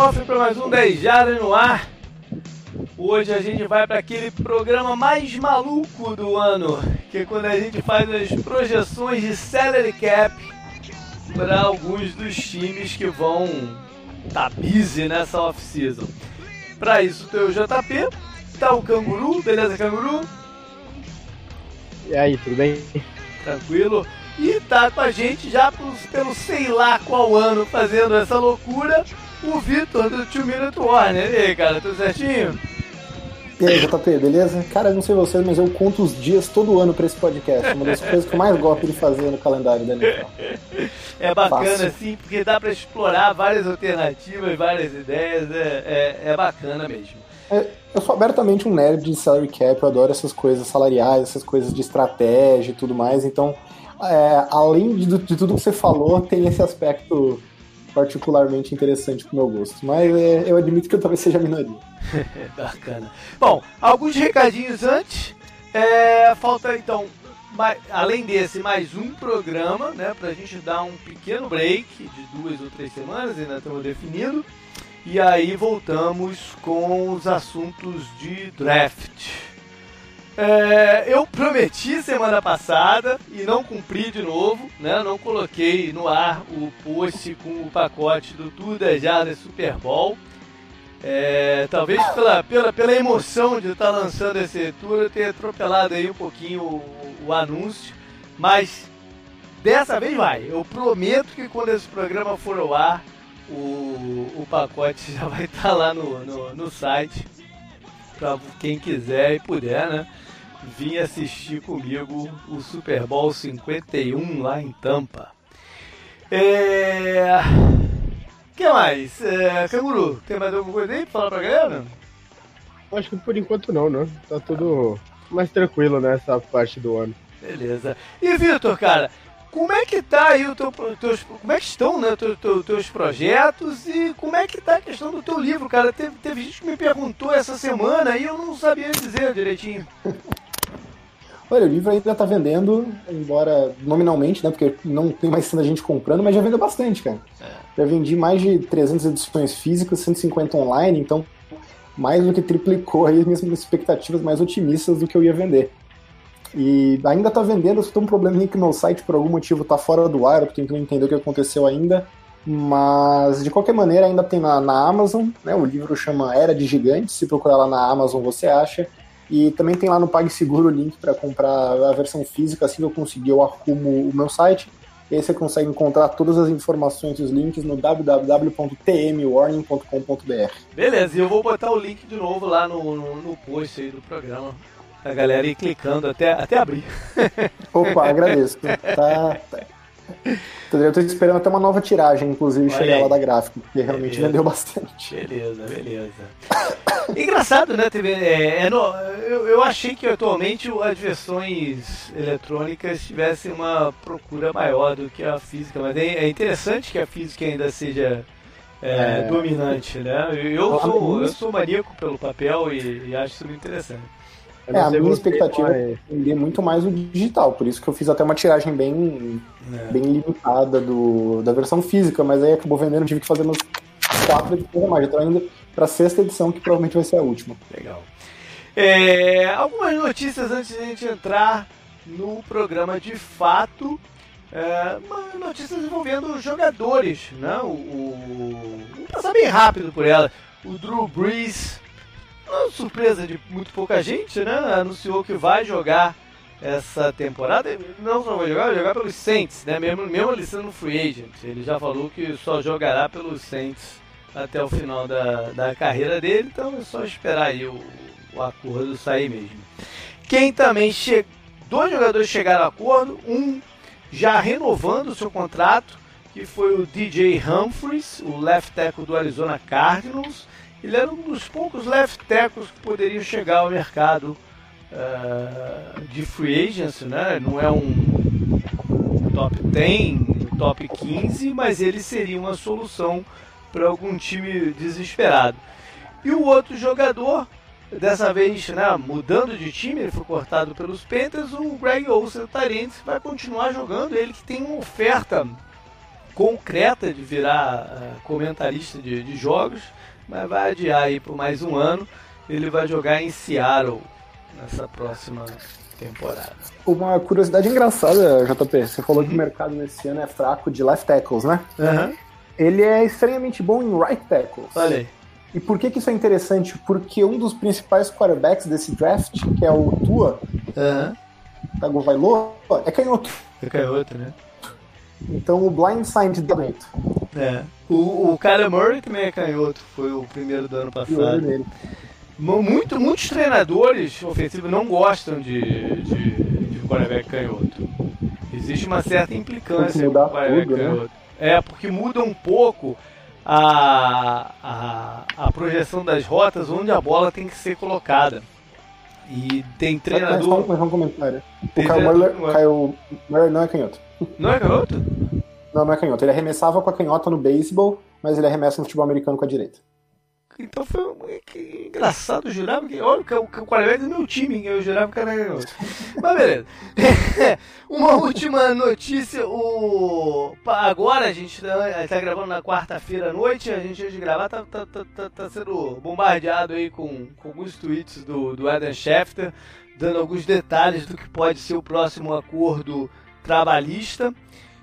kickoff para mais um 10 Jardas no ar. Hoje a gente vai para aquele programa mais maluco do ano, que é quando a gente faz as projeções de salary cap para alguns dos times que vão tá busy nessa off-season. Para isso tem o JP, tá o Canguru, beleza Canguru? E aí, tudo bem? Tranquilo? E tá com a gente já pelo, pelo sei lá qual ano fazendo essa loucura, o Vitor do Two Minute Warner. E aí, cara, tudo certinho? E aí, JP, beleza? Cara, eu não sei vocês, mas eu conto os dias todo ano pra esse podcast. Uma das coisas que eu mais gosto de fazer no calendário da NFL. É bacana, Fácil. assim, porque dá pra explorar várias alternativas, várias ideias. É, é, é bacana mesmo. É, eu sou abertamente um nerd de salary cap, eu adoro essas coisas salariais, essas coisas de estratégia e tudo mais. Então, é, além de, de, tudo que você falou, tem esse aspecto particularmente interessante pro meu gosto. Mas é, eu admito que eu talvez seja a minoria. Bacana. Bom, alguns recadinhos antes. É, falta então, mais, além desse, mais um programa, né? Pra gente dar um pequeno break de duas ou três semanas, ainda estamos definindo. E aí voltamos com os assuntos de draft. É, eu prometi semana passada e não cumpri de novo, né? Não coloquei no ar o post com o pacote do Tudo já no Super Bowl. É, talvez pela, pela, pela emoção de estar tá lançando esse tour eu tenha atropelado aí um pouquinho o, o anúncio, mas dessa vez vai. Eu prometo que quando esse programa for ao ar, o, o pacote já vai estar tá lá no, no, no site para quem quiser e puder, né? Vim assistir comigo o Super Bowl 51 lá em Tampa. É... que mais? É... Canguru, tem mais alguma coisa aí pra falar pra galera? Acho que por enquanto não, né? Tá tudo mais tranquilo nessa parte do ano. Beleza. E Vitor, cara, como é que tá aí o teu, teus, como é que estão, né, teu, teu, teus projetos e como é que tá a questão do teu livro, cara? Teve, teve gente que me perguntou essa semana e eu não sabia dizer direitinho. Olha, o livro ainda tá vendendo, embora nominalmente, né? Porque não tem mais tanta gente comprando, mas já vendeu bastante, cara. É. Já vendi mais de 300 edições físicas, 150 online, então mais do que triplicou aí as minhas expectativas mais otimistas do que eu ia vender. E ainda tá vendendo, só tem um probleminha que meu site por algum motivo tá fora do ar, eu tô tentando entender o que aconteceu ainda. Mas de qualquer maneira ainda tem na, na Amazon, né? O livro chama Era de Gigantes, se procurar lá na Amazon você acha. E também tem lá no PagSeguro o link para comprar a versão física, assim que eu conseguir eu arrumo o meu site. E aí você consegue encontrar todas as informações e os links no www.tmwarning.com.br. Beleza, e eu vou botar o link de novo lá no, no, no post aí do programa. A galera ir clicando até, até abrir. Opa, agradeço. Tá, tá. Eu tô esperando até uma nova tiragem, inclusive, Olha chegar aí. lá da gráfica, porque realmente beleza. vendeu bastante. Beleza, beleza. Engraçado, né, TV? É, é no, eu, eu achei que atualmente as versões eletrônicas tivessem uma procura maior do que a física, mas é, é interessante que a física ainda seja é, é. dominante, né? Eu sou, eu sou maníaco pelo papel e, e acho isso muito interessante. É, a minha expectativa é vender muito mais o digital, por isso que eu fiz até uma tiragem bem, é. bem limitada do, da versão física, mas aí acabou vendendo, tive que fazer umas quatro edições a mais. Eu tô indo pra sexta edição, que provavelmente vai ser a última. Legal. É, algumas notícias antes de a gente entrar no programa de fato. É, notícias envolvendo jogadores, né? O, o, vamos passar bem rápido por ela. O Drew Brees uma surpresa de muito pouca gente, né? Anunciou que vai jogar essa temporada. Não só vai jogar, vai jogar pelos Saints, né? Mesmo, mesmo ele sendo free agent. Ele já falou que só jogará pelos Saints até o final da, da carreira dele, então é só esperar aí o, o acordo sair mesmo. Quem também chegou. Dois jogadores chegaram a acordo, um já renovando o seu contrato, que foi o DJ Humphries, o left tackle do Arizona Cardinals, ele era um dos poucos left tackles que poderiam chegar ao mercado uh, de free agency, né? Não é um top 10, top 15, mas ele seria uma solução para algum time desesperado. E o outro jogador, dessa vez né, mudando de time, ele foi cortado pelos Panthers, o Greg Olsen Tarentes vai continuar jogando, ele que tem uma oferta concreta de virar uh, comentarista de, de, jogos, mas vai adiar aí por mais um ano. Ele vai jogar em Seattle nessa próxima temporada. Uma curiosidade engraçada, JP, você falou que o mercado nesse ano é fraco de left tackles, né? Uhum. Ele é estranhamente bom em right tackles. Aí. E por que, que isso é interessante? Porque um dos principais quarterbacks desse draft, que é o Tua, uhum. Tagovailoa, é canhoto. É canhoto, né? Então o blindside direito. É. O, o Kyler Murray também é canhoto, foi o primeiro do ano passado. Dele. Muito, muitos treinadores ofensivos não gostam de, de, de quarterback canhoto. Existe uma certa implicância com o quarterback tudo, né? canhoto. Né? É, porque muda um pouco a, a, a projeção das rotas onde a bola tem que ser colocada. E tem treinador. Mas, mas, um comentário. O Kyle Murray não é canhoto. Não é canhoto? Não, não é canhoto. Ele arremessava com a canhota no beisebol, mas ele arremessa no futebol americano com a direita. Então foi que engraçado, eu jurava que. Olha, o, o quarterback do meu time, eu jurava que era canhoto. Mas beleza. Uma última notícia: o... agora a gente está tá gravando na quarta-feira à noite, a gente antes de gravar tá, tá, tá, tá, tá sendo bombardeado aí com, com alguns tweets do, do Adam Schefter, dando alguns detalhes do que pode ser o próximo acordo trabalhista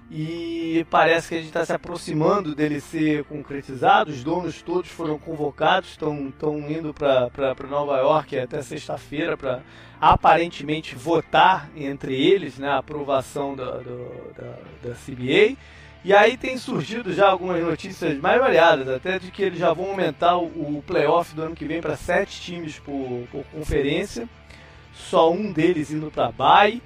e parece que a gente está se aproximando dele ser concretizado. Os donos todos foram convocados, estão indo para Nova York até sexta-feira para aparentemente votar entre eles né, a aprovação da, do, da, da CBA. E aí tem surgido já algumas notícias mais variadas, até de que eles já vão aumentar o, playoff do ano que vem para sete times por, por conferência, só um deles indo para a bye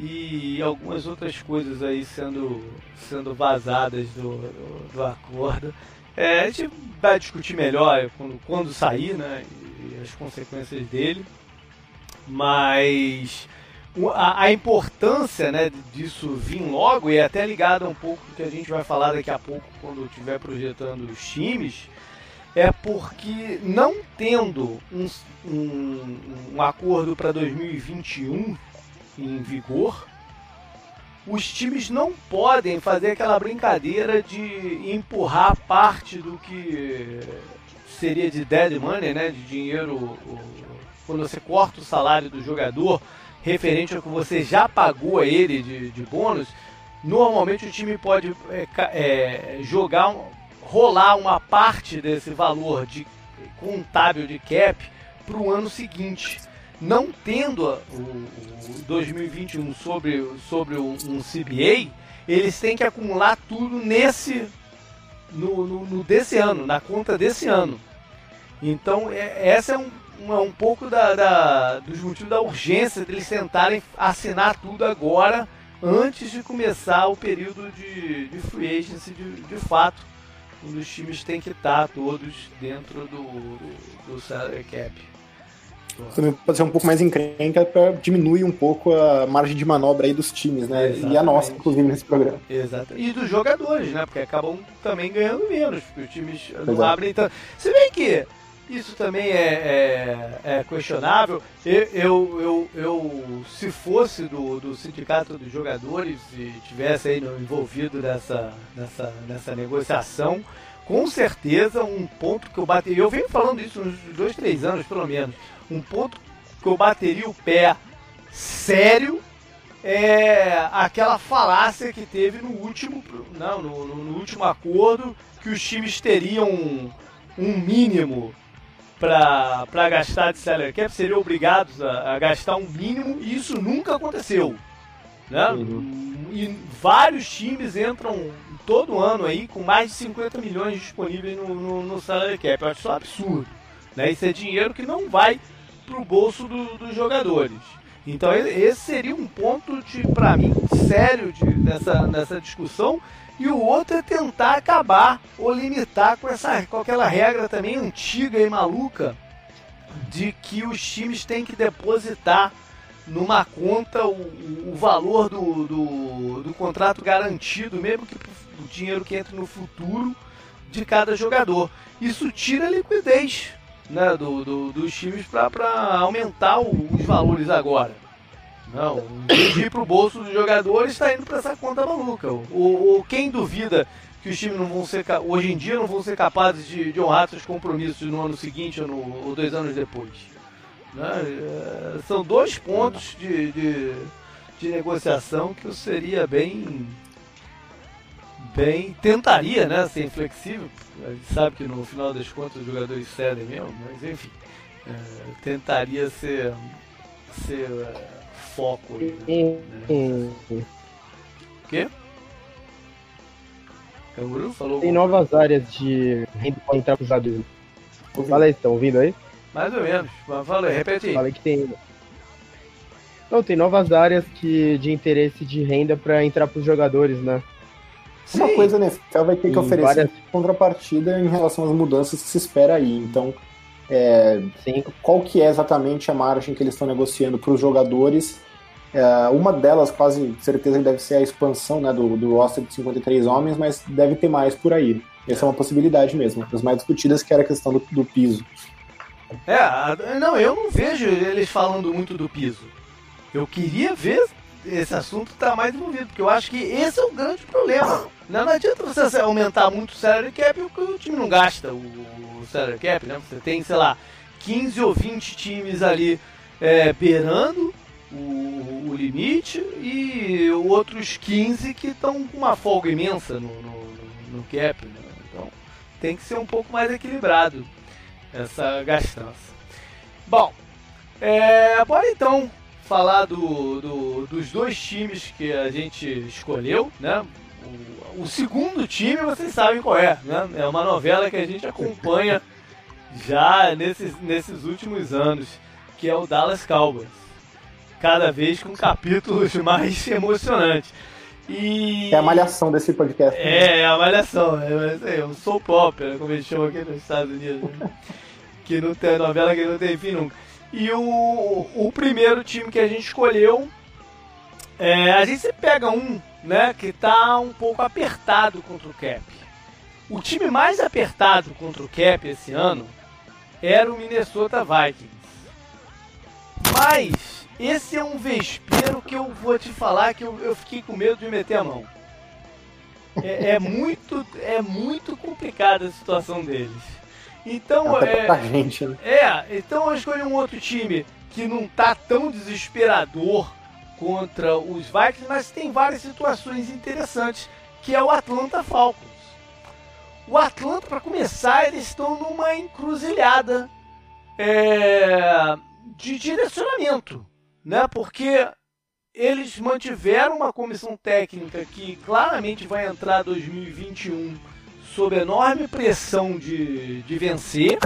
e algumas outras coisas aí sendo, sendo vazadas do, do, do acordo. É, a gente vai discutir melhor quando, quando sair, né? E as consequências dele. Mas a, a, importância né, disso vir logo, e é até ligado um pouco do que a gente vai falar daqui a pouco quando estiver projetando os times, é porque não tendo um, um, um acordo para 2021 em vigor, os times não podem fazer aquela brincadeira de empurrar parte do que seria de dead money, né, de dinheiro, quando você corta o salário do jogador referente ao que você já pagou a ele de, de bônus, normalmente o time pode é, é, jogar, rolar uma parte desse valor de contábil de cap para o ano seguinte não tendo o, 2021 sobre, sobre um, CBA, eles têm que acumular tudo nesse no, no, no, desse ano, na conta desse ano. Então, é, essa é um, um, é um pouco da, da, dos motivos da urgência deles tentarem assinar tudo agora, antes de começar o período de, de free agency de, de fato, onde os times têm que estar todos dentro do, do, do salary cap pode ser um pouco mais encrenca para diminuir um pouco a margem de manobra aí dos times, né? Exatamente. E a nossa, inclusive, nesse programa. Exato. E dos jogadores, né? Porque acabam também ganhando menos, porque os times não Exato. abrem tanto. Se bem que isso também é, é, é questionável. Eu, eu, eu, eu, se fosse do, do sindicato dos jogadores e tivesse aí envolvido nessa, nessa, nessa negociação, com certeza um ponto que eu bateria. Eu venho falando isso uns dois, três anos pelo menos um ponto que eu bateria o pé sério é aquela falácia que teve no último, não, no, no último acordo que os times teriam um, um mínimo para gastar de salary cap, seriam obrigados a, a, gastar um mínimo e isso nunca aconteceu. Né? Uhum. E vários times entram todo ano aí com mais de 50 milhões disponíveis no, no, no salary cap. Eu acho isso um absurdo. Né? Isso é dinheiro que não vai para o bolso do, dos jogadores. Então esse seria um ponto de, para mim, sério de, nessa, nessa discussão. E o outro é tentar acabar ou limitar com, essa, com aquela regra também antiga e maluca de que os times têm que depositar numa conta o, o valor do, do, do, contrato garantido, mesmo que o dinheiro que entre no futuro de cada jogador. Isso tira liquidez né, do, do, dos times para aumentar os valores agora. Não, de ir pro bolso dos jogadores está indo para essa conta maluca. O, o, quem duvida que os times não vão ser hoje em dia não vão ser capazes de, de honrar seus compromissos no ano seguinte ou, no, ou dois anos depois. Né? É, são dois pontos de, de, de negociação que eu seria bem bem tentaria né ser inflexível a gente sabe que no final das contas os jogadores cedem mesmo mas enfim é, tentaria ser ser é, foco aí, né? né? quê? Canguru falou tem novas áreas de renda para entrar para os jogadores fala aí estão ouvindo aí mais ou menos mas fala aí repete aí falei que tem não, tem novas áreas que, de interesse de renda para entrar para os jogadores, né? Sim. Uma coisa, né? Ela vai ter que oferecer várias... contrapartida em relação às mudanças que se espera aí. Então, é, qual que é exatamente a margem que eles estão negociando para os jogadores? É, uma delas, quase certeza, deve ser a expansão né, do, do roster de 53 homens, mas deve ter mais por aí. Essa é uma possibilidade mesmo. As mais discutidas que era a questão do, do piso. É, não, eu não vejo eles falando muito do piso. Eu queria ver esse assunto estar tá mais envolvido, porque eu acho que esse é o grande problema. Não, não adianta você aumentar muito o salary cap porque o time não gasta o, o salary cap, né? Você tem, sei lá, 15 ou 20 times ali é, beirando o, o, limite e outros 15 que estão com uma folga imensa no, no, no cap. Né? Então tem que ser um pouco mais equilibrado essa gastança. Bom, é, bora então falar do, do, dos dois times que a gente escolheu, né? O, o, segundo time vocês sabem qual é, né? É uma novela que a gente acompanha já nesses, nesses últimos anos, que é o Dallas Cowboys. Cada vez com capítulos mais emocionantes. E... É a malhação desse podcast. Né? É, é a malhação. É, é um soap opera, como eles chamam aqui nos Estados Unidos. Né? que não tem novela que não tem fim nunca. E o, o primeiro time que a gente escolheu, é, a gente pega um né, que está um pouco apertado contra o Cap. O time mais apertado contra o Cap esse ano era o Minnesota Vikings. Mas esse é um vespeiro que eu vou te falar que eu, eu fiquei com medo de meter a mão. É, é muito, é muito complicada a situação deles. Então, é, pra gente, né? é, então eu escolhi um outro time que não tá tão desesperador contra os Vikings, mas tem várias situações interessantes, que é o Atlanta Falcons. O Atlanta, para começar, eles estão numa encruzilhada é, de direcionamento, né? Porque eles mantiveram uma comissão técnica que claramente vai entrar 2021 sob enorme pressão de, de vencer,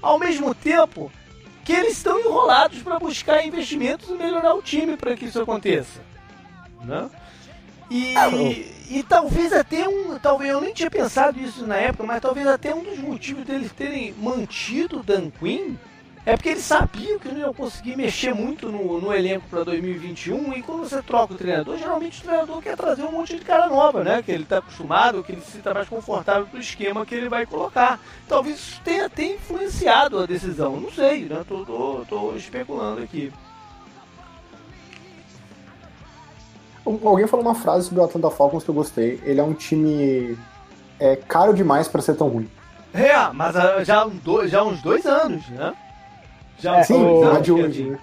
ao mesmo tempo que eles estão enrolados para buscar investimentos e melhorar o time para que isso aconteça. Né? E, ah, e, talvez até um. Talvez eu nem tinha pensado isso na época, mas talvez até um dos motivos deles terem mantido o Dan Quinn é porque eles sabiam que não iam conseguir mexer muito no, no elenco para 2021 e quando você troca o treinador, geralmente o treinador quer trazer um monte de cara nova, né? Que ele está acostumado, que ele se sinta mais confortável pro esquema que ele vai colocar. Talvez isso tenha até influenciado a decisão, não sei, né? Tô, tô, tô especulando aqui. Alguém falou uma frase sobre o Atlanta Falcons que eu gostei. Ele é um time é, caro demais para ser tão ruim. É, mas já, já uns dois anos, né? Já é, sim, o, de hoje, né?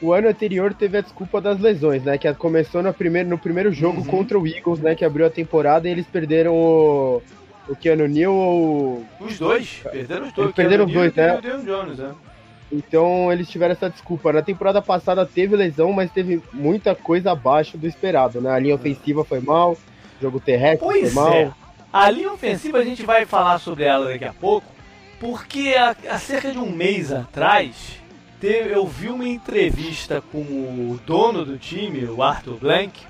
O ano anterior teve a desculpa das lesões, né? Que começou no primeiro, no primeiro jogo uhum. contra o Eagles, né? Que abriu a temporada e eles perderam o, o Keanu Neal ou... Os dois, perderam os dois. Eles perderam os dois, né? Jones, né? Então eles tiveram essa desculpa. Na temporada passada teve lesão, mas teve muita coisa abaixo do esperado, né? A linha ofensiva foi mal, jogo terrestre pois foi mal. É. A linha ofensiva a gente vai falar sobre ela daqui a pouco, porque há, cerca de um mês atrás, teve, eu vi uma entrevista com o dono do time, o Arthur Blank,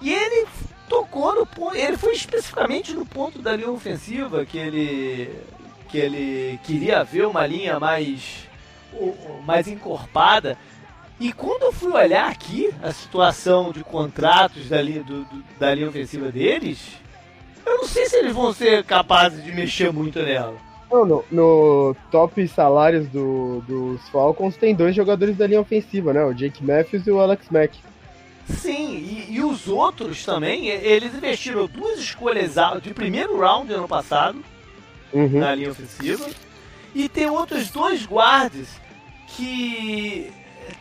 e ele tocou no ponto, ele foi especificamente no ponto da linha ofensiva que ele que ele queria ver uma linha mais mais encorpada. E quando eu fui olhar aqui a situação de contratos da linha, do, do, da linha ofensiva deles, eu não sei se eles vão ser capazes de mexer muito nela. Não, no, no top salários do, dos Falcons tem dois jogadores da linha ofensiva, né? O Jake Matthews e o Alex Mack. Sim, e, e, os outros também, eles investiram duas escolhas de primeiro round ano passado uhum. na linha ofensiva. E tem outros dois guards que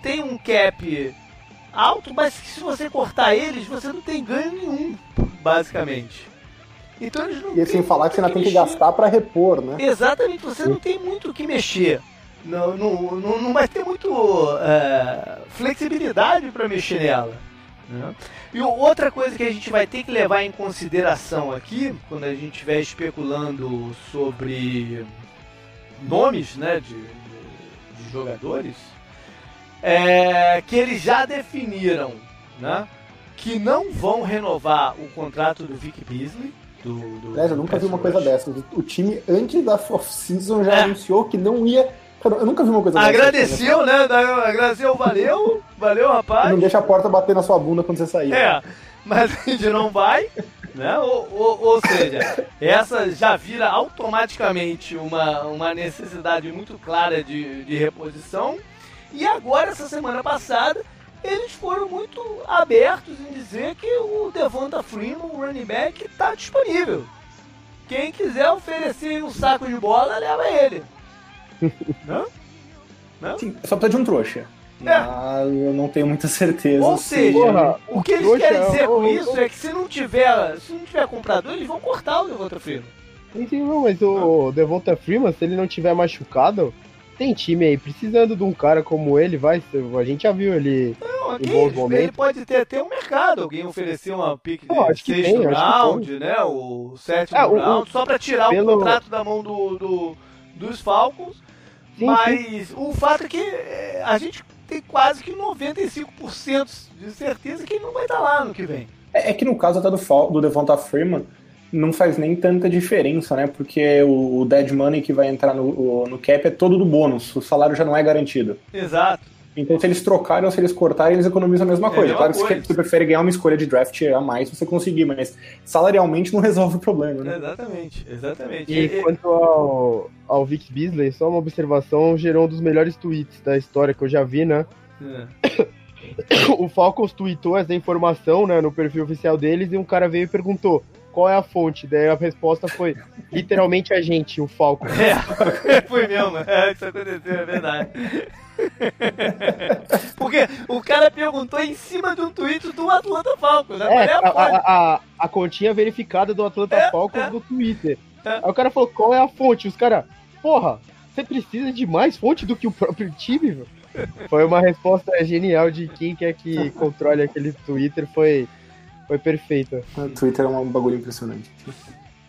tem um cap alto, mas que se você cortar eles, você não tem ganho nenhum, basicamente. Então eles não E sem falar que você ainda tem que gastar para repor, né? Exatamente, você não tem muito o que mexer. Não, não, não, não vai ter muito uh, flexibilidade para mexer nela. Né? E outra coisa que a gente vai ter que levar em consideração aqui, quando a gente estiver especulando sobre nomes né, de, de jogadores, é que eles já definiram né, que não vão renovar o contrato do Vic Beasley. Do, do Aliás, eu nunca vi uma coisa dessa. O time, antes da off-season, já é. anunciou que não ia eu nunca vi uma coisa Agradeceu, dessa. né? Agradeceu, valeu, valeu, rapaz. Não deixa a porta bater na sua bunda quando você sair. É, mas a gente não vai, né? Ou, ou, ou, seja, essa já vira automaticamente uma, uma necessidade muito clara de, de reposição. E agora, essa semana passada, eles foram muito abertos em dizer que o Devonta Freeman, o running back, está disponível. Quem quiser oferecer um saco de bola, leva ele. Não? Não? Sim, só precisa de um trouxa. É. Ah, eu não tenho muita certeza. Ou seja, porra, o que eles querem dizer com isso é que se não tiver, se não tiver comprador, eles vão cortar o Devonta Freeman. Sim, não, mas o Devonta Freeman, se ele não tiver machucado, tem time aí precisando de um cara como ele, vai. A gente já viu ele não, em bons momentos. Ele pode ter até um mercado, alguém oferecer uma pick de oh, sexto tem, round, né? O sétimo ah, round, o, só pra tirar pelo... o contrato da mão do, do dos Falcons Sim, Mas sim. o fato é que é, a gente tem quase que 95% de certeza que ele não vai estar lá no que vem. É, é que no caso até do, do Devonta Freeman, não faz nem tanta diferença, né? Porque o, dead money que vai entrar no, no cap é todo do bônus, o salário já não é garantido. Exato. Então, se eles trocarem ou se eles cortarem, eles economizam a mesma é coisa. A mesma claro coisa. que você prefere ganhar uma escolha de draft a mais se você conseguir, mas salarialmente não resolve o problema, né? Exatamente, exatamente. E, e quanto ao, ao Vic Beasley, só uma observação, gerou um dos melhores tweets da história que eu já vi, né? É. o Falcons tweetou essa informação né, no perfil oficial deles e um cara veio e perguntou qual é a fonte? Daí a resposta foi literalmente a gente, o Falcon. É, foi mesmo, é, isso aconteceu, é verdade. Porque o cara perguntou em cima de um tweet do Atlanta Falcons, né? É, a, a, a, a, continha verificada do Atlanta é, Falcons é. do Twitter. É. Aí o cara falou, qual é a fonte? Os caras, porra, você precisa de mais fonte do que o próprio time, velho? Foi uma resposta genial de quem quer que controle aquele Twitter, foi, foi perfeita. O Twitter é um bagulho impressionante.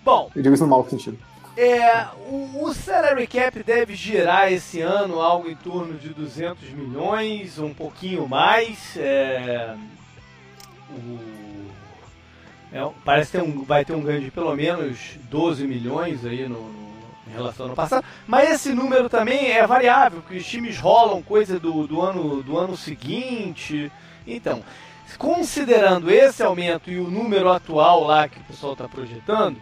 Bom. Eu digo isso no mau sentido. É, o, o, salary cap deve girar esse ano algo em torno de 200 milhões, um pouquinho mais. É, o, é, parece que um, vai ter um ganho de pelo menos 12 milhões aí no, no, em relação ao ano passado. Mas esse número também é variável, porque os times rolam coisa do, do, ano, do ano seguinte. Então, considerando esse aumento e o número atual lá que o pessoal está projetando,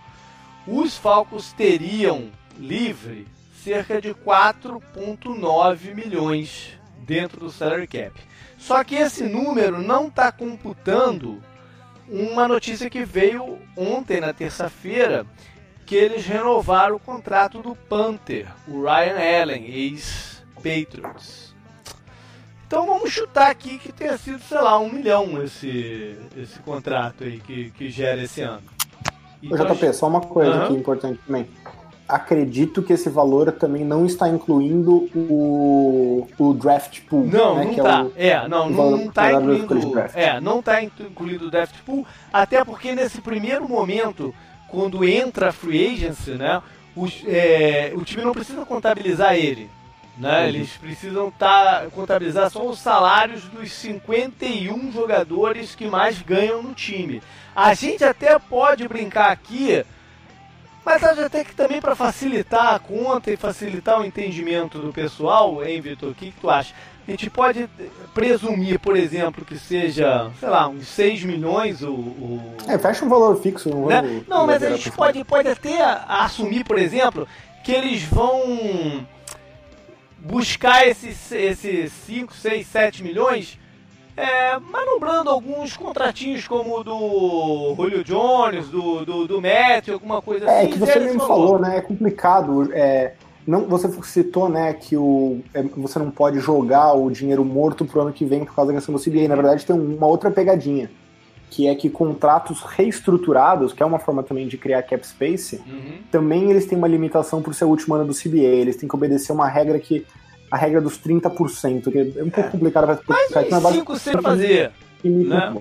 os Falcons teriam livre cerca de 4,9 milhões dentro do salary cap. Só que esse número não está computando uma notícia que veio ontem, na terça-feira, que eles renovaram o contrato do Panther, o Ryan Allen, ex-Patriots. Então vamos chutar aqui que tenha sido, sei lá, um milhão esse, esse contrato aí que, que gera esse ano. Ô, JP, só uma coisa uhum. aqui importante também. Acredito que esse valor também não está incluindo o, o draft pool. Não, né, não está. É, o, é, não, não, está incluindo. É, não está incluindo o draft pool, até porque nesse primeiro momento, quando entra a free agency, né, os, é, o time não precisa contabilizar ele. Né? Uhum. Eles precisam tá, contabilizar só os salários dos 51 jogadores que mais ganham no time. A gente até pode brincar aqui, mas acho até que também para facilitar a conta e facilitar o entendimento do pessoal, hein, Vitor? O que, que tu acha? A gente pode presumir, por exemplo, que seja, sei lá, uns 6 milhões o. o... É, fecha um valor fixo. Um né? Não, mas a gente pode, pode até assumir, por exemplo, que eles vão buscar esses, esses 5, 6, 7 milhões é, manobrando alguns contratinhos como o do Julio Jones, do, do, do Matt, alguma coisa é, assim. É que você mesmo falou, né? É complicado. É, não, você citou, né, que o, é, você não pode jogar o dinheiro morto pro ano que vem por causa da questão do CBA. Na verdade, tem uma outra pegadinha, que é que contratos reestruturados, que é uma forma também de criar cap space, uhum. também eles têm uma limitação por ser o último ano do CBA. Eles têm que obedecer uma regra que a regra dos 30%, que é um pouco é. complicado para explicar. Mas 5 sem fazer, né?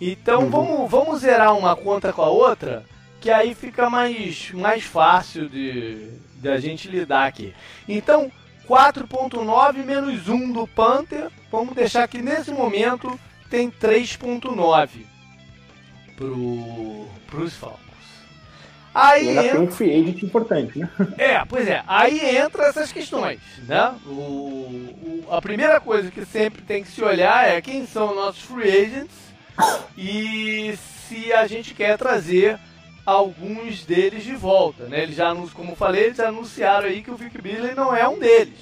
Então uhum. vamos, vamos zerar uma conta com a outra, que aí fica mais, mais fácil de, de a gente lidar aqui. Então, 4.9 menos 1 do Panther, vamos deixar que nesse momento tem 3.9 pro, pros Falcons. Aí entra... tem um free agent importante, né? É, pois é. Aí entra essas questões, né? O, o, a primeira coisa que sempre tem que se olhar é quem são nossos free agents e se a gente quer trazer alguns deles de volta, né? Eles já, como falei, eles anunciaram aí que o Vic Beasley não é um deles.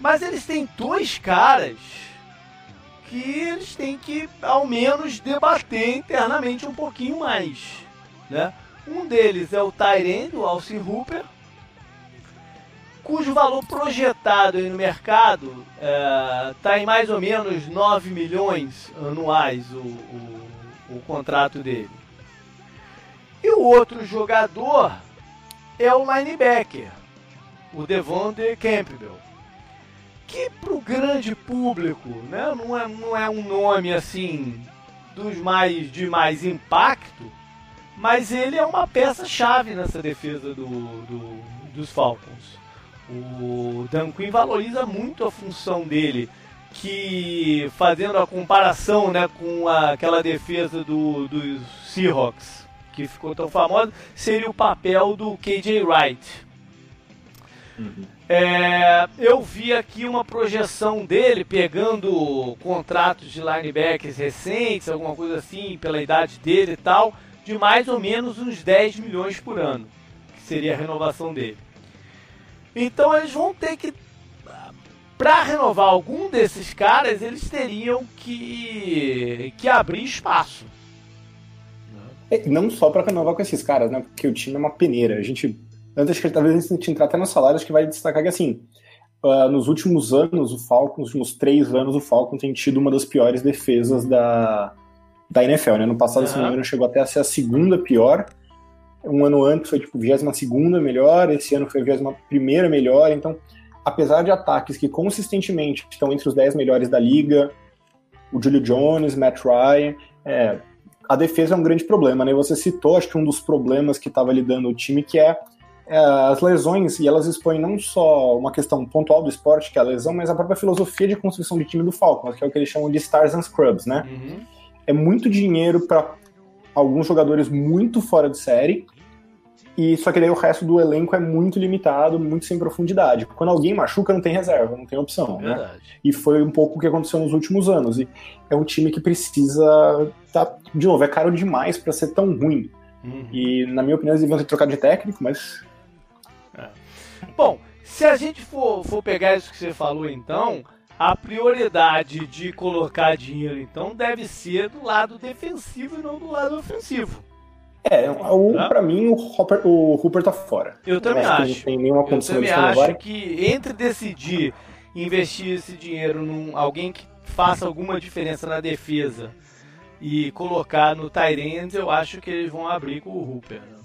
Mas eles têm dois caras que eles têm que, ao menos, debater internamente um pouquinho mais, né? Um deles é o Tyrande, o Alcin Hooper, cujo valor projetado no mercado está é, em mais ou menos 9 milhões anuais o, o, o contrato dele. E o outro jogador é o linebacker, o Devontae Campbell, que para o grande público né, não, é, não é um nome assim dos mais de mais impacto, mas ele é uma peça-chave nessa defesa do, do, dos Falcons. O Dan Quinn valoriza muito a função dele, que fazendo a comparação né, com a, aquela defesa do, dos Seahawks, que ficou tão famosa, seria o papel do KJ Wright. Uhum. É, eu vi aqui uma projeção dele pegando contratos de linebackers recentes, alguma coisa assim, pela idade dele e tal, de mais ou menos uns 10 milhões por ano, que seria a renovação dele. Então eles vão ter que para renovar algum desses caras, eles teriam que, que abrir espaço. É, não só para renovar com esses caras, né? Porque o time é uma peneira. A gente, antes que talvez a gente entrar até nos salários, que vai destacar que assim, uh, nos últimos anos, o Falcons, nos últimos três anos, o Falcons tem tido uma das piores defesas da, da NFL, né? No passado, uhum. se não me engano, chegou até a ser a segunda pior. Um ano antes foi tipo 22 segunda melhor, esse ano foi a 21 primeira melhor. Então, apesar de ataques que consistentemente estão entre os 10 melhores da liga, o Julio Jones, Matt Ryan, é, a defesa é um grande problema, né? Você citou, acho que um dos problemas que estava lidando o time, que é, as lesões, e elas expõem não só uma questão pontual do esporte, que é a lesão, mas a própria filosofia de construção de time do Falcons, que é o que eles chamam de Stars and Scrubs, né? Uhum é muito dinheiro para alguns jogadores muito fora de série. E só que daí o resto do elenco é muito limitado, muito sem profundidade. Quando alguém machuca, não tem reserva, não tem opção. Né? E foi um pouco o que aconteceu nos últimos anos. E é um time que precisa. Tá, de novo, é caro demais para ser tão ruim. Uhum. E, na minha opinião, eles deviam ter trocado de técnico, mas. É. Bom, se a gente for, for pegar isso que você falou, então, a prioridade de colocar dinheiro, então, deve ser do lado defensivo e não do lado ofensivo. É, o, tá? pra mim o Hopper, o Hooper tá fora. Eu também acho. acho. não tem nenhuma condição Eu também acho agora. que entre decidir investir esse dinheiro num alguém que faça alguma diferença na defesa e colocar no Tyrande, eu acho que eles vão abrir com o Hooper. Né?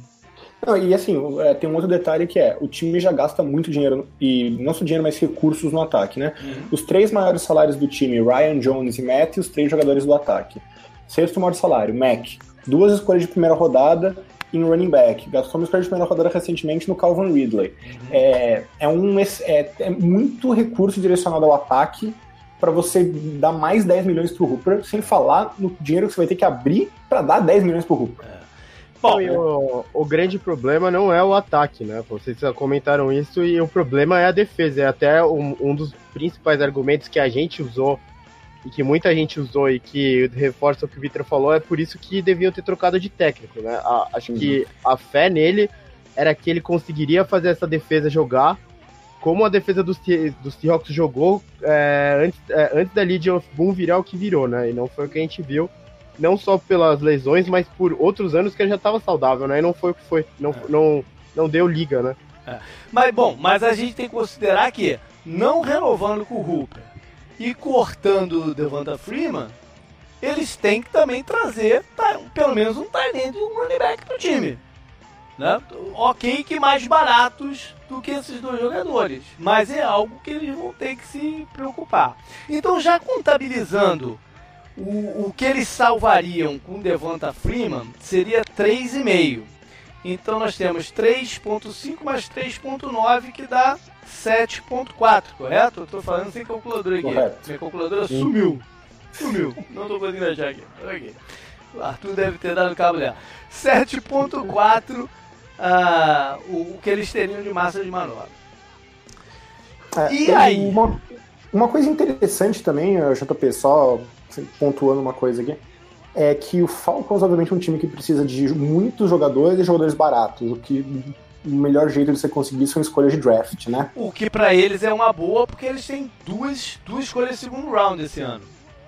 Não, e assim, é, tem um outro detalhe que é, o time já gasta muito dinheiro, e não só dinheiro, mas recursos no ataque, né? Uhum. Os três maiores salários do time, Ryan, Jones e Matt, e os três jogadores do ataque. Sexto maior salário, Mac. Duas escolhas de primeira rodada em running back. Gastou uma escolha de primeira rodada recentemente no Calvin Ridley. Uhum. É, é, um, é, é muito recurso direcionado ao ataque para você dar mais 10 milhões pro Hooper, sem falar no dinheiro que você vai ter que abrir para dar 10 milhões pro Hooper. É. Bom, o, o, grande problema não é o ataque, né? Vocês comentaram isso e o problema é a defesa. É até um, um dos principais argumentos que a gente usou e que muita gente usou e que reforça o que o Victor falou, é por isso que deviam ter trocado de técnico, né? A, acho uhum. que a fé nele era que ele conseguiria fazer essa defesa jogar como a defesa dos, dos Seahawks jogou é, antes, é, antes da Legion of Boom virar o que virou, né? E não foi o que a gente viu, não só pelas lesões, mas por outros anos que ele já estava saudável, né? E não foi o que foi, não, é. não, não deu liga, né? É. Mas bom, mas a gente tem que considerar que não renovando com o Hooper e cortando o Devonta Freeman, eles têm que também trazer tá, pelo menos um end e um running back pro time. Né? Ok que mais baratos do que esses dois jogadores, mas é algo que eles vão ter que se preocupar. Então já contabilizando o, o que eles salvariam com Devonta Freeman seria 3,5. Então nós temos 3.5 mais 3.9 que dá 7.4, correto? Eu tô falando sem calculadora aqui. Correto. Minha calculadora Sim. sumiu. Sumiu. Não tô conseguindo achar aqui. aqui. O Arthur deve ter dado cabo dela. 7.4 uh, o, que eles teriam de massa de manobra. É, e aí? Uma, uma coisa interessante também, JP, só pontuando uma coisa aqui é que o Falcons, obviamente, é um time que precisa de muitos jogadores e jogadores baratos, o que o melhor jeito de você conseguir são escolhas de draft, né? O que para eles é uma boa, porque eles têm duas, duas escolhas de segundo round esse ano.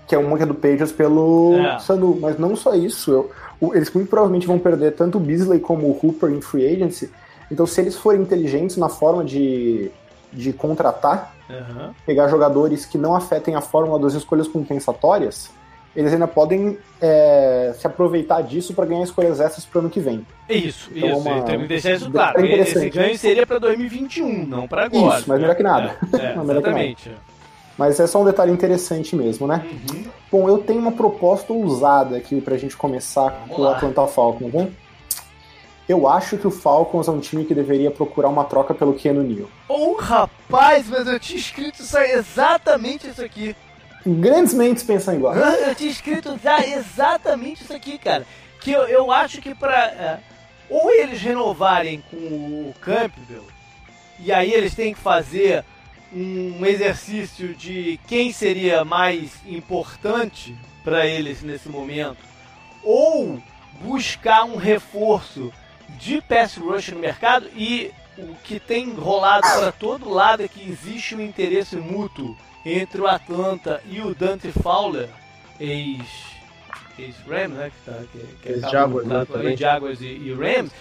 Que é uma que é do Pages pelo é. Sanu, mas não só isso. Eu, o, eles muito provavelmente vão perder tanto o Beasley como o Hooper em free agency. Então, se eles forem inteligentes na forma de, de contratar, uhum. pegar jogadores que não afetem a fórmula das escolhas compensatórias, eles ainda podem é, se aproveitar disso para ganhar escolhas essas para o ano que vem. Isso, então, isso. Uma... Que deixar isso claro. Esse ganho seria para 2021, não para agora. Isso, mas melhor que nada. É, é, exatamente. Nada. Mas é só um detalhe interessante mesmo, né? Uhum. Bom, eu tenho uma proposta ousada aqui para a gente começar Vamos com o Atlanta Falcons, né? Eu acho que o Falcons é um time que deveria procurar uma troca pelo Keanu Neal. Oh, rapaz, mas eu tinha escrito isso exatamente isso aqui. Grandes mentes pensam igual. Eu tinha escrito exatamente isso aqui, cara. Que eu, eu acho que pra. É, ou eles renovarem com o Campbell, e aí eles têm que fazer um exercício de quem seria mais importante para eles nesse momento, ou buscar um reforço de pass rush no mercado e o que tem rolado para todo lado é que existe um interesse mútuo entre o Atlanta e o Dante Fowler, ex ex Rams, né, que tá que, que ex Jaguars, né. Jaguars e, e Rams.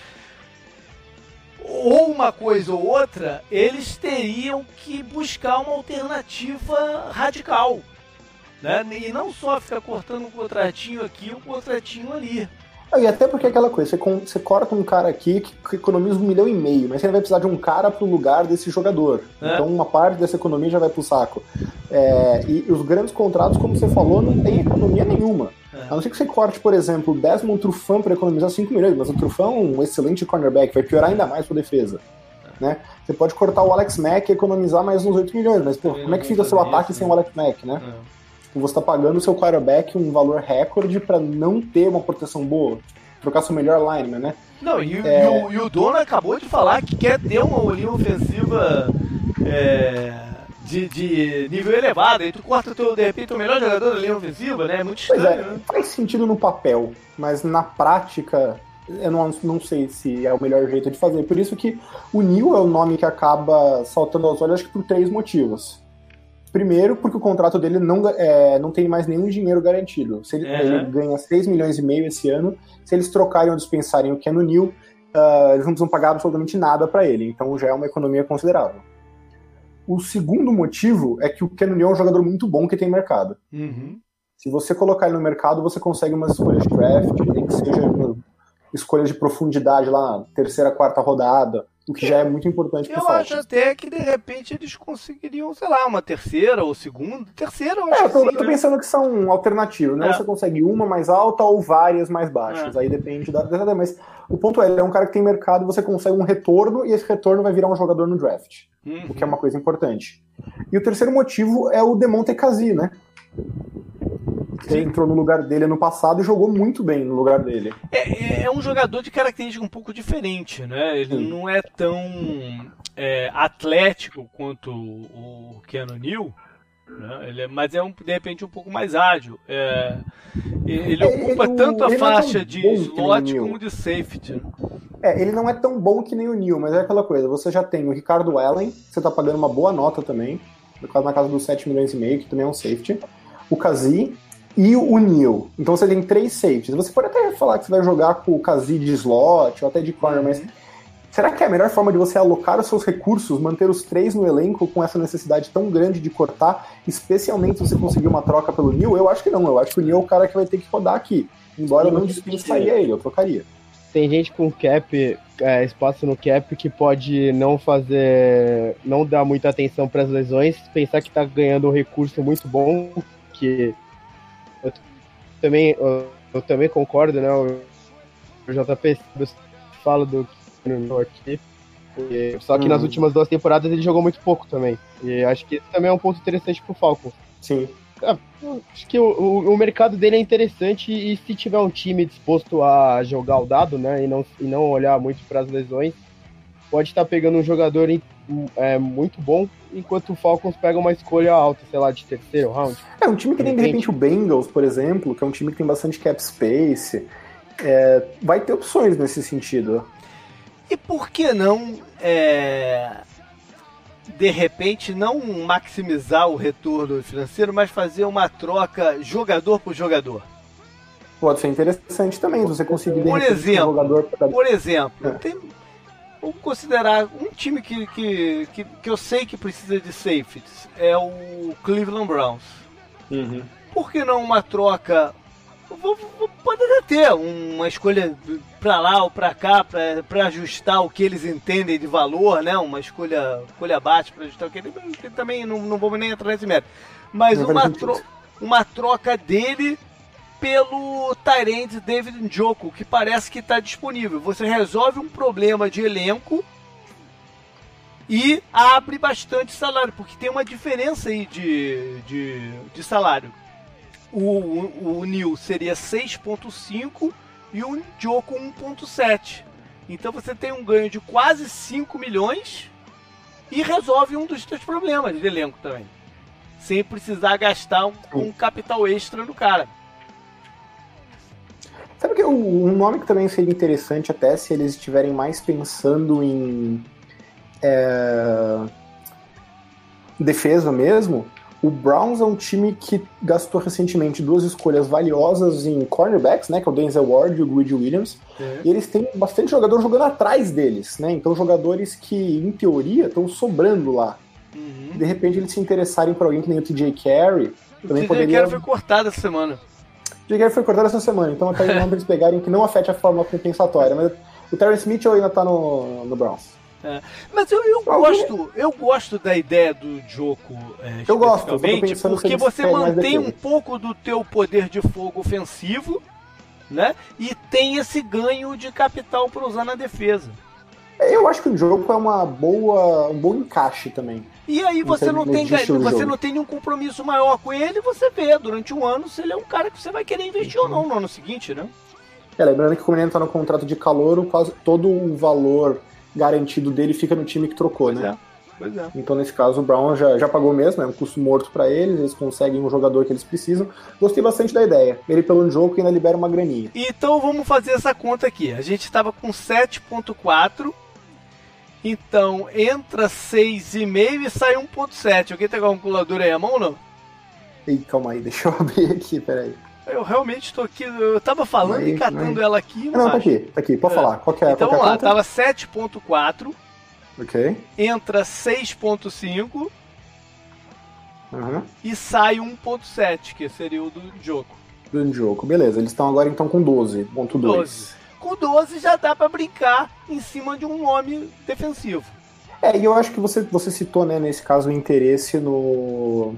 Ou uma coisa ou outra, eles teriam que buscar uma alternativa radical. Né? E não só ficar cortando um contratinho aqui, um contratinho ali. E até porque é aquela coisa, você, com, você corta um cara aqui que, que, economiza um milhão e meio, mas você vai precisar de um cara pro lugar desse jogador. É. Então uma parte dessa economia já vai pro saco. É, e, e, os grandes contratos, como você falou, não tem economia nenhuma. É. A não ser que você corte, por exemplo, o Desmond Trufant para economizar 5 milhões, mas o Trufant é um excelente cornerback, vai piorar ainda mais sua defesa. Né? Você pode cortar o Alex Mack e economizar mais uns 8 milhões, mas pô, como é que fica seu ataque sem o Alex Mack, né? É. Tipo, você está pagando o seu quarterback um valor recorde para não ter uma proteção boa, trocar seu melhor lineman, né? Não, e, é... e, o, e o dono acabou de falar que quer ter uma linha ofensiva é, de, de, nível elevado. Aí tu corta, teu, de repente, o melhor jogador da linha ofensiva, né? É muito estranho, pois é, né? Faz sentido no papel, mas na prática eu não, não sei se é o melhor jeito de fazer. Por isso que o Neil é o nome que acaba saltando aos olhos, acho que por três motivos. Primeiro, porque o contrato dele não, é, não tem mais nenhum dinheiro garantido. Se ele, uhum. ele, ganha 6 milhões e meio esse ano, se eles trocarem ou dispensarem o Ken Neal, uh, eles não precisam pagar absolutamente nada para ele. Então já é uma economia considerável. O segundo motivo é que o Ken Neal é um jogador muito bom que tem mercado. Uhum. Se você colocar ele no mercado, você consegue umas escolhas de draft, nem que seja escolhas de profundidade lá terceira, quarta rodada, o que já é muito importante para Eu acho até que de repente eles conseguiriam, sei lá, uma terceira ou segunda. Terceira, eu acho é, eu tô, sim, tô né? pensando que são alternativas, né? É. Você consegue uma mais alta ou várias mais baixas. É. Aí depende da. Mas o ponto é, ele é um cara que tem mercado você consegue um retorno, e esse retorno vai virar um jogador no draft. Uhum. O que é uma coisa importante. E o terceiro motivo é o Demonte Kazi, né? Ele entrou no lugar dele ano passado e jogou muito bem no lugar dele. É, é, é um jogador de característica um pouco diferente, né? Ele Sim. não é tão é, atlético quanto o Keanu Neal, né? ele é, mas é um, de repente um pouco mais ágil. É, ele é, ocupa tanto a faixa de slot como de safety. É, ele não é tão bom que nem o Neil, mas é aquela coisa. Você já tem o Ricardo Allen, você tá pagando uma boa nota também, na casa dos 7 milhões e meio, que também é um safety. O Kazi e o Neil. Então você tem três safeties. Você pode até falar que você vai jogar com o Kazi de slot ou até de corner, mas será que é a melhor forma de você alocar os seus recursos, manter os três no elenco com essa necessidade tão grande de cortar, especialmente se você conseguir uma troca pelo Neil? Eu acho que não. Eu acho que o Neil é o cara que vai ter que rodar aqui. Embora eu não dispensaria ele, eu trocaria. Tem gente com cap, é, espaço no cap, que pode não fazer. não dar muita atenção para as lesões, pensar que tá ganhando um recurso muito bom, que também, eu, eu também concordo, né? O, o JP fala do aqui. E, só que hum. nas últimas duas temporadas ele jogou muito pouco também. E acho que esse também é um ponto interessante pro Falcons. Sim. É, acho que o, o, o, mercado dele é interessante e se tiver um time disposto a jogar o dado, né, e não, e não olhar muito para as lesões, pode estar tá pegando um jogador é, muito bom, enquanto o Falcons pega uma escolha alta, sei lá, de terceiro round. É, um time que tem de repente o Bengals, por exemplo, que é um time que tem bastante cap space, é, vai ter opções nesse sentido. E por que não é, de repente não maximizar o retorno financeiro, mas fazer uma troca jogador por jogador. Pode ser interessante também, você conseguir por exemplo, um jogador pra... Por exemplo, é. tem, vamos considerar um time que, que, que, que, eu sei que precisa de safeties, é o Cleveland Browns. Uhum. Por que não uma troca pode até ter uma escolha para lá ou para cá para ajustar o que eles entendem de valor, né? Uma escolha, escolha abaixo para ajustar o que eles também não, não vamos nem entrar nesse mérito. Mas uma, tro uma troca dele pelo Tyrande David Njoku, que parece que está disponível. Você resolve um problema de elenco e abre bastante salário, porque tem uma diferença aí de, de, de salário o, o New seria 6.5 e o Joko 1.7. Então você tem um ganho de quase 5 milhões e resolve um dos seus problemas de elenco também. Sem precisar gastar um, um capital extra no cara. Sabe que um nome que também seria interessante até se eles estiverem mais pensando em é, defesa mesmo, o Browns é um time que gastou recentemente duas escolhas valiosas em cornerbacks, né? Que é o Denzel Ward e o Greedy Williams. É. E eles têm bastante jogador jogando atrás deles, né? Então jogadores que, em teoria, estão sobrando lá. Uhum. De repente eles se interessarem por alguém que nem o TJ Carey. O também TJ poderia... Carey foi cortado essa semana. O TJ Carey foi cortado essa semana, então até o eles pegarem que não afete a forma compensatória. Mas o Terrence Mitchell ainda tá no, no Browns. É. Mas eu, eu gosto, eu gosto da ideia do Joko, é, eu gosto, porque você mantém um pouco do teu poder de fogo ofensivo, né? E tem esse ganho de capital para usar na defesa. Eu acho que o jogo é uma boa, um bom encaixe também. E aí você não tem você não tem nenhum compromisso maior com ele, você vê durante um ano se ele é um cara que você vai querer investir uhum. ou não no ano seguinte, né? É, lembrando que como ele está no contrato de calor, quase todo o valor garantido dele fica no time que trocou, pois né? É. Pois é. Então, nesse caso, o Brown já, já pagou mesmo, é um custo morto para eles, eles conseguem um jogador que eles precisam. Gostei bastante da ideia. Ele pelo jogo ainda libera uma graninha. Então vamos fazer essa conta aqui. A gente estava com 7.4. Então entra 6,5 e sai 1.7. Alguém tem a calculadora aí à mão ou não? Ei, calma aí, deixa eu abrir aqui, peraí. Eu realmente estou aqui, eu tava falando aí, e catando ela aqui. Não, não tá aqui, tá aqui, pode é. falar. Qual que é, então qual vamos lá, tava 7.4. Ok. Entra 6.5. Uhum. E sai 1.7, que seria o do Joko. Do Joko, beleza. Eles estão agora então com 12.2. 12. Com 12 já dá para brincar em cima de um nome defensivo. É, e eu acho que você, você citou, né, nesse caso, o interesse no,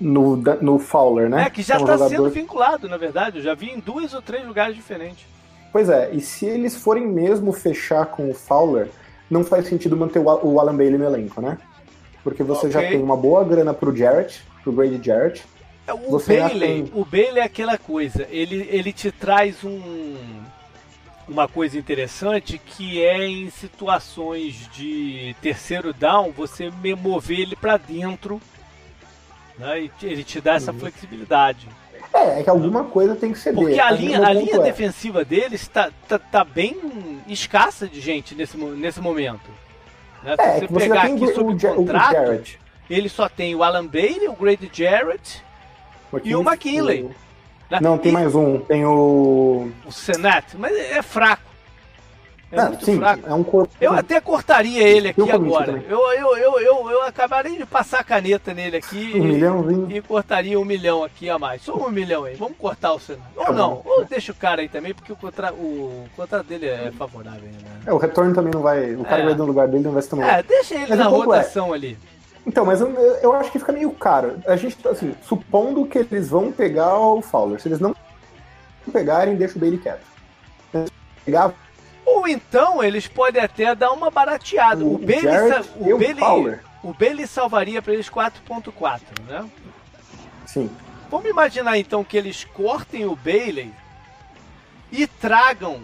no, no Fowler, né? É, que já está um jogador... sendo vinculado, na verdade. Eu já vi em dois ou três lugares diferentes. Pois é, e se eles forem mesmo fechar com o Fowler, não faz sentido manter o Alan Bailey no elenco, né? Porque você okay. já tem uma boa grana pro Jarrett, pro Brady Jarrett. É, o você Bailey, tem... o Bailey é aquela coisa, ele, ele te traz um uma coisa interessante que é em situações de terceiro down você mover ele para dentro Né? E ele te dá essa uhum. flexibilidade. É, é que alguma coisa tem que ser Porque a, linha, a linha é. defensiva deles está tá, tá bem escassa de gente nesse, nesse momento. Né? Se é, você pegar aqui sob o, contrato, o ele só tem o Alan Bailey, o Grady Jarrett e o McKinley. O... Né? Não, tem e... mais um. Tem o. O Senat, mas é fraco. É ah, muito sim, fraco. É um corpo. Eu até cortaria ele aqui agora. Eu, eu, eu, eu, eu acabaria de passar a caneta nele aqui um e, e, cortaria um milhão aqui a mais. Só um milhão aí. Vamos cortar o Senat. Ou tá não, ou deixa o cara aí também, porque o contrato, o contrato dele é favorável. Né? É, o retorno também não vai. O cara é. vai no lugar dele não vai se tomar. É, deixa ele mas na é rotação é. ali. Então, mas eu, eu acho que fica meio caro. A gente, assim, supondo que eles vão pegar o Fowler. Se eles não pegarem, deixa o Bailey quieto. Pegar... Ou então eles podem até dar uma barateada. O, o Bailey, o, Bailey, o Bailey salvaria para eles 4.4, né? Sim. Vamos imaginar então que eles cortem o Bailey e tragam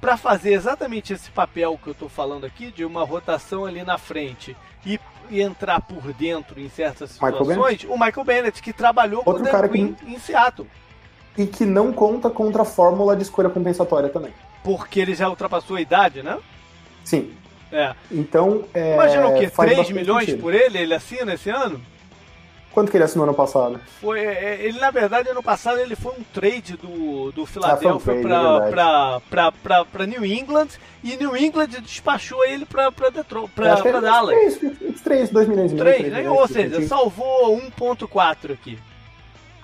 para fazer exatamente esse papel que eu estou falando aqui, de uma rotação ali na frente e, e entrar por dentro em certas situações, Michael o Michael Bennett, que trabalhou Outro com o cara Queen que... em Seattle. E que não conta contra a fórmula de escolha compensatória também. Porque ele já ultrapassou a idade, né? Sim. É. Então, é, Imagina o quê? 3 milhões sentido. por ele? Ele assina esse ano? Quanto que ele assinou ano passado? Foi, é, ele, na verdade, ano passado ele foi um trade do, do Philadelphia ah, para é para New England e New England despachou ele para Detroit, para é Dallas. 3, 3, 2 milhões e meio. 3, né? Ou seja, salvou 1.4 aqui.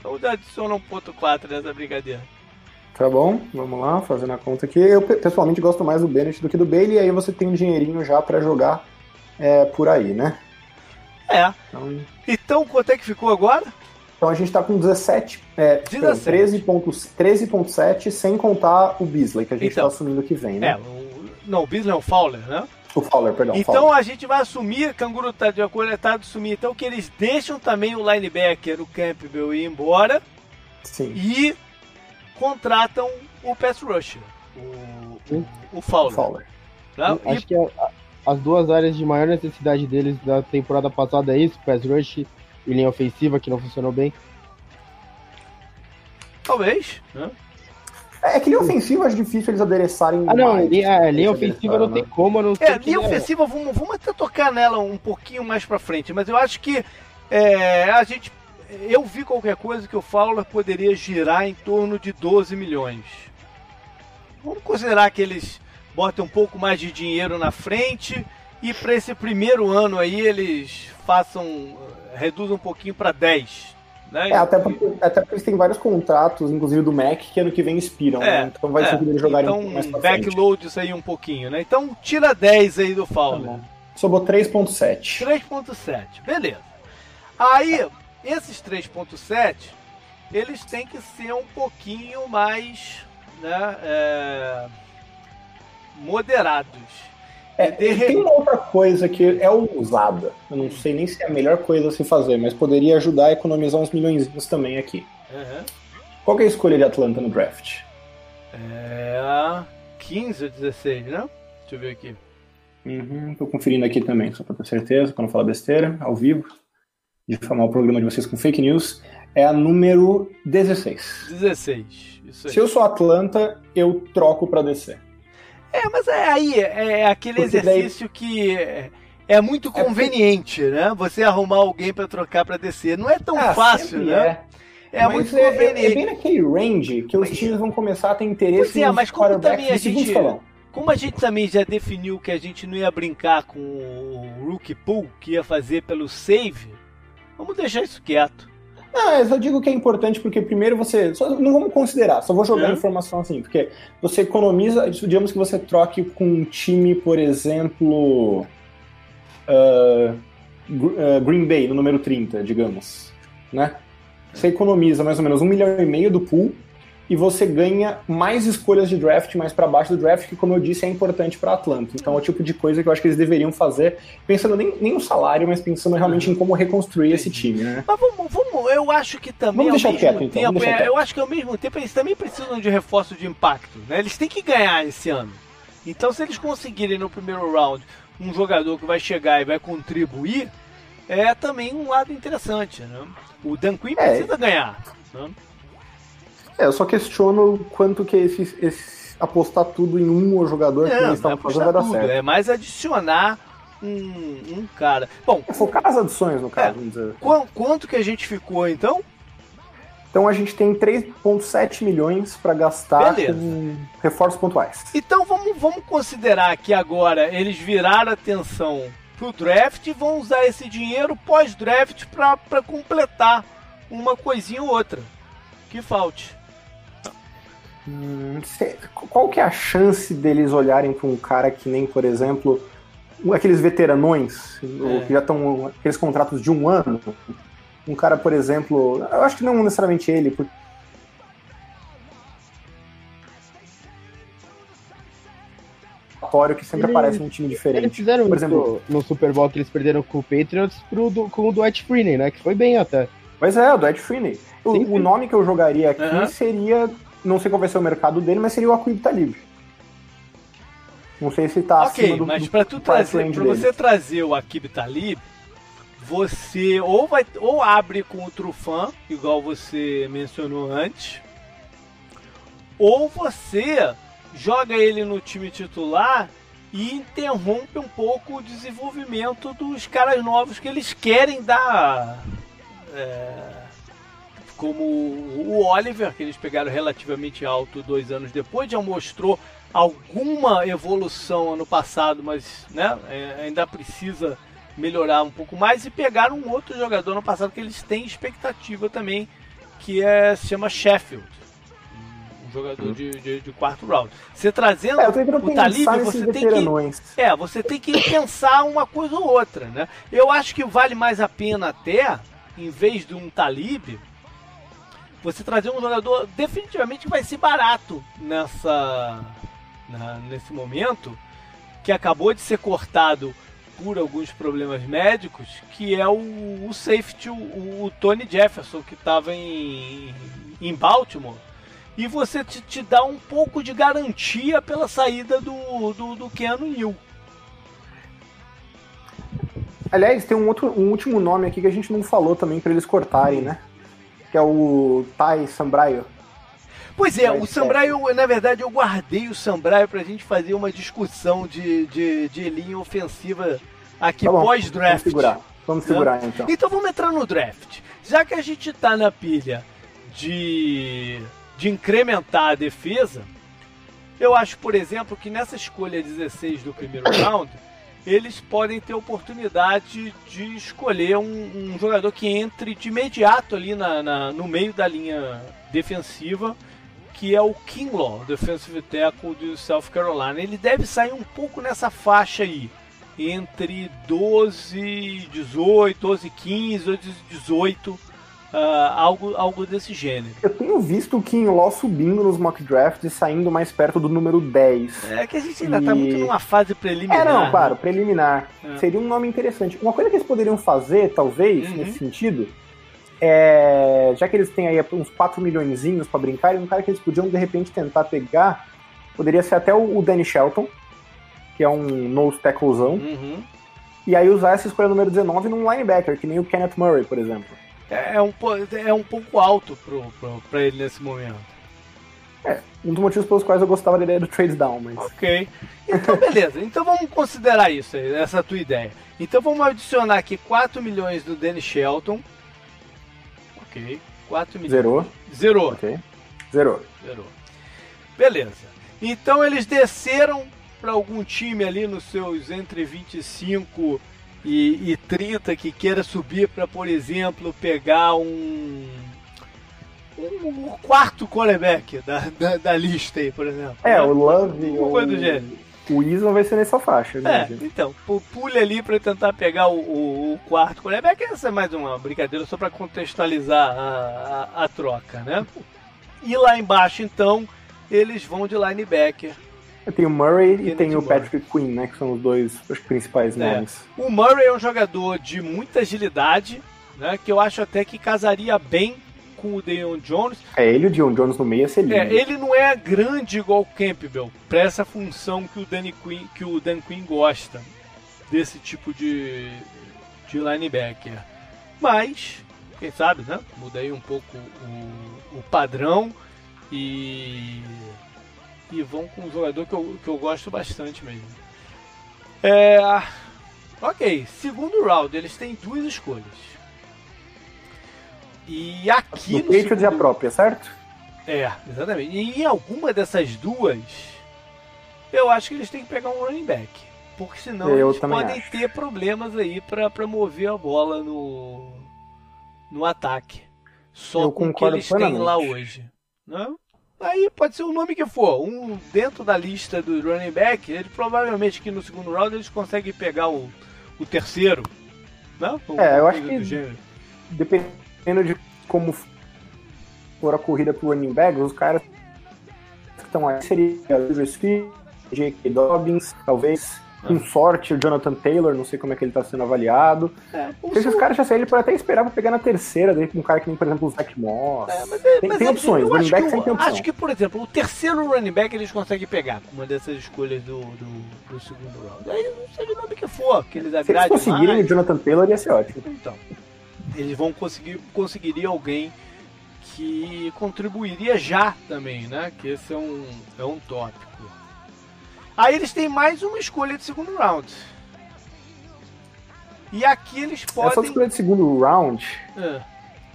Então já adiciona 1.4 nessa brincadeira. Tá bom, vamos lá, fazendo a conta aqui. Eu pessoalmente gosto mais do Bennett do que do Bailey, e aí você tem um dinheirinho já para jogar é, por aí, né? É. Então, então, quanto é que ficou agora? Então a gente está com 17, é, 13.7 13 sem contar o Beasley, que a gente está então, assumindo que vem, né? É, o, não, o Beasley é o Fowler, né? O Fowler, perdão. Então Fowler. a gente vai assumir, Canguru está de acordo, tá de assumir, então que eles deixam também o linebacker, o Campbell, ir embora. Sim. E contratam o pass rusher, o, o, o Fowler. Fowler. Tá? Acho e... que é as duas áreas de maior necessidade deles da temporada passada é isso, pass rush e linha ofensiva, que não funcionou bem. Talvez, né? É que linha ofensiva acho difícil eles adereçarem. Ah, não, mais, linha, é, linha ofensiva não tem como, não É, linha ofensiva, vamos, vamos até tocar nela um pouquinho mais pra frente, mas eu acho que é, a gente. Eu vi qualquer coisa que o Fowler poderia girar em torno de 12 milhões. Vamos considerar que eles botem um pouco mais de dinheiro na frente e para esse primeiro ano aí eles façam reduzam um pouquinho para 10. Né? É, até porque, até porque eles têm vários contratos, inclusive do Mac, que ano que vem expiram, é, né? Então vai ser é, eles jogarem então, um mais pra backload isso aí um pouquinho, né? Então tira 10 aí do Fowler. Tá Sobrou 3.7. 3.7, beleza. Aí, esses 3.7, eles têm que ser um pouquinho mais, né? É moderados. É, tem uma outra coisa que é usada. Eu não sei nem se é a melhor coisa a se fazer, mas poderia ajudar a economizar uns milhões também aqui. Uhum. Qual é a escolha de Atlanta no draft? É 15 ou 16, né? Deixa eu ver aqui. Uhum, tô conferindo aqui também, só pra ter certeza, pra não falar besteira, ao vivo. Difamar o programa de vocês com fake news. É a número 16. 16, isso aí. Se eu sou Atlanta, eu troco pra descer. É, mas é aí, é, é aquele Porque exercício daí... que é, é muito é conveniente, né? Você arrumar alguém para trocar para descer. Não é tão ah, fácil, né? É, é muito é, conveniente. É, bem naquele range que os times vão começar a ter interesse pois é, mas como também a gente, como a gente também já definiu que a gente não ia brincar com o rookie pool que ia fazer pelo save, vamos deixar isso quieto. Não, eu só digo que é importante porque primeiro você. Só, não vamos considerar, só vou jogar é. informação assim, porque você economiza. Digamos que você troque com um time, por exemplo. Uh, uh, Green Bay, no número 30, digamos. Né? Você economiza mais ou menos um milhão e meio do pool e você ganha mais escolhas de draft mais para baixo do draft, que, como eu disse, é importante para Atlanta. Então é o tipo de coisa que eu acho que eles deveriam fazer, pensando nem, nem no salário, mas pensando realmente em como reconstruir esse time, né? Mas vamos, vamos eu acho que também. Vamos deixar quieto, então. Tempo, deixar é, eu acho que ao mesmo tempo eles também precisam de reforço de impacto, né? Eles têm que ganhar esse ano. Então, se eles conseguirem no primeiro round um jogador que vai chegar e vai contribuir, é também um lado interessante. Né? O Dan Quinn é. precisa ganhar. Né? É, eu só questiono quanto que esse, esse apostar tudo em um jogador que eles estavam fazendo vai dar certo. É mais adicionar um, um cara. Bom, é focar as adições no caso, é, vamos dizer. Quanto, quanto que a gente ficou então? Então a gente tem 3,7 milhões para gastar Beleza. com reforços pontuais. Então vamos, vamos considerar que agora eles viraram atenção pro draft e vão usar esse dinheiro pós-draft para completar uma coisinha ou outra que falte. Hum, qual que é a chance deles olharem para um cara que nem, por exemplo, aqueles veteranões, é. que já estão aqueles contratos de um ano? Um cara, por exemplo, eu acho que não necessariamente ele, porque que sempre aparece num time diferente. Eles fizeram por exemplo, no Super Bowl que eles perderam com o Patriots pro, do, com o Dwight Freeney, né? Que foi bem até. Pois é, o Dwight Freeney. O, o, nome que eu jogaria aqui uhum. seria não sei qual vai ser o mercado dele, mas seria o Aquib Talib. Não sei se tá Ok, acima do, mas para tu trazer, pra você trazer o Akib Talib, você ou vai ou abre com o Trufan, igual você mencionou antes, ou você joga ele no time titular e interrompe um pouco o desenvolvimento dos caras novos que eles querem dar. É, como o Oliver, que eles pegaram relativamente alto dois anos depois, já mostrou alguma evolução ano passado, mas né, é, ainda precisa melhorar um pouco mais. E pegaram um outro jogador no passado que eles têm expectativa também, que é, se chama Sheffield. Um jogador uhum. de, de, de, quarto round. Você trazendo é, o Talib, você tem que. É, você tem que pensar uma coisa ou outra, né? Eu acho que vale mais a pena até, em vez de um Talib, você trazer um jogador definitivamente que vai ser barato nessa na, nesse momento, que acabou de ser cortado por alguns problemas médicos, que é o, o safety, o, o, Tony Jefferson, que estava em, em Baltimore. E você te, te, dá um pouco de garantia pela saída do, do, do Keanu Neal. Aliás, tem um, outro, um último nome aqui que a gente não falou também para eles cortarem, né? Que é o Tai Sambraio. Pois é, o Sambraio, na verdade, eu guardei o Sambraio pra gente fazer uma discussão de, de, de linha ofensiva aqui tá pós-draft. Vamos segurar, vamos segurar então. Então vamos entrar no draft. Já que a gente tá na pilha de, de incrementar a defesa, eu acho, por exemplo, que nessa escolha 16 do primeiro round eles podem ter oportunidade de escolher um, um jogador que entre de imediato ali na, na, no meio da linha defensiva, que é o Kinlaw, defensive tackle de South Carolina. Ele deve sair um pouco nessa faixa aí, entre 12, 18, 12, 15, 12, 18 Uh, algo, algo desse gênero. Eu tenho visto o Kim Law subindo nos mock drafts e saindo mais perto do número 10. É que a gente ainda e... tá muito numa fase preliminar. É, não, claro, preliminar. É. Seria um nome interessante. Uma coisa que eles poderiam fazer, talvez, uhum. nesse sentido, é. Já que eles têm aí uns 4 milhões para brincar, um cara que eles podiam de repente tentar pegar poderia ser até o, Danny Shelton, que é um nose tacklezão. Uhum. E aí usar essa escolha número 19 num linebacker, que nem o Kenneth Murray, por exemplo. É, é, um, é um pouco alto pro, pro, pra ele nesse momento. É, um dos motivos pelos quais eu gostava da ideia do trade down, mas. Ok. Então, beleza. então vamos considerar isso essa tua ideia. Então vamos adicionar aqui 4 milhões do Danny Shelton. Ok. 4 milhões. Zerou. Zerou. Ok. Zerou. Zerou. Beleza. Então eles desceram para algum time ali nos seus entre 25 e, e 30 que queira subir para, por exemplo, pegar um, um, quarto quarterback da, da, da, lista aí, por exemplo. É, né? o Love. Um o, do gênero. O Isla vai ser nessa faixa. É, então, pule ali para tentar pegar o, o, o quarto quarterback. Essa é mais uma brincadeira só para contextualizar a, a, a troca, né? E lá embaixo, então, eles vão de linebacker tem o Murray e tem o Patrick Quinn, né? Que são os dois os principais é. nomes. O Murray é um jogador de muita agilidade, né? Que eu acho até que casaria bem com o Deion Jones. É, ele e o Deion Jones no meio é ser lindo. É, ele não é grande igual o Campbell, para essa função que o, Danny Quinn, que o Dan Quinn gosta. Desse tipo de, de linebacker. Mas, quem sabe, né? Mudei um pouco o, o padrão e. E vão com um jogador que eu, que eu gosto bastante mesmo. É. Ok, segundo round, eles têm duas escolhas. E aqui no, no Patriots segundo... é a própria, certo? É, exatamente. E em alguma dessas duas, eu acho que eles têm que pegar um running back. Porque senão eu eles podem acho. ter problemas aí para mover a bola no, no ataque. Só eu com o que eles têm lá hoje. Né? Aí pode ser o nome que for. Um dentro da lista do running back, ele provavelmente que no segundo round eles conseguem pegar o, o terceiro. Né? é, eu acho que dependendo de como for a corrida pro running back, os caras que estão aí seria o J.K. Dobbins, talvez com sorte, o Jonathan Taylor, não sei como é que ele tá sendo avaliado. É, Se esses caras já ele pode até esperar pra pegar na terceira, daí um cara que nem, por exemplo, o Zach Moss. É, mas, é, tem, mas tem é opções, running back sempre tem opções. Acho que, por exemplo, o terceiro running back eles conseguem pegar com uma dessas escolhas do, do, do segundo round. Aí não sei o nome que for, que eles Se eles conseguirem mais. o Jonathan Taylor, ia ser ótimo. Então, eles vão conseguir, conseguiria alguém que contribuiria já também, né? Que esse é um, é um tópico. Aí eles têm mais uma escolha de segundo round. E aqui eles podem. Essa escolha de segundo round é,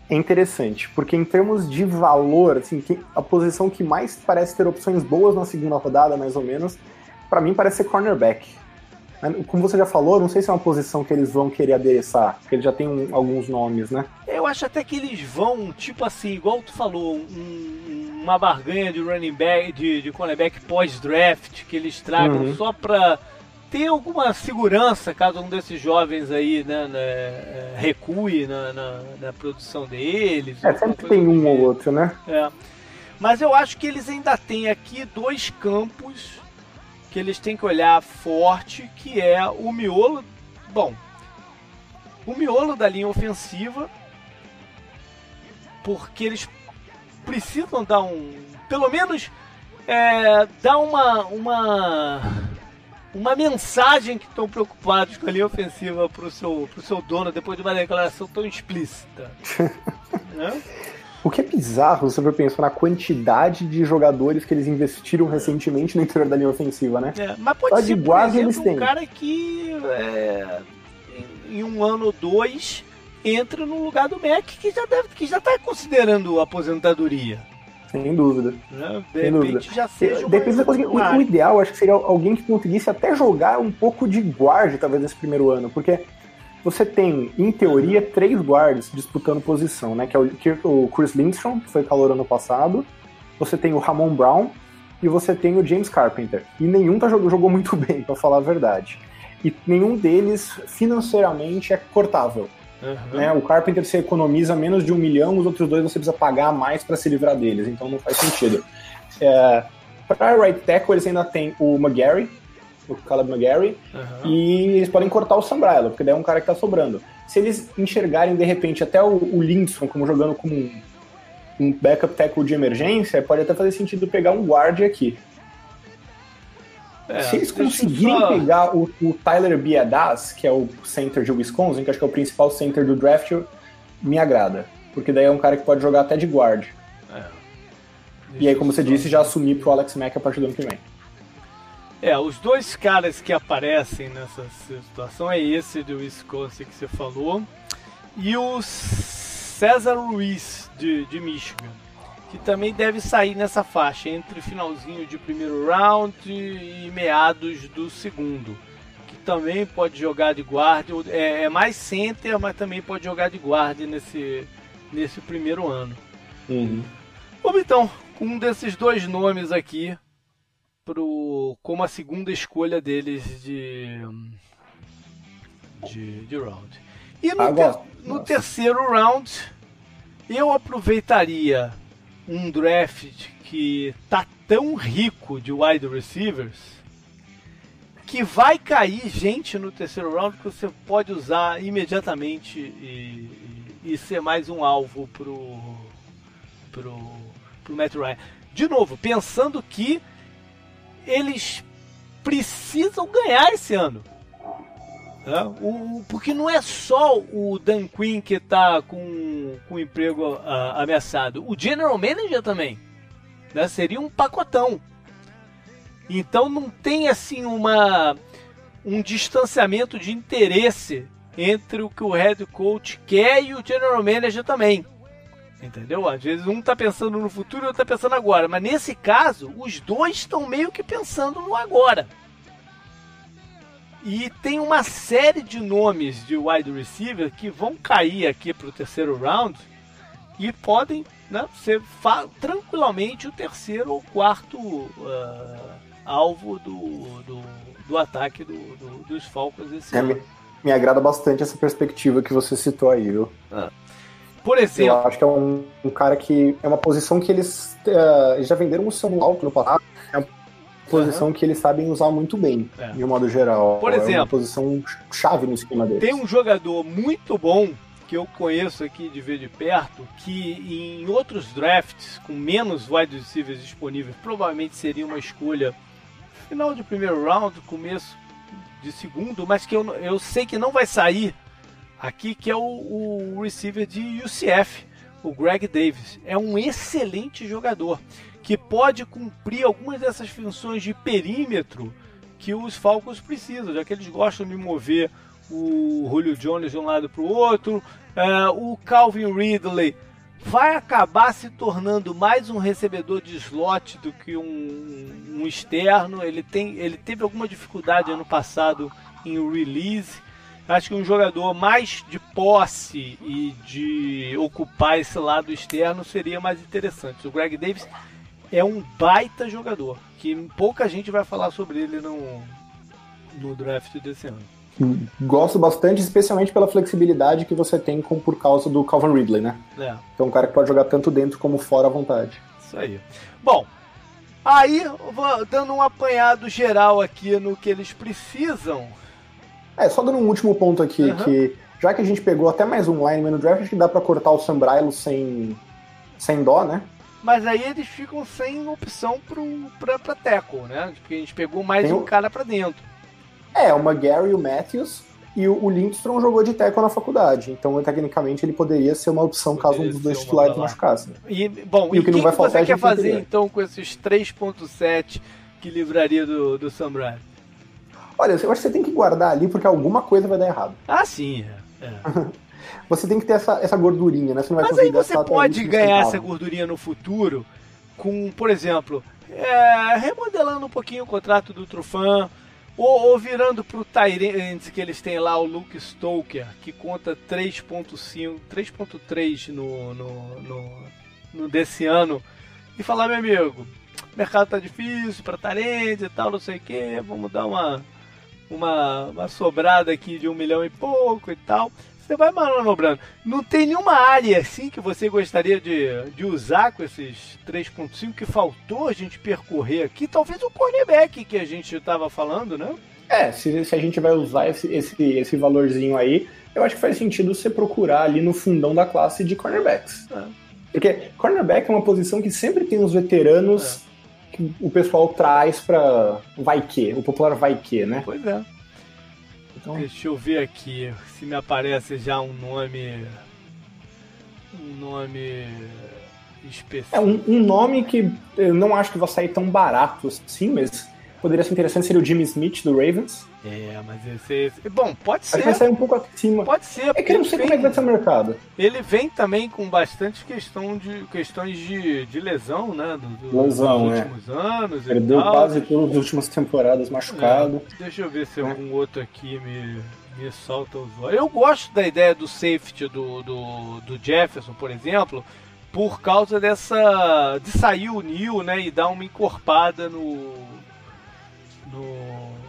é interessante, porque em termos de valor, assim, a posição que mais parece ter opções boas na segunda rodada, mais ou menos, para mim parece ser cornerback. Como você já falou, não sei se é uma posição que eles vão querer adereçar, porque eles já tem um, alguns nomes, né? Eu acho até que eles vão, tipo assim, igual tu falou, um, uma barganha de running back, de, de cornerback pós-draft, que eles tragam uhum. só pra ter alguma segurança caso um desses jovens aí né, né é, recue na, na, na, produção deles. É, sempre tem um ou outro, né? É. Mas eu acho que eles ainda têm aqui dois campos que eles têm que olhar forte, que é o miolo. Bom, o miolo da linha ofensiva, porque eles precisam dar um. Pelo menos é, dar uma. uma uma mensagem que estão preocupados com a linha ofensiva para o seu, pro seu dono depois de uma declaração tão explícita. né? O que é bizarro se você pensar na quantidade de jogadores que eles investiram recentemente no interior da linha ofensiva, né? É, mas pode Só ser, por exemplo, eles têm. um cara que é, em um ano ou dois entra no lugar do Mac que já deve, que já está considerando aposentadoria. Sem dúvida. Né? De Sem dúvida. já seja Depende o, o ideal, acho que seria alguém que conseguisse até jogar um pouco de guarda, talvez, nesse primeiro ano, porque você tem, em teoria, três guards disputando posição, né? Que é o, Chris Lindstrom, que foi calor ano passado, você tem o Ramon Brown e você tem o James Carpenter. E nenhum tá, jogou muito bem, para falar a verdade. E nenhum deles financeiramente é cortável. Uhum. Né? O Carpenter você economiza menos de um milhão, os outros dois você precisa pagar mais para se livrar deles, então não faz sentido. É, para right tackle eles ainda tem o McGarry, o Caleb McGarry, uhum. e eles podem cortar o Sam porque daí é um cara que tá sobrando. Se eles enxergarem, de repente, até o, o Lindstrom como jogando como um, um backup tackle de emergência, pode até fazer sentido pegar um guard aqui. É, Se eles conseguirem só... pegar o, o, Tyler Biadas, que é o center de Wisconsin, que acho que é o principal center do draft, me agrada. Porque daí é um cara que pode jogar até de guard. É. E aí, como você disse, já assumir pro Alex Mack a partir do ano que vem. É, os dois caras que aparecem nessa situação é esse do Wisconsin que você falou e o César Ruiz de, de Michigan, que também deve sair nessa faixa entre finalzinho de primeiro round e meados do segundo, que também pode jogar de guarda, é, é mais center, mas também pode jogar de guarda nesse, nesse primeiro ano. Uhum. Vamos então, um desses dois nomes aqui, pro, como a segunda escolha deles de, de, de round. E no, ter, no terceiro round, eu aproveitaria um draft que tá tão rico de wide receivers que vai cair gente no terceiro round que você pode usar imediatamente e, e, e ser mais um alvo pro, pro, pro Matt Ryan. De novo, pensando que eles precisam ganhar esse ano. Né? O, porque não é só o Dan Quinn que está com, com o emprego uh, ameaçado, o General Manager também. Né? Seria um pacotão. Então não tem assim uma um distanciamento de interesse entre o que o head coach quer e o general manager também. Entendeu? Às vezes um está pensando no futuro e outro está pensando agora. Mas nesse caso, os dois estão meio que pensando no agora. E tem uma série de nomes de wide receiver que vão cair aqui para o terceiro round e podem né, ser tranquilamente o terceiro ou quarto uh, alvo do, do, do ataque do, do, dos Falcons esse é, ano. Me, me, agrada bastante essa perspectiva que você citou aí, viu? Ah. Por exemplo. Eu acho que é um, um cara que. É uma posição que eles uh, já venderam o Samuel no passado. É uma posição uhum. que eles sabem usar muito bem, é. de um modo geral. Por exemplo. É uma posição chave no esquema deles. Tem um jogador muito bom que eu conheço aqui de ver de perto, que em outros drafts, com menos wide receivers disponíveis, provavelmente seria uma escolha final de primeiro round, começo de segundo, mas que eu, eu sei que não vai sair aqui, que é o, o receiver de UCF, o Greg Davis. É um excelente jogador que pode cumprir algumas dessas funções de perímetro que os Falcons precisam, já que eles gostam de mover o Julio Jones de um lado para o outro, uh, o Calvin Ridley vai acabar se tornando mais um recebedor de slot do que um, um externo. Ele, tem, ele teve alguma dificuldade ano passado em release. Acho que um jogador mais de posse e de ocupar esse lado externo seria mais interessante. O Greg Davis é um baita jogador, que pouca gente vai falar sobre ele no, no draft desse ano. Gosto bastante, especialmente pela flexibilidade que você tem com, por causa do Calvin Ridley, né? É. Então, um cara que pode jogar tanto dentro como fora à vontade. Isso aí. Bom, aí, dando um apanhado geral aqui no que eles precisam. É, só dando um último ponto aqui, uhum. que já que a gente pegou até mais um lineman no draft, acho que dá para cortar o Sam Brailo sem, sem dó, né? Mas aí eles ficam sem opção pro, pra, pra Teco, né? Porque a gente pegou mais Tem um o... cara para dentro. É, o McGarry e o Matthews. E o, Lindstrom jogou de tackle na faculdade, então tecnicamente ele poderia ser uma opção poderia caso um dos dois titulares machucasse. E, bom, e, e o que, não vai que faltar você quer fazer então com esses 3.7 que livraria do, do Sam Bradford? Olha, eu acho que você tem que guardar ali porque alguma coisa vai dar errado. Ah, sim. É. é. você tem que ter essa, essa gordurinha, né? Você não vai Mas aí você pode ganhar essa gordurinha no futuro com, por exemplo, é, remodelando um pouquinho o contrato do Trufan, ou, ou virando pro Tyrants que eles têm lá, o Luke Stoker, que conta 3.5, 3.3 no, no, no, no, desse ano, e falar, meu amigo, o mercado tá difícil para Tyrants e tal, não sei o que, vamos dar uma, uma, uma sobrada aqui de um milhão e pouco e tal. Você vai manobrando. Não tem nenhuma área assim que você gostaria de, de usar com esses 3.5 que faltou a gente percorrer aqui? Talvez o cornerback que a gente estava falando, né? É, se, se a gente vai usar esse, esse, esse valorzinho aí, eu acho que faz sentido você procurar ali no fundão da classe de cornerbacks. É. Porque cornerback é uma posição que sempre tem os veteranos é. Que o pessoal traz pra vai que, o popular vai que, né? Pois é. Então... Deixa eu ver aqui se me aparece já um nome. Um nome específico. É um, um nome que eu não acho que vai sair tão barato assim, mas poderia ser interessante seria o Jimmy Smith do Ravens. É, mas esse, esse... Bom, pode ser. Acho que vai sair um pouco acima. Pode ser. É que eu não sei vem, como é que vai ser o mercado. Ele vem também com bastante questão de, questões de, de lesão, né? Do, do, lesão, dos últimos anos. Perdeu quase todas as últimas temporadas machucado. É, deixa eu ver se é. algum outro aqui me, me solta os olhos. Eu gosto da ideia do safety do, do, do Jefferson, por exemplo, por causa dessa. de sair o Neil, né? E dar uma encorpada no. No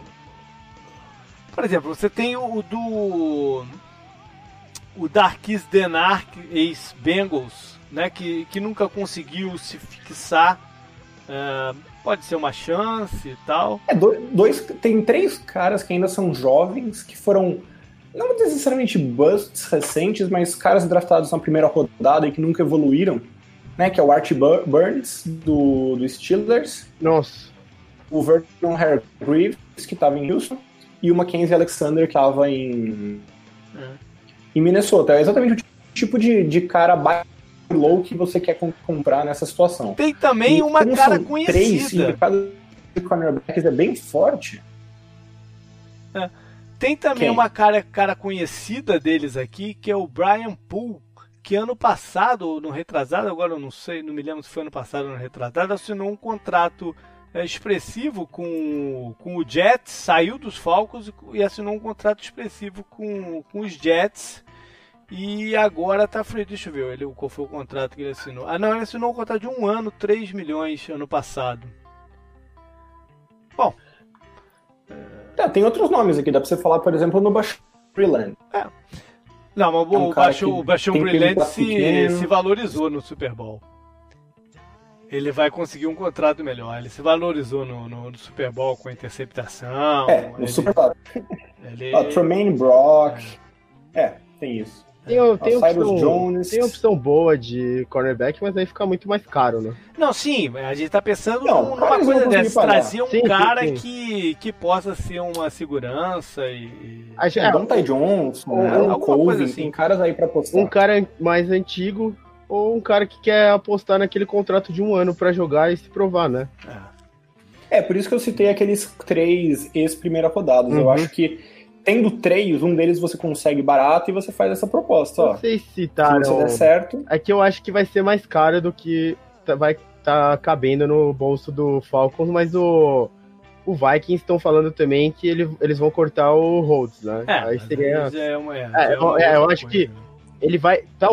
por exemplo, você tem o do. O Darkis Denark, ex-Bengals, né, que, que nunca conseguiu se fixar. Uh, pode ser uma chance e tal. É, dois, tem três caras que ainda são jovens, que foram não necessariamente busts recentes, mas caras draftados na primeira rodada e que nunca evoluíram, né? Que é o Art Burns, do, do Steelers. Nossa. O Vernon Hargreaves, que estava em Houston e o Mackenzie Alexander que estava em, é. em Minnesota. É exatamente o tipo de, de cara baixo low que você quer comprar nessa situação. Tem também e uma cara conhecida. Três, e o mercado de cornerbacks é bem forte. É. Tem também Quem? uma cara, cara conhecida deles aqui, que é o Brian Poole, que ano passado, ou no retrasado, agora eu não sei, não me lembro se foi ano passado ou no retrasado, assinou um contrato expressivo com, com o Jets, saiu dos Falcons e assinou um contrato expressivo com, com os Jets. E agora tá free. Deixa eu ver ele, qual foi o contrato que ele assinou. Ah, não, ele assinou um contrato de um ano, 3 milhões ano passado. Bom. É... tem outros nomes aqui. Dá pra você falar, por exemplo, no Bashir Brillant. É. Não, mas é um o Bashir Brillant se, se valorizou no Super Bowl ele vai conseguir um contrato melhor. Ele se valorizou no, no, no Super Bowl com a interceptação. É, no ele, Super Bowl. Ele... Oh, Tremaine Brock. É. é, tem isso. Tem, tem, opção, Jones. tem opção boa de cornerback, mas aí fica muito mais caro, né? Não, sim, a gente tá pensando não, numa coisa dessa, trazer um sim, cara sim, sim. Que, que possa ser uma segurança e... A gente, é, Ty Johnson, né? alguma Colvin, coisa assim. Tem caras aí pra postar. Um cara mais antigo ou um cara que quer apostar naquele contrato de um ano para jogar e se provar, né? É. é, por isso que eu citei aqueles três ex-primeira rodadas. Uhum. Eu acho que tendo três, um deles você consegue barato e você faz essa proposta. Ó. Vocês citaram. Se der certo. É que eu acho que vai ser mais caro do que tá, vai estar tá cabendo no bolso do Falcons, mas o. O Vikings estão falando também que ele, eles vão cortar o Rhodes, né? É, Aí seria. É uma, é, é, é, uma, é eu acho que. Né? Ele vai. Tá,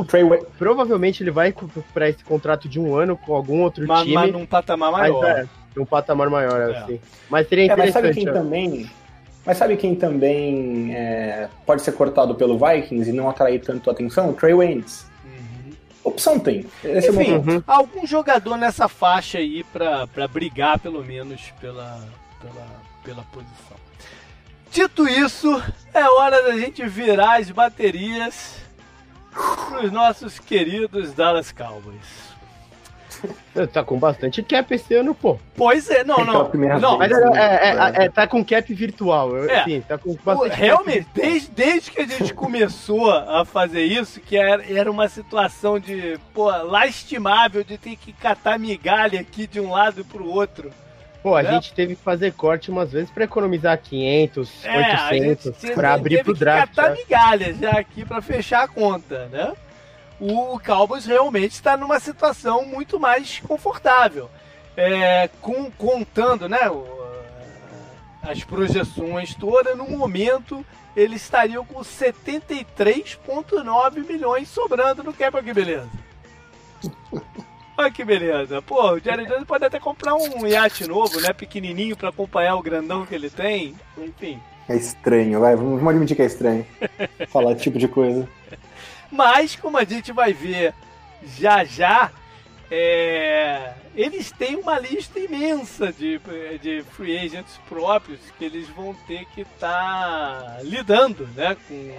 provavelmente ele vai para esse contrato de um ano com algum outro mas, time. Mas num patamar maior. Mas, é, num patamar maior, é. assim. Mas seria interessante. É, mas sabe quem também. Mas sabe quem também é, pode ser cortado pelo Vikings e não atrair tanto atenção? O Trey Waynes. Uhum. Opção tem. Esse é Enfim, é uhum. algum jogador nessa faixa aí para brigar pelo menos pela, pela, pela posição. Dito isso, é hora da gente virar as baterias para os nossos queridos Dallas Cowboys. Tá com bastante cap esse ano, pô. Pois é, não, não. não mas é, é, é, é, tá com cap virtual. É. Sim, tá com bastante Realmente, desde, desde que a gente começou a fazer isso, que era, era uma situação de, pô, lastimável de ter que catar migalha aqui de um lado pro outro. Pô, a né? gente teve que fazer corte umas vezes para economizar 500, é, 800, para abrir pro draft. Que catar migalhas já aqui para fechar a conta, né? O Cowboys realmente está numa situação muito mais confortável. É, com, contando, né, as projeções todas, no momento eles estariam com 73,9 milhões sobrando no cap aqui, beleza? Olha que beleza. Pô, o Jerry Jones pode até comprar um iate novo, né? Pequenininho para acompanhar o grandão que ele tem. Enfim. É estranho, vai. Vamos admitir que é estranho. falar esse tipo de coisa. Mas, como a gente vai ver já já, é... eles têm uma lista imensa de, de free agents próprios que eles vão ter que estar tá lidando né? com,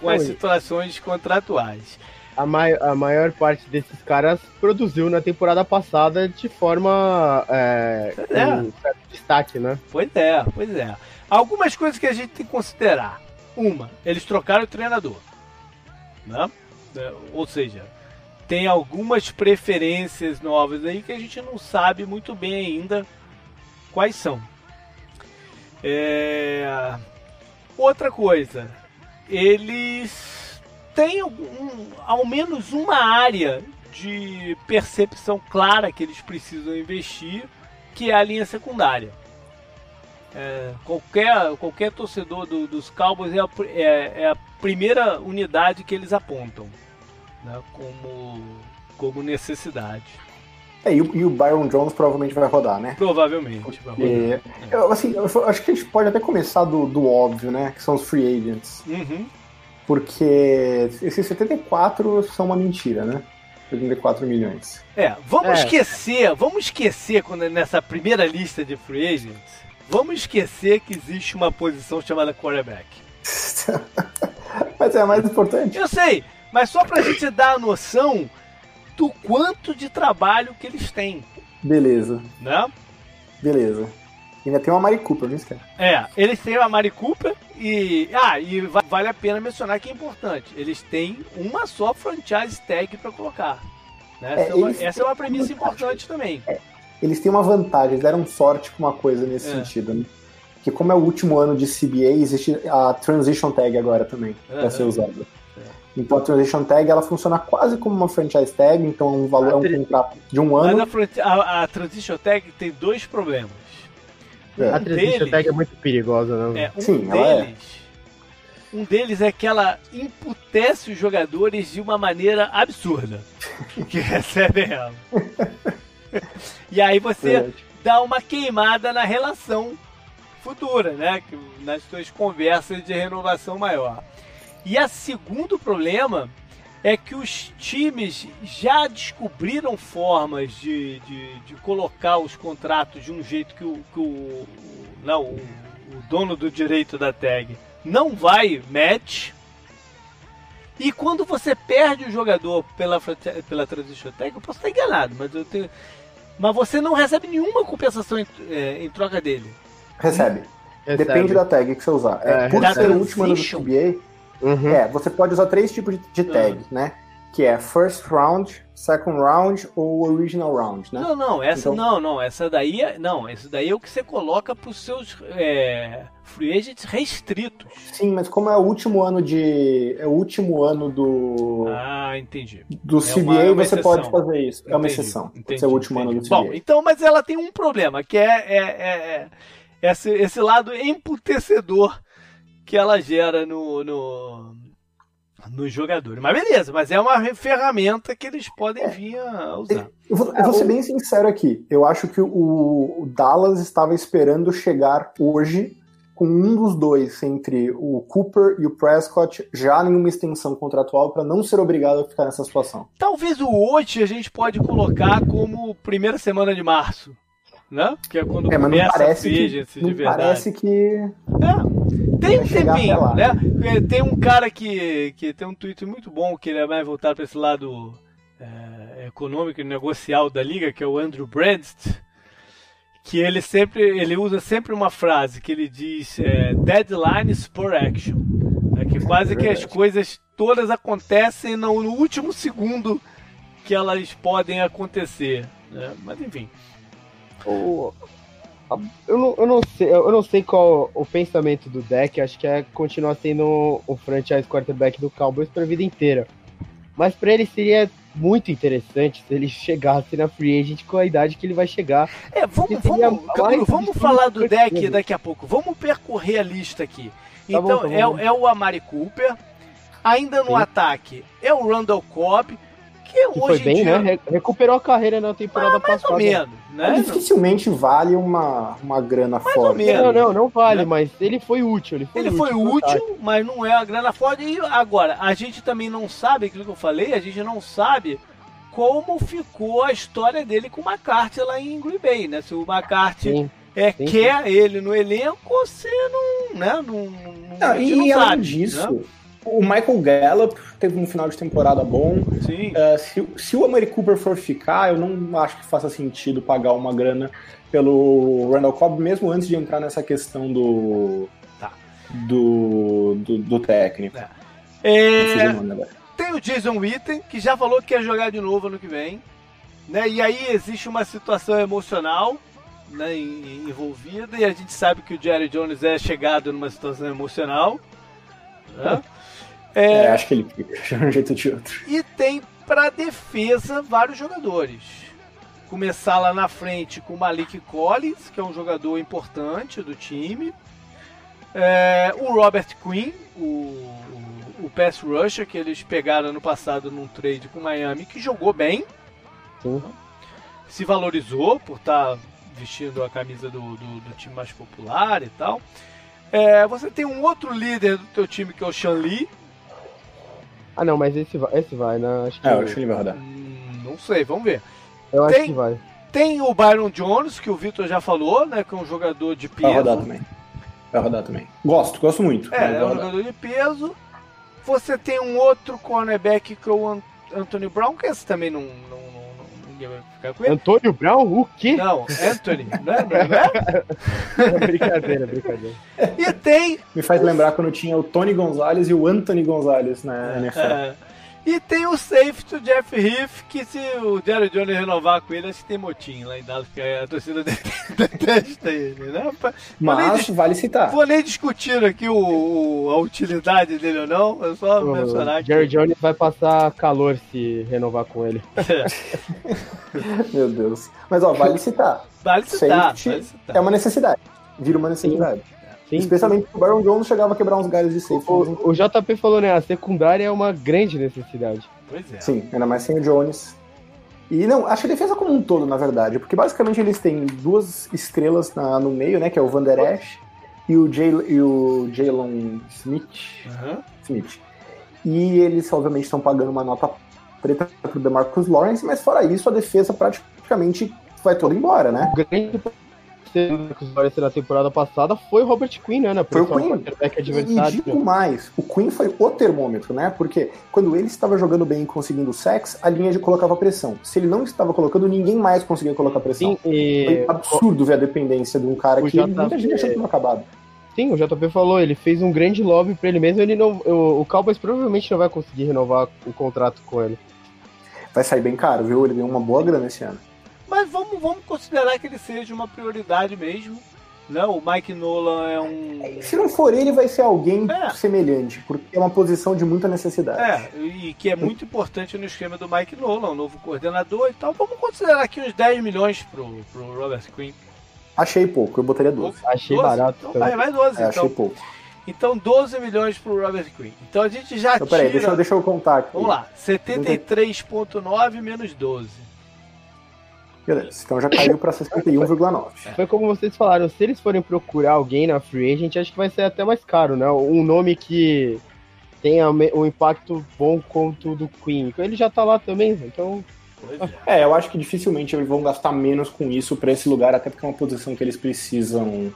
com as situações contratuais a, mai a maior parte desses caras produziu na temporada passada de forma é, é. com certo destaque, né? Pois é, pois é. Algumas coisas que a gente tem que considerar. Uma, eles trocaram o treinador. Né? É, ou seja, tem algumas preferências novas aí que a gente não sabe muito bem ainda quais são. É... Outra coisa, eles tem um, ao menos uma área de percepção clara que eles precisam investir, que é a linha secundária. É, qualquer, qualquer torcedor do, dos Cowboys é a, é, é a, primeira unidade que eles apontam né, como, como necessidade. É, e, o, e, o, Byron Jones provavelmente vai rodar, né? Provavelmente. Vai rodar. É, eu, assim, eu acho que a gente pode até começar do, do óbvio, né? Que são os free agents. Uhum porque esses 74 são uma mentira, né? 74 milhões. É, vamos é. esquecer, vamos esquecer quando nessa primeira lista de free agents, vamos esquecer que existe uma posição chamada quarterback. mas é a mais importante. Eu sei, mas só pra gente dar a noção do quanto de trabalho que eles têm. Beleza. Né? Beleza. Ainda tem uma Mari Cooper, não esquece. É, eles têm uma Mari Cooper e. Ah, e vale a pena mencionar que é importante. Eles têm uma só franchise tag para colocar. Né? Essa, é, é uma, essa é uma premissa importante também. É, eles têm uma vantagem, eles deram sorte com uma coisa nesse é. sentido, né? Que como é o último ano de CBA, existe a Transition Tag agora também, uhum. para ser usada. É. Então a Transition Tag ela funciona quase como uma franchise tag, então é um valor é um contrato de um ano. Mas a, a, a Transition Tag tem dois problemas. É. A Transition deles, Tag é muito perigosa, né? É, um Sim, deles. Um deles é que ela imputece os jogadores de uma maneira absurda que recebem ela. e aí você é. dá uma queimada na relação futura, né? Nas suas conversas de renovação maior. E a segundo problema é que os times já descobriram formas de, de, de colocar os contratos de um jeito que o, que o não, o, o dono do direito da tag não vai match. E quando você perde o jogador pela, pela Transition Tag, eu posso estar enganado, mas eu tenho. Mas você não recebe nenhuma compensação em, é, em troca dele. Recebe. recebe. Depende da tag que você usar. É, é por ser o último ano do CBA, Uhum. É, você pode usar três tipos de, tag, uhum. né? Que é first round, second round ou original round, né? Não, não, essa então... não, não, essa daí é, não, essa daí é o que você coloca para os seus é, free agents restritos. Sim, mas como é o último ano de, é o último ano do, ah, entendi, do CBA, é uma, é uma você pode fazer isso, entendi, é uma exceção, entendi, o último entendi. ano do CBA. Bom, então, mas ela tem um problema que é, é, é, é esse, esse lado emputecedor que ela gera no, no, nos jogadores. Mas beleza, mas é uma ferramenta que eles podem é. vir a usar. Eu vou, eu vou ser bem sincero aqui. Eu acho que o, o Dallas estava esperando chegar hoje com um dos dois, entre o Cooper e o Prescott, já em uma extensão contratual para não ser obrigado a ficar nessa situação. Talvez o hoje a gente pode colocar como primeira semana de março né? Que é quando é, começa parece a que, não de verdade. Parece que. É. Tem um tempinho, né? Tem um cara que, que tem um tweet muito bom, que ele é mais voltado para esse lado é, econômico e negocial da liga, que é o Andrew Brandst, que ele sempre ele usa sempre uma frase que ele diz é, deadlines for action. É que quase que as coisas todas acontecem no, no último segundo que elas podem acontecer. Né? Mas enfim. O, eu, não, eu, não sei, eu não sei qual o pensamento do deck, acho que é continuar sendo o franchise quarterback do Cowboys para a vida inteira. Mas para ele seria muito interessante se ele chegasse na free agent com a idade que ele vai chegar. É, vamos, vamos, Camilo, vamos falar do deck daqui a pouco. Vamos percorrer a lista aqui. Tá então, bom, tá bom. É, é, o Amari Cooper. Ainda no Sim. ataque é o Randall Cobb que, que foi bem, dia... né? Recuperou a carreira na temporada ah, mais passada. Ou menos, né? dificilmente vale uma, uma grana mais forte. Não, não, não vale, né? mas ele foi útil. Ele foi ele útil, foi útil mas não é a grana forte. E agora, a gente também não sabe, aquilo que eu falei, a gente não sabe como ficou a história dele com o McCarthy lá em Green Bay, né? Se o McCarthy sim, é, sim, quer sim. ele no elenco, você não, né? Não, não, não e não além sabe, disso, né? O Michael Gallup teve um final de temporada bom. Sim. Uh, se, se o Amari Cooper for ficar, eu não acho que faça sentido pagar uma grana pelo Randall Cobb, mesmo antes de entrar nessa questão do. Tá. Do, do, do técnico. É. É, tem o Jason Witten, que já falou que quer jogar de novo ano que vem. Né? E aí existe uma situação emocional né, envolvida, e a gente sabe que o Jerry Jones é chegado numa situação emocional. Né? É, é, acho que ele fica de um jeito ou de outro. E tem para defesa vários jogadores. Começar lá na frente com o Malik Collins, que é um jogador importante do time. É, o Robert Quinn, o, o pass rusher que eles pegaram no passado num trade com Miami, que jogou bem. Sim. Se valorizou por estar tá vestindo a camisa do, do, do time mais popular e tal. É, você tem um outro líder do teu time que é o Sean Lee, ah, não, mas esse vai, esse vai né? Acho que... É, eu acho que ele vai rodar. Hum, não sei, vamos ver. Eu tem, acho que vai. Tem o Byron Jones, que o Vitor já falou, né? Que é um jogador de peso. Vai rodar também. Vai rodar também. Gosto, gosto muito. É, é um jogador de peso. Você tem um outro cornerback que é o Anthony Brown, que esse também não, não, não, ninguém vai ficar com ele. Antônio Brown? O quê? Não, Anthony, não é? Não é? brincadeira, brincadeira. E tem. Me faz lembrar quando tinha o Tony Gonzalez e o Anthony Gonzalez na NFL. É. E tem o safety, Jeff Heath, que se o Jerry Jones renovar com ele, acho que tem motinho lá em Dallas, que a torcida detesta ele, né? Mas vale citar. Vou nem discutir aqui o, a utilidade dele ou não, é só o mencionar que... Jerry Jones vai passar calor se renovar com ele. Meu Deus. Mas ó, vale citar. Vale citar, vale citar. É uma necessidade. Vira uma necessidade. Sim. Sim, Especialmente sim. o Baron Jones chegava a quebrar uns galhos de safety. O, o, JP falou, né? A secundária é uma grande necessidade. Pois é. Sim, ainda mais sem o Jones. E não, acho que a defesa como um todo, na verdade, porque basicamente eles têm duas estrelas na, no meio, né? Que é o Van Der Esch e o, Jay, e o Jalen Smith. Uhum. Smith. E eles, obviamente, estão pagando uma nota preta pro DeMarcus Lawrence, mas fora isso, a defesa praticamente vai toda embora, né? O grande que na temporada passada foi o Robert Quinn, né? Foi o Quinn. E, e digo mais, o Quinn foi o termômetro, né? Porque quando ele estava jogando bem e conseguindo sex, a linha de colocava pressão. Se ele não estava colocando, ninguém mais conseguia colocar pressão. Sim, e... Foi absurdo ver a dependência de um cara que JP... muita gente achou que não acabado. Sim, o JP falou, ele fez um grande lobby para ele mesmo, ele não, o, o Cowboys provavelmente não vai conseguir renovar o contrato com ele. Vai sair bem caro, viu? Ele deu uma boa grana esse ano. Mas vamos, vamos considerar que ele seja uma prioridade mesmo. Né? O Mike Nolan é um. Se não for ele, vai ser alguém é. semelhante, porque é uma posição de muita necessidade. É, e que é muito importante no esquema do Mike Nolan, o novo coordenador e tal. Vamos considerar aqui uns 10 milhões pro, pro Robert Quinn. Achei pouco, eu botaria 12. Achei 12? barato. Então, vai, vai 12, é, então. Achei pouco. Então 12 milhões pro Robert Quinn. Então a gente já então, tira... Peraí, deixa, eu, deixa eu contar aqui. Vamos lá, 73.9 menos 12. Beleza, então já caiu para 61,9. Foi como vocês falaram, se eles forem procurar alguém na Free Agent, acho que vai ser até mais caro, né? Um nome que tenha um impacto bom quanto do Queen. Ele já tá lá também, então. É. é, eu acho que dificilmente eles vão gastar menos com isso para esse lugar, até porque é uma posição que eles precisam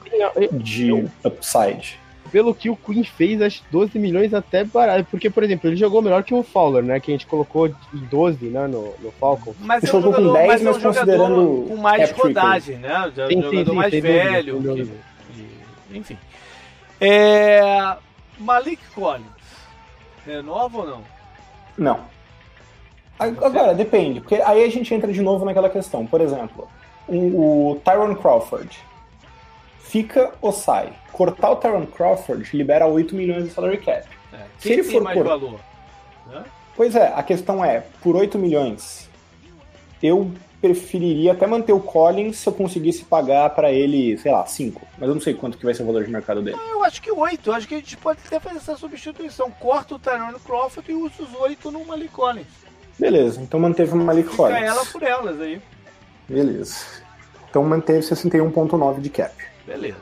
de upside pelo que o Queen fez, acho 12 milhões até barato. Porque, por exemplo, ele jogou melhor que o Fowler, né? Que a gente colocou em 12, né? No, no Falcon. Mas ele é um jogou com 10, mas, mas é um considerando. Com mais rodagem, né? Já sim, jogador sim, mais velho. Que, que, enfim. É, Malik Collins. Renova ou não? Não. Agora, depende, porque aí a gente entra de novo naquela questão. Por exemplo, o, o Tyron Crawford fica ou sai? Cortar o Tyron Crawford libera 8 milhões de salary cap. É. Se ele for mais valor? Né? Pois é, a questão é, por 8 milhões, eu preferiria até manter o Collins se eu conseguisse pagar para ele, sei lá, 5. Mas eu não sei quanto que vai ser o valor de mercado dele. Ah, eu acho que 8. Eu acho que a gente pode até fazer essa substituição. Corta o Tyron Crawford e usa os 8 no Malik Collins. Beleza, então manteve o Malik Fica Collins. ela por elas aí. Beleza. Então manteve 61.9 de cap. Beleza.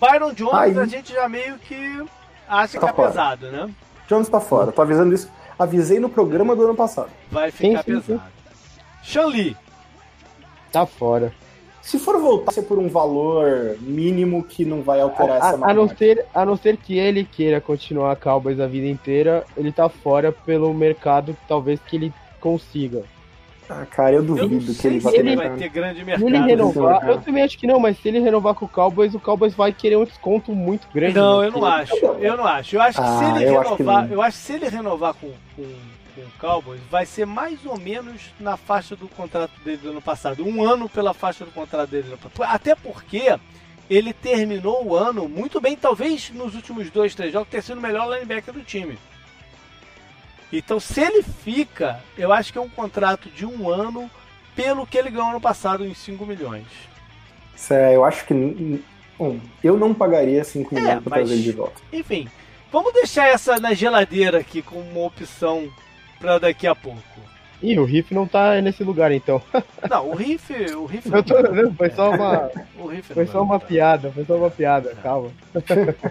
Byron Jones, Aí, a gente já meio que acha tá que é fora. pesado, né? Jones tá fora. Tô avisando isso. Avisei no programa do ano passado. Vai ficar sim, sim, pesado. Sean Lee. Tá fora. Se for voltar ser por um valor mínimo que não vai alterar a, essa a, a não ser A não ser que ele queira continuar Cowboys a vida inteira, ele tá fora pelo mercado que talvez que ele consiga. Ah, cara, eu duvido eu que ele, vai, ele vai ter grande mercado. Se ele renovar, eu também acho que não, mas se ele renovar com o Cowboys, o Cowboys vai querer um desconto muito grande. Não, eu não acho. Eu não acho. Eu acho que ah, se ele renovar, eu acho que se ele renovar com, com, com o Cowboys, vai ser mais ou menos na faixa do contrato dele do ano passado. Um ano pela faixa do contrato dele. Até porque ele terminou o ano muito bem, talvez nos últimos dois, três jogos, ter sido o melhor linebacker do time. Então, se ele fica, eu acho que é um contrato de um ano pelo que ele ganhou ano passado em 5 milhões. É, eu acho que. Bom, eu não pagaria 5 é, milhões para trazer ele de volta. Enfim, vamos deixar essa na geladeira aqui como uma opção para daqui a pouco. Ih, o Riff não tá nesse lugar então. Não, o Riff. O Riff não, tô, não, foi só uma. foi só uma piada, foi só uma piada, calma.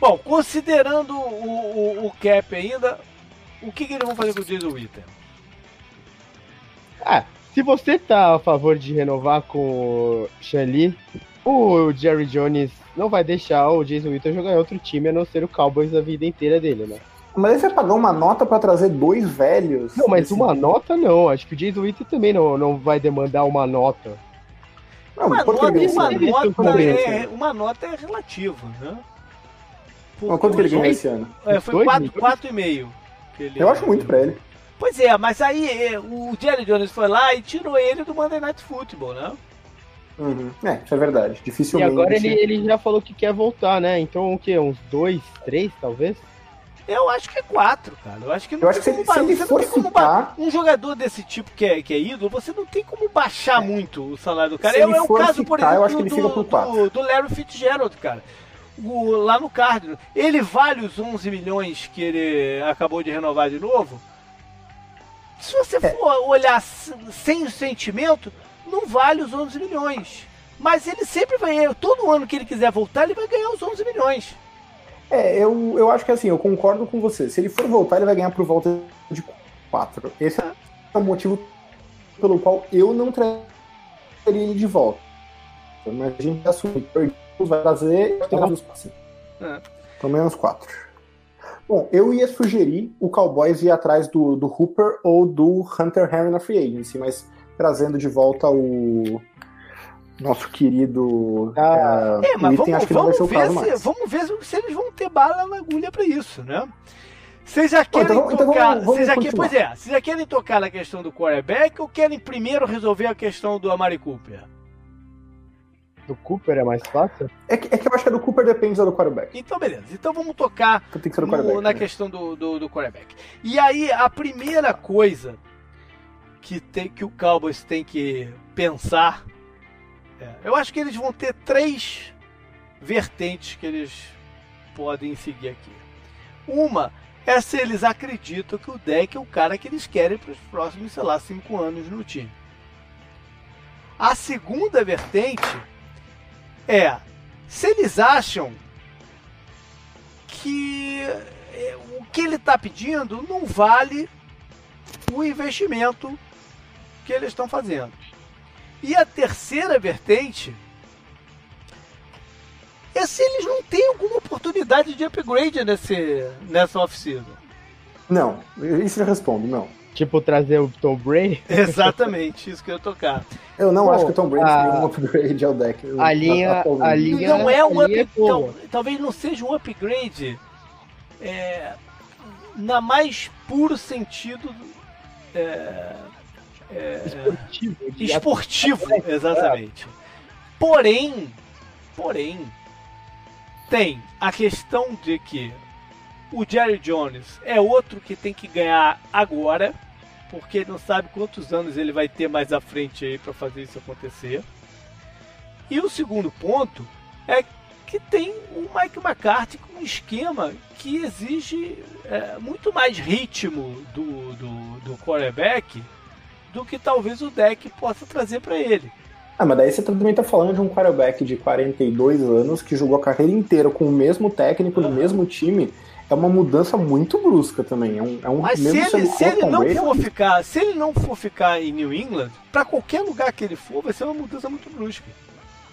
Bom, considerando o, o, o cap ainda, o que, que eles vão fazer com o Jason Witten? Ah, se você tá a favor de renovar com o Shanli, o Jerry Jones não vai deixar o Jason Witten jogar em outro time a não ser o Cowboys a vida inteira dele, né? Mas você vai pagar uma nota pra trazer dois velhos? Não, mas uma nota não. Acho que o Jason Witten também não, não vai demandar uma nota. Não, uma, nota, uma, nota é, uma nota é relativa, né? Porque quanto que ele ganhou esse ano? É, foi 4,5. Eu acho muito pra ele. Pois é, mas aí é, o Jerry Jones foi lá e tirou ele do Monday Night Football, né? Uhum. É, isso é verdade. Dificilmente. E agora ele, ele já falou que quer voltar, né? Então o quê? Uns dois, três, talvez? Eu acho que é quatro, cara. Eu acho que não eu acho que se, se ele for ficar... Um jogador desse tipo que é, que é ídolo, você não tem como baixar é. muito o salário do cara. Se é, é o caso, ficar, por exemplo, do, do, do Larry Fitzgerald, cara. O, lá no Cardinals. Ele vale os 11 milhões que ele acabou de renovar de novo? Se você é. for olhar sem o sentimento, não vale os 11 milhões. Mas ele sempre vai, todo ano que ele quiser voltar, ele vai ganhar os 11 milhões. É, eu, eu acho que assim, eu concordo com você. Se ele for voltar, ele vai ganhar por volta de 4. Esse é o motivo pelo qual eu não traria ele de volta. Mas a gente assume que vai trazer assim. é. pelo menos 4. Bom, eu ia sugerir o Cowboys ir atrás do, do Hooper ou do Hunter Henry na Free Agency, mas trazendo de volta o nosso querido ah, é, mas item, vamos, vamos ver se, vamos ver se eles vão ter bala na agulha para isso, né? Vocês já querem então, então, tocar, então vamos, vamos pois é, vocês já querem tocar na questão do quarterback ou querem primeiro resolver a questão do Amari Cooper? Do Cooper é mais fácil? É que, é que eu acho que a do Cooper depende do quarterback. Então, beleza. Então vamos tocar então no, na né? questão do, do, do quarterback. E aí, a primeira coisa que, tem, que o Cowboys tem que pensar é, eu acho que eles vão ter três vertentes que eles podem seguir aqui. Uma é se eles acreditam que o deck é o cara que eles querem para os próximos, sei lá, cinco anos no time. A segunda vertente é se eles acham que é, o que ele está pedindo não vale o investimento que eles estão fazendo. E a terceira vertente é se eles não têm alguma oportunidade de upgrade nesse, nessa off-season. Não, isso eu respondo, não. Tipo trazer o Tom Brady? Exatamente, isso que eu ia tocar. Eu não Pô, acho que o Tom Brady a... tem um upgrade ao deck. A linha, a, a linha não é um upgrade. Então, talvez não seja um upgrade é, na mais puro sentido é, é, esportivo. Esportivo, exatamente. Porém, porém, tem a questão de que o Jerry Jones é outro que tem que ganhar agora, porque ele não sabe quantos anos ele vai ter mais à frente aí para fazer isso acontecer. E o segundo ponto é que tem o Mike McCarthy com um esquema que exige é, muito mais ritmo do, do, do quarterback do que talvez o deck possa trazer para ele. Ah, mas daí você também tá falando de um quarterback de 42 anos que jogou a carreira inteira com o mesmo técnico, no mesmo time. É uma mudança muito brusca também. É um, é um mas se ele, se ele não Brady, for é ficar, se ele não for ficar em New England, para qualquer lugar que ele for, vai ser uma mudança muito brusca.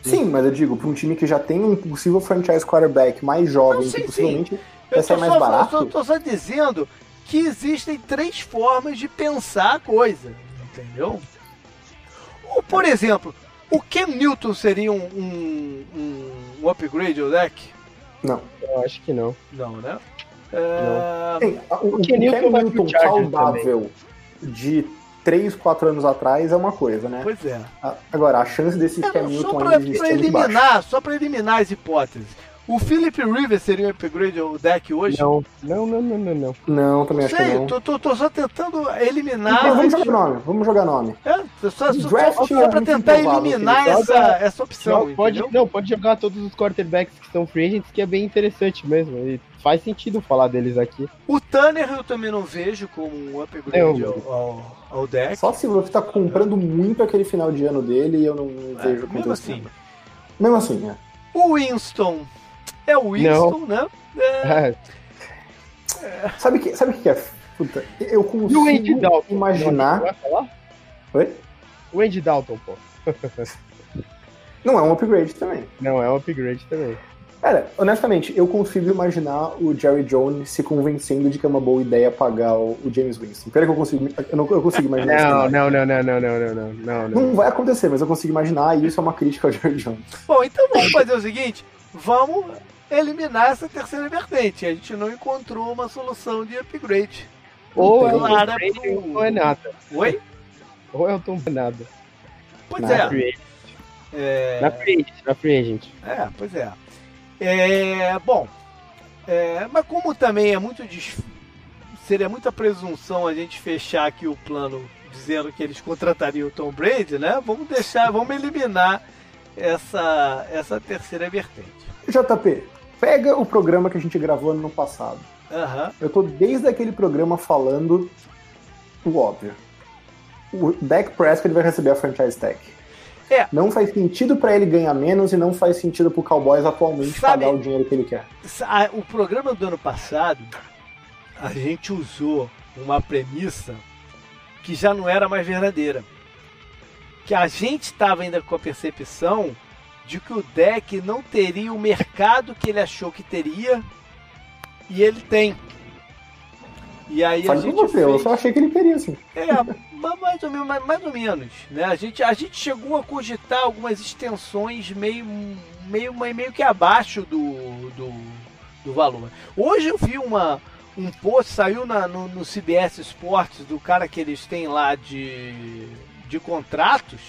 Sim, mas eu digo, para um time que já tem um possível franchise quarterback mais jovem, não, sim, que possivelmente sim. vai ser mais só, barato. Eu tô, tô só dizendo que existem três formas de pensar a coisa. Entendeu? Ou, por exemplo, o Cam Newton seria um, um, um upgrade ao deck? Não. Eu acho que não. Não, né? É... Não. o, o, o Cam Newton saudável também. de 3, 4 anos atrás é uma coisa, né? Pois é. Agora, a chance desse é, Cam Newton ainda existir pra eliminar, Só para eliminar as hipóteses. O Philip Rivers seria um upgrade ao deck hoje? Não, não, não, não, não. Não, não também acho Sei, que não. Tô, tô, tô só tentando eliminar. Então, vamos jogar nome, vamos jogar nome. É, só, só, só, só pra tentar eliminar essa, essa opção. Não, pode, não, pode jogar todos os quarterbacks que estão free agents, que é bem interessante mesmo. E faz sentido falar deles aqui. O Tanner eu também não vejo como um upgrade ao, ao, ao, deck. Só se você tá comprando muito aquele final de ano dele e eu não é, vejo Mesmo assim. Mesmo assim, é. O Winston é o Winston, não. né? É... É... Sabe o que, sabe que é? Puta, eu consigo imaginar. Não, Oi? O Andy Dalton, pô. não é um upgrade também. Não é um upgrade também. Cara, honestamente, eu consigo imaginar o Jerry Jones se convencendo de que é uma boa ideia pagar o, o James Winston. Pera que eu consigo, eu não eu consigo imaginar não, isso. Não, não, não, não, não, não, não, não, não. Não vai acontecer, mas eu consigo imaginar e isso é uma crítica ao Jerry Jones. Bom, então vamos fazer o seguinte, vamos eliminar essa terceira vertente. A gente não encontrou uma solução de upgrade. Ou é um upgrade ou não é nada. Oi? Ou é um tom nada. Pois na é. Free é. Na free agent, na free agent. É, pois é. É, bom, é, mas como também é muito seria muita presunção a gente fechar aqui o plano dizendo que eles contratariam o Tom Brady, né? Vamos deixar, vamos eliminar essa essa terceira vertente. JP, pega o programa que a gente gravou ano passado. Uhum. Eu tô desde aquele programa falando o óbvio. O Dak Prescott vai receber a franchise tag. É. Não faz sentido para ele ganhar menos e não faz sentido pro Cowboys atualmente Sabe, pagar o dinheiro que ele quer. O programa do ano passado, a gente usou uma premissa que já não era mais verdadeira. Que a gente estava ainda com a percepção de que o deck não teria o mercado que ele achou que teria e ele tem. E aí Faz a gente você, fez... eu só achei que ele teria, sim. É, mais ou menos, mais, ou menos, né? A gente, a gente chegou a cogitar algumas extensões meio, meio, meio que abaixo do, do, do valor. Hoje eu vi uma, um post, saiu na, no, no CBS Sports do cara que eles têm lá de, de contratos,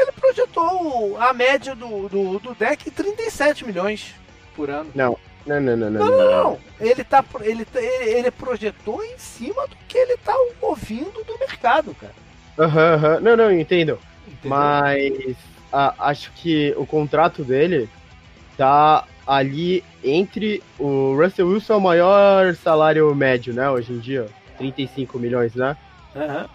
ele projetou a média do, do, do deck em 37 milhões por ano. Não, não, não, não, não. Não, não, não. Ele, tá, ele, ele projetou em cima do que ele tá ouvindo do mercado, cara. Aham, uhum, uhum. Não, não, entendo. Entendeu? Mas acho que o contrato dele tá ali entre o Russell Wilson é o maior salário médio, né, hoje em dia, 35 milhões, né? Uhum.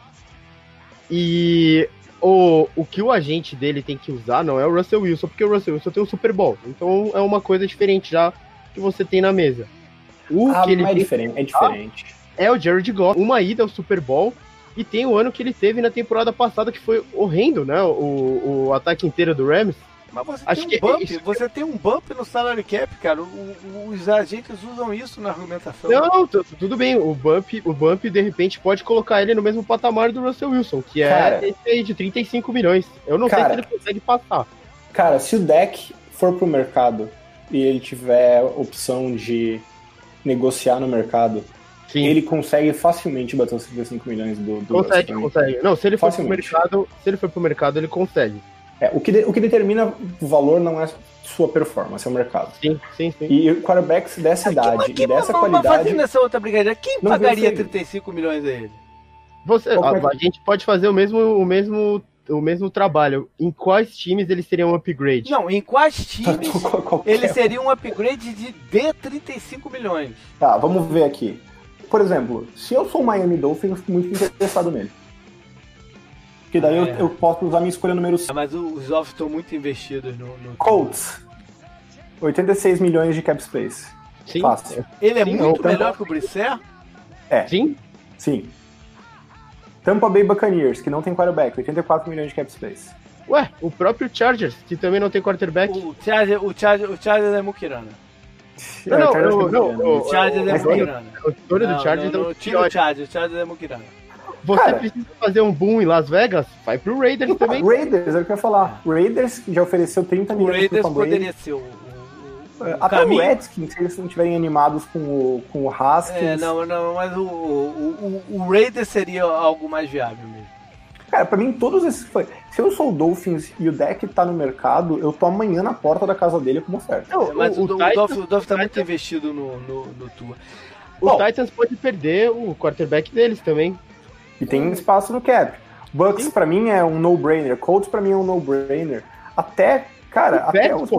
E o, o que o agente dele tem que usar não é o Russell Wilson, porque o Russell Wilson tem o Super Bowl. Então é uma coisa diferente já que você tem na mesa. O ah, que ele é diferente, é diferente. É o Jared Goff, uma ida ao Super Bowl e tem o ano que ele teve na temporada passada que foi horrendo, né? O, o ataque inteiro do Rams. Mas você Acho tem um bump, é você tem um bump no salary cap, cara. O, o, os agentes usam isso na argumentação. Não, tudo bem. O bump, o bump, de repente, pode colocar ele no mesmo patamar do Russell Wilson, que é cara, esse aí de 35 milhões. Eu não cara, sei se ele consegue passar. Cara, se o deck for pro mercado e ele tiver opção de negociar no mercado, Sim. ele consegue facilmente bater os 35 milhões do, do Consegue, consegue. Não, se ele for pro mercado, se ele for pro mercado, ele consegue. É, o, que de, o que determina o valor não é sua performance, é o mercado. Sim, sim, sim. E quarterbacks dessa idade e dessa mas, qualidade. Mas fazendo essa outra brincadeira, quem pagaria 35 milhões a ele? Você, a, a, gente pode fazer o mesmo, o mesmo o mesmo trabalho, em quais times eles seriam um upgrade? Não, em quais times eles seriam um upgrade de D35 milhões? Tá, vamos ver aqui. Por exemplo, se eu sou o Miami Dolphins, eu fico muito interessado nele. Porque daí ah, é. eu, eu, posso usar minha escolha número 5. Ah, mas os offs estão muito investidos no, no. Colts. 86 milhões de cap space. Sim. Fácil. Ele é Sim, muito melhor que o Brisset? É. Sim? Sim. Tampa Bay Buccaneers, que não tem quarterback, 84 milhões de cap space. Ué, o próprio Chargers, que também não tem quarterback. O Chargers, o Chargers, o Chargers é Mukirana. Não, não, não, o Chargers é Mukirana. O Chargers tira o Chargers, o Chargers é Mukirana. Você Cara, precisa fazer um boom em Las Vegas? Vai pro Raiders também. Raiders, é o que eu ia falar. Raiders já ofereceu 30 milhões o Raiders poderia ser o até caminho... o Redskins, se eles não estiverem animados com o, com o Haskins. É, não, não, mas o, o, o, o Raiders seria algo mais viável mesmo. Cara, pra mim, todos esses. Se eu sou o Dolphins e o deck tá no mercado, eu tô amanhã na porta da casa dele como oferta. Não, mas o, o, Titans, Dolphins, o Dolphins tá muito investido no, no, no Tua. O Bom, Titans pode perder o quarterback deles também. E tem espaço no cap. Bucks, para mim, é um no-brainer. Colts, para mim, é um no-brainer. Até, cara, o até os.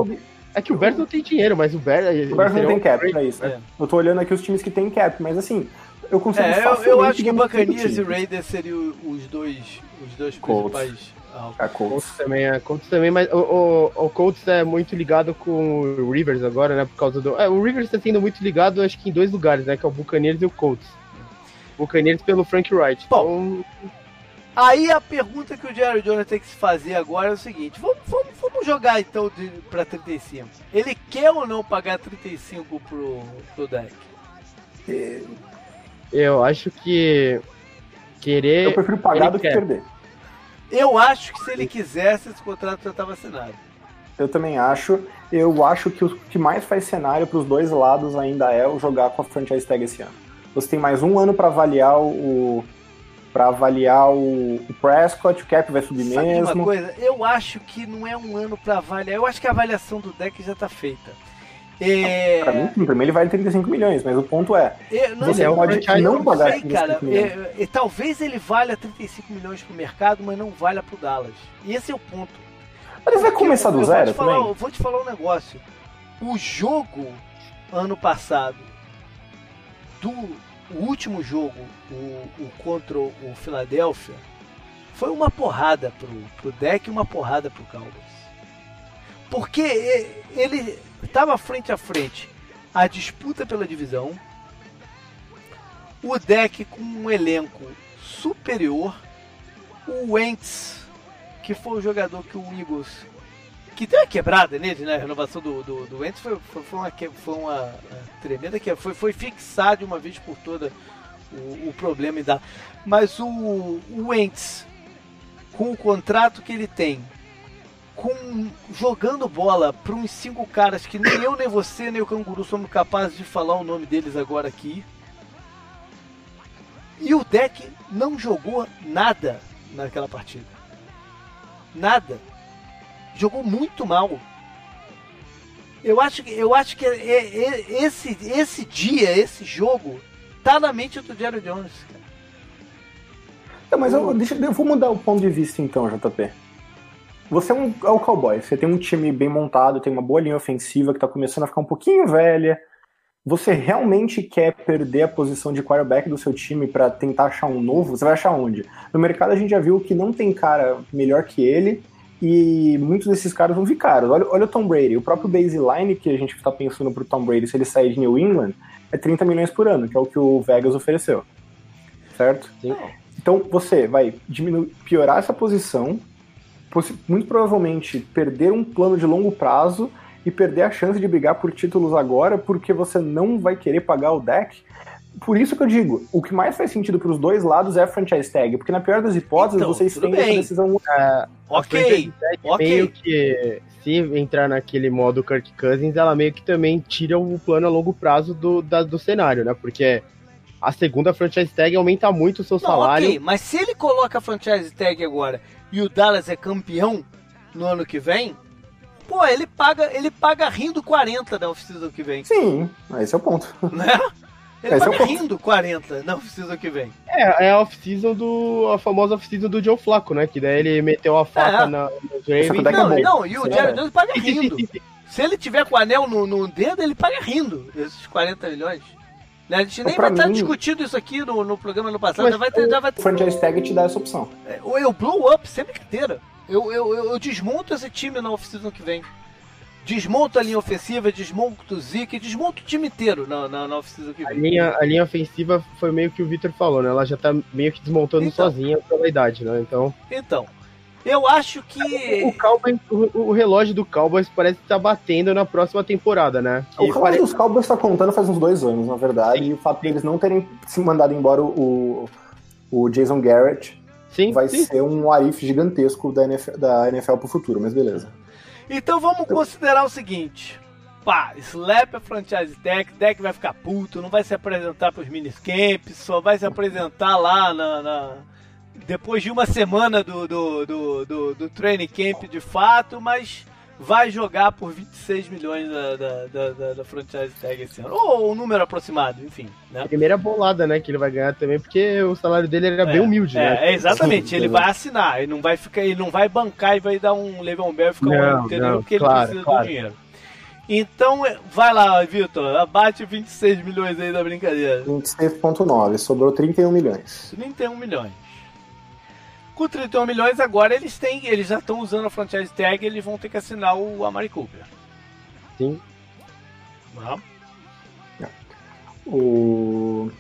É que o Bears não tem dinheiro, mas o Bears. O Bears não tem cap pra isso, né? É. Eu tô olhando aqui os times que tem cap, mas assim, eu consigo é, eu, eu acho que Buccaneers e Raiders seriam os dois, os dois principais. A Colts. também é. Colts também, mas o, o, o, Colts é muito ligado com o Rivers agora, né? Por causa do. É, o Rivers tá sendo muito ligado, acho que em dois lugares, né? Que é o Buccaneers e o Colts. Buccaneers pelo Frank Wright. Bom, então... Aí a pergunta que o Jerry Jones tem que se fazer agora é o seguinte: vamos, vamos, vamos jogar então pra 35. Ele quer ou não pagar 35 pro, pro deck? Eu acho que querer. Eu prefiro pagar do que quer. perder. Eu acho que se ele quisesse, esse contrato já estava assinado. Eu também acho. Eu acho que o que mais faz cenário para os dois lados ainda é o jogar com a franchise tag esse ano. Você tem mais um ano para avaliar o para avaliar o, o Prescott, o Cap vai subir Sabe de uma mesmo. coisa? Eu acho que não é um ano pra avaliar. Eu acho que a avaliação do deck já tá feita. É... Pra mim, pra mim ele vale 35 milhões, mas o ponto é, É, não, Você eu pode eu não pagar sei, cara. 35 milhões. É, é, talvez ele valha 35 milhões pro mercado, mas não valha pro Dallas. E esse é o ponto. mas ele vai começar eu- do eu vou zero te falar, também. Eu vou te falar um negócio. O jogo ano passado do o último jogo, o, o contra o Philadelphia, foi uma porrada pro, pro deck e uma porrada pro Cowboys. Porque ele estava frente a frente a disputa pela divisão, o deck com um elenco superior, o Wentz, que foi o jogador que o Eagles que deu uma quebrada nele, né? A renovação do, do, do Wentz foi, foi, foi uma, foi uma eh, tremenda que foi, foi fixar de uma vez por toda o, o problema dar. Mas o, o Wentz, com o contrato que ele tem, com jogando bola para uns cinco caras que nem eu, nem você, nem o Canguru somos capazes de falar o nome deles agora aqui. E o deck não jogou nada naquela partida. Nada. Jogou muito mal. Eu acho que, eu acho que é- é- é- esse, esse dia, esse jogo, tá na mente do Jerry Jones. cara. Não, mas eu, deixa, eu vou mudar o ponto de vista então, JP. Você é, um, é o cowboy, você tem um time bem montado, tem uma boa linha ofensiva que tá começando a ficar um pouquinho velha. Você realmente quer perder a posição de quarterback do seu time para tentar achar um novo? Você vai achar onde? No mercado a gente já viu que não tem cara melhor que ele e muitos desses caras vão vir caros. Olha, olha o Tom Brady, o próprio baseline que a gente tá pensando pro Tom Brady se ele sair de New England é 30 milhões por ano, que é o que o Vegas ofereceu. Certo? Sim. Então você vai diminuir, piorar essa posição, muito provavelmente perder um plano de longo prazo e perder a chance de brigar por títulos agora, porque você não vai querer pagar o deck. Por isso que eu digo, o que mais faz sentido para os dois lados é a franchise tag, porque na pior das hipóteses Então, vocês têm essa bem. decisão. A Ok, franchise tag ok. meio que se entrar naquele modo Kirk Cousins, ela meio que também tira o plano a longo prazo do, da- do cenário, né? Porque a segunda franchise tag aumenta muito o seu Não, salário. ok, mas se ele coloca a franchise tag agora e o Dallas é campeão no ano que vem, pô, ele paga, ele paga rindo 40 na off-season que vem, Sim, esse é o ponto. né? Ele é o ponto. rindo 40 na off-season que vem. É, é a off-season do. a famosa off-season do Joe Flaco, né? Que daí ele meteu a faca É. na, nos Só que o Ravens. deck é Não, bom. não, e o é. Jones paga rindo. Se ele tiver com o anel no, no dedo, ele paga rindo esses 40 milhões. Né, A gente nem vai estar mim- discutindo isso aqui no, no programa no passado, Mas já vai ter, já vai O franchise tag te dá essa opção. É, Eu, eu blow up sem brincadeira. Eu, eu, eu, eu desmonto esse time na off-season que vem. Desmonto a linha ofensiva, desmonto o Zeke, desmonto o time inteiro na, na, na off-season que A vem. linha, a linha ofensiva foi meio que o Victor falou, né? Ela já tá meio que desmontando Então. sozinha pela idade, né? Então. Então, eu acho que. O, Cowboys, o, o relógio do Cowboys parece que tá batendo na próxima temporada, né? O relógio pare- dos Cowboys tá contando faz uns dois anos, na verdade, Sim. e o fato deles não terem se mandado embora o, o Jason Garrett Sim, vai sim. ser um arif gigantesco da NFL, da NFL pro futuro, mas beleza. Então vamos considerar o seguinte. Pá, slap a franchise deck, deck vai ficar puto, não vai se apresentar pros minicamps, só vai se apresentar lá na. na- depois de uma semana do, do, do, do, do training camp de fato, mas vai jogar por 26 milhões da, da, da, da- da franchise tag esse ano. Ou um número aproximado, enfim. Né? Primeira bolada, né? Que ele vai ganhar também, porque o salário dele era bem humilde, é, né? É, exatamente, ele vai assinar, ele não vai ficar, ele não vai bancar e vai dar um Le'Veon Bell e ficar um Não, ano inteiro, não, porque claro, ele precisa claro. do dinheiro. Então, é, vai lá, Vitor, abate 26 milhões aí da brincadeira. 26.9, sobrou 31 milhões. 31 milhões. Com 31 milhões agora eles têm, eles já estão usando a franchise tag, eles vão ter que assinar o Amari Cooper. Sim. Não? O...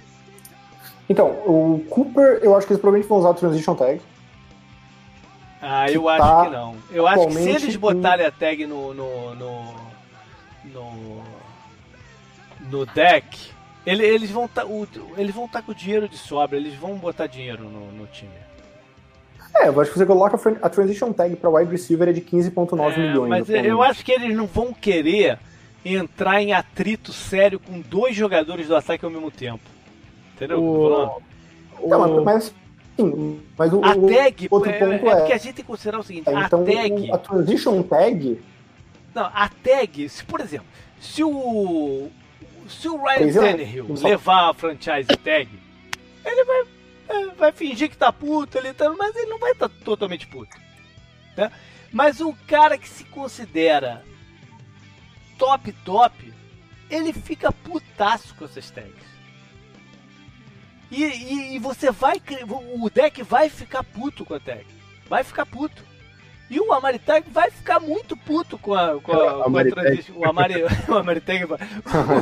Então, o Cooper, eu acho que eles provavelmente vão usar o Transition Tag. Ah, eu acho tá que não. Eu acho que se eles botarem a tag no. no. no. no, no deck, ele, eles vão tá, eles vão estar tá com dinheiro de sobra, eles vão botar dinheiro no, no time. É, eu acho que você coloca a transition tag para wide receiver é de 15,9 é, milhões. Mas eu acho que eles não vão querer entrar em atrito sério com dois jogadores do ataque ao mesmo tempo. Entendeu? O... Então, mas Sim, mas o, a tag, outro é, ponto é, é, porque a gente tem que considerar o seguinte, é, então, a tag... A transition tag... Não, a tag, se por exemplo, se o... Se o Ryan Tannehill levar a franchise tag, ele vai, vai fingir que tá puto, ele tá, mas ele não vai estar tá totalmente puto. Né? Mas o cara que se considera top, top, ele fica putaço com essas tags. E, e, e, você vai. O deck vai ficar puto com a tag. Vai ficar puto. E o Amaritag vai ficar muito puto com a, com a, com a transition. O, Amari, o Amaritag vai.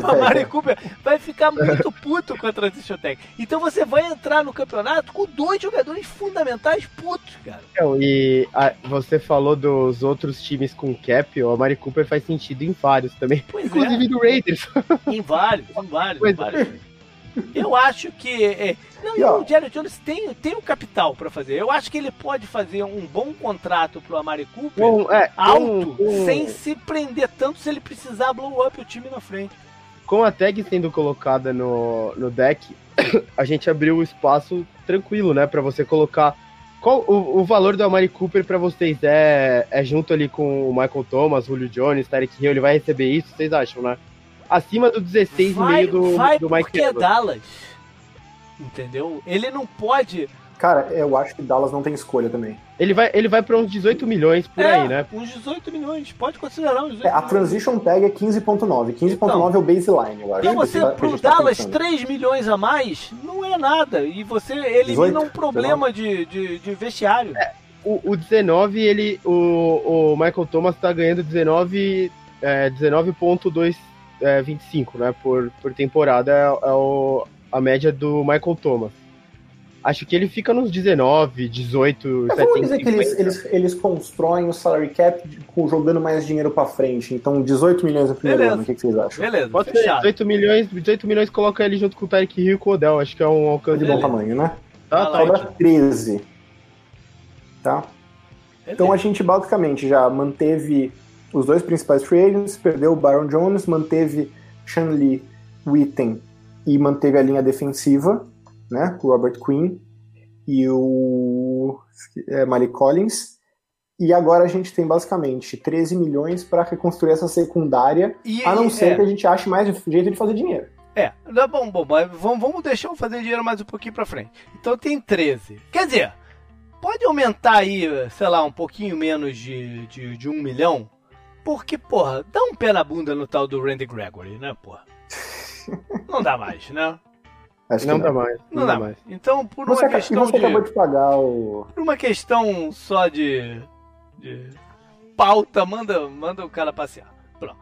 O Amari Cooper vai ficar muito puto com a Transition Tag. Então você vai entrar no campeonato com dois jogadores fundamentais putos, cara. Então, e a, você falou dos outros times com cap, o Amari Cooper faz sentido em vários também. Pois inclusive é. do Raiders. Em vários, em vários, em vários. É. Eu acho que. É, não, e, ó, o Jerry Jones tem, tem o capital para fazer. Eu acho que ele pode fazer um bom contrato pro Amari Cooper um, é, alto, um, um, sem se prender tanto se ele precisar blow up o time na frente. Com a tag sendo colocada no, no deck, a gente abriu o espaço tranquilo, né? para você colocar. Qual o, o valor do Amari Cooper para vocês? É, é junto ali com o Michael Thomas, Julio Jones, Tarek Hill, ele vai receber isso? Vocês acham, né? Acima do 16,5 do, vai do Mike porque é Dallas. Entendeu? Ele não pode. Cara, eu acho que Dallas não tem escolha também. Ele vai, ele vai para uns 18 milhões por é, aí, né? Uns 18 milhões, pode considerar uns 18 é, A transition tag é 15.9. 15.9 então, é o baseline, eu acho. Então você, tá, pro Dallas, tá 3 milhões a mais não é nada. E você elimina 18, um problema de, de, de, vestiário. É, o, o 19, ele. O, o Michael Thomas tá ganhando 19. É, 19.2 é, 25, né? Por, por temporada é, é o, a média do Michael Thomas. Acho que ele fica nos 19, 18, Mas vamos dizer que eles, eles, eles constroem o salary cap jogando mais dinheiro pra frente. Então, 18 milhões no primeiro Beleza. ano, o que, que, vocês acham? Beleza, Pode ser, 18 milhões, 18 milhões coloca ele junto com o Tyreek Hill e com o Odell. Acho que é um alcance de bom tamanho, né? Tá, tá. Sobra 13. Tá? Então a gente basicamente já manteve os dois principais free agents, perdeu o Baron Jones, manteve Sean Lee, Witten e manteve a linha defensiva, né, o Robert Quinn e o é, Malik Collins. E agora a gente tem basicamente 13 milhões para reconstruir essa secundária, e, a não ser é. que a gente ache mais jeito de fazer dinheiro. É, bom, bom, vamos, vamos deixar eu fazer dinheiro mais um pouquinho para frente. Então tem 13. Quer dizer, pode aumentar aí, sei lá, um pouquinho menos de, de, de um milhão porque, porra, dá um pé na bunda no tal do Randy Gregory, né, porra? Não dá mais, né? Acho não, não, dá mais. Não, não dá mais. Então, por você, uma questão você de. acabou de pagar o. Por uma questão só de. de pauta, manda, manda o cara passear. Pronto.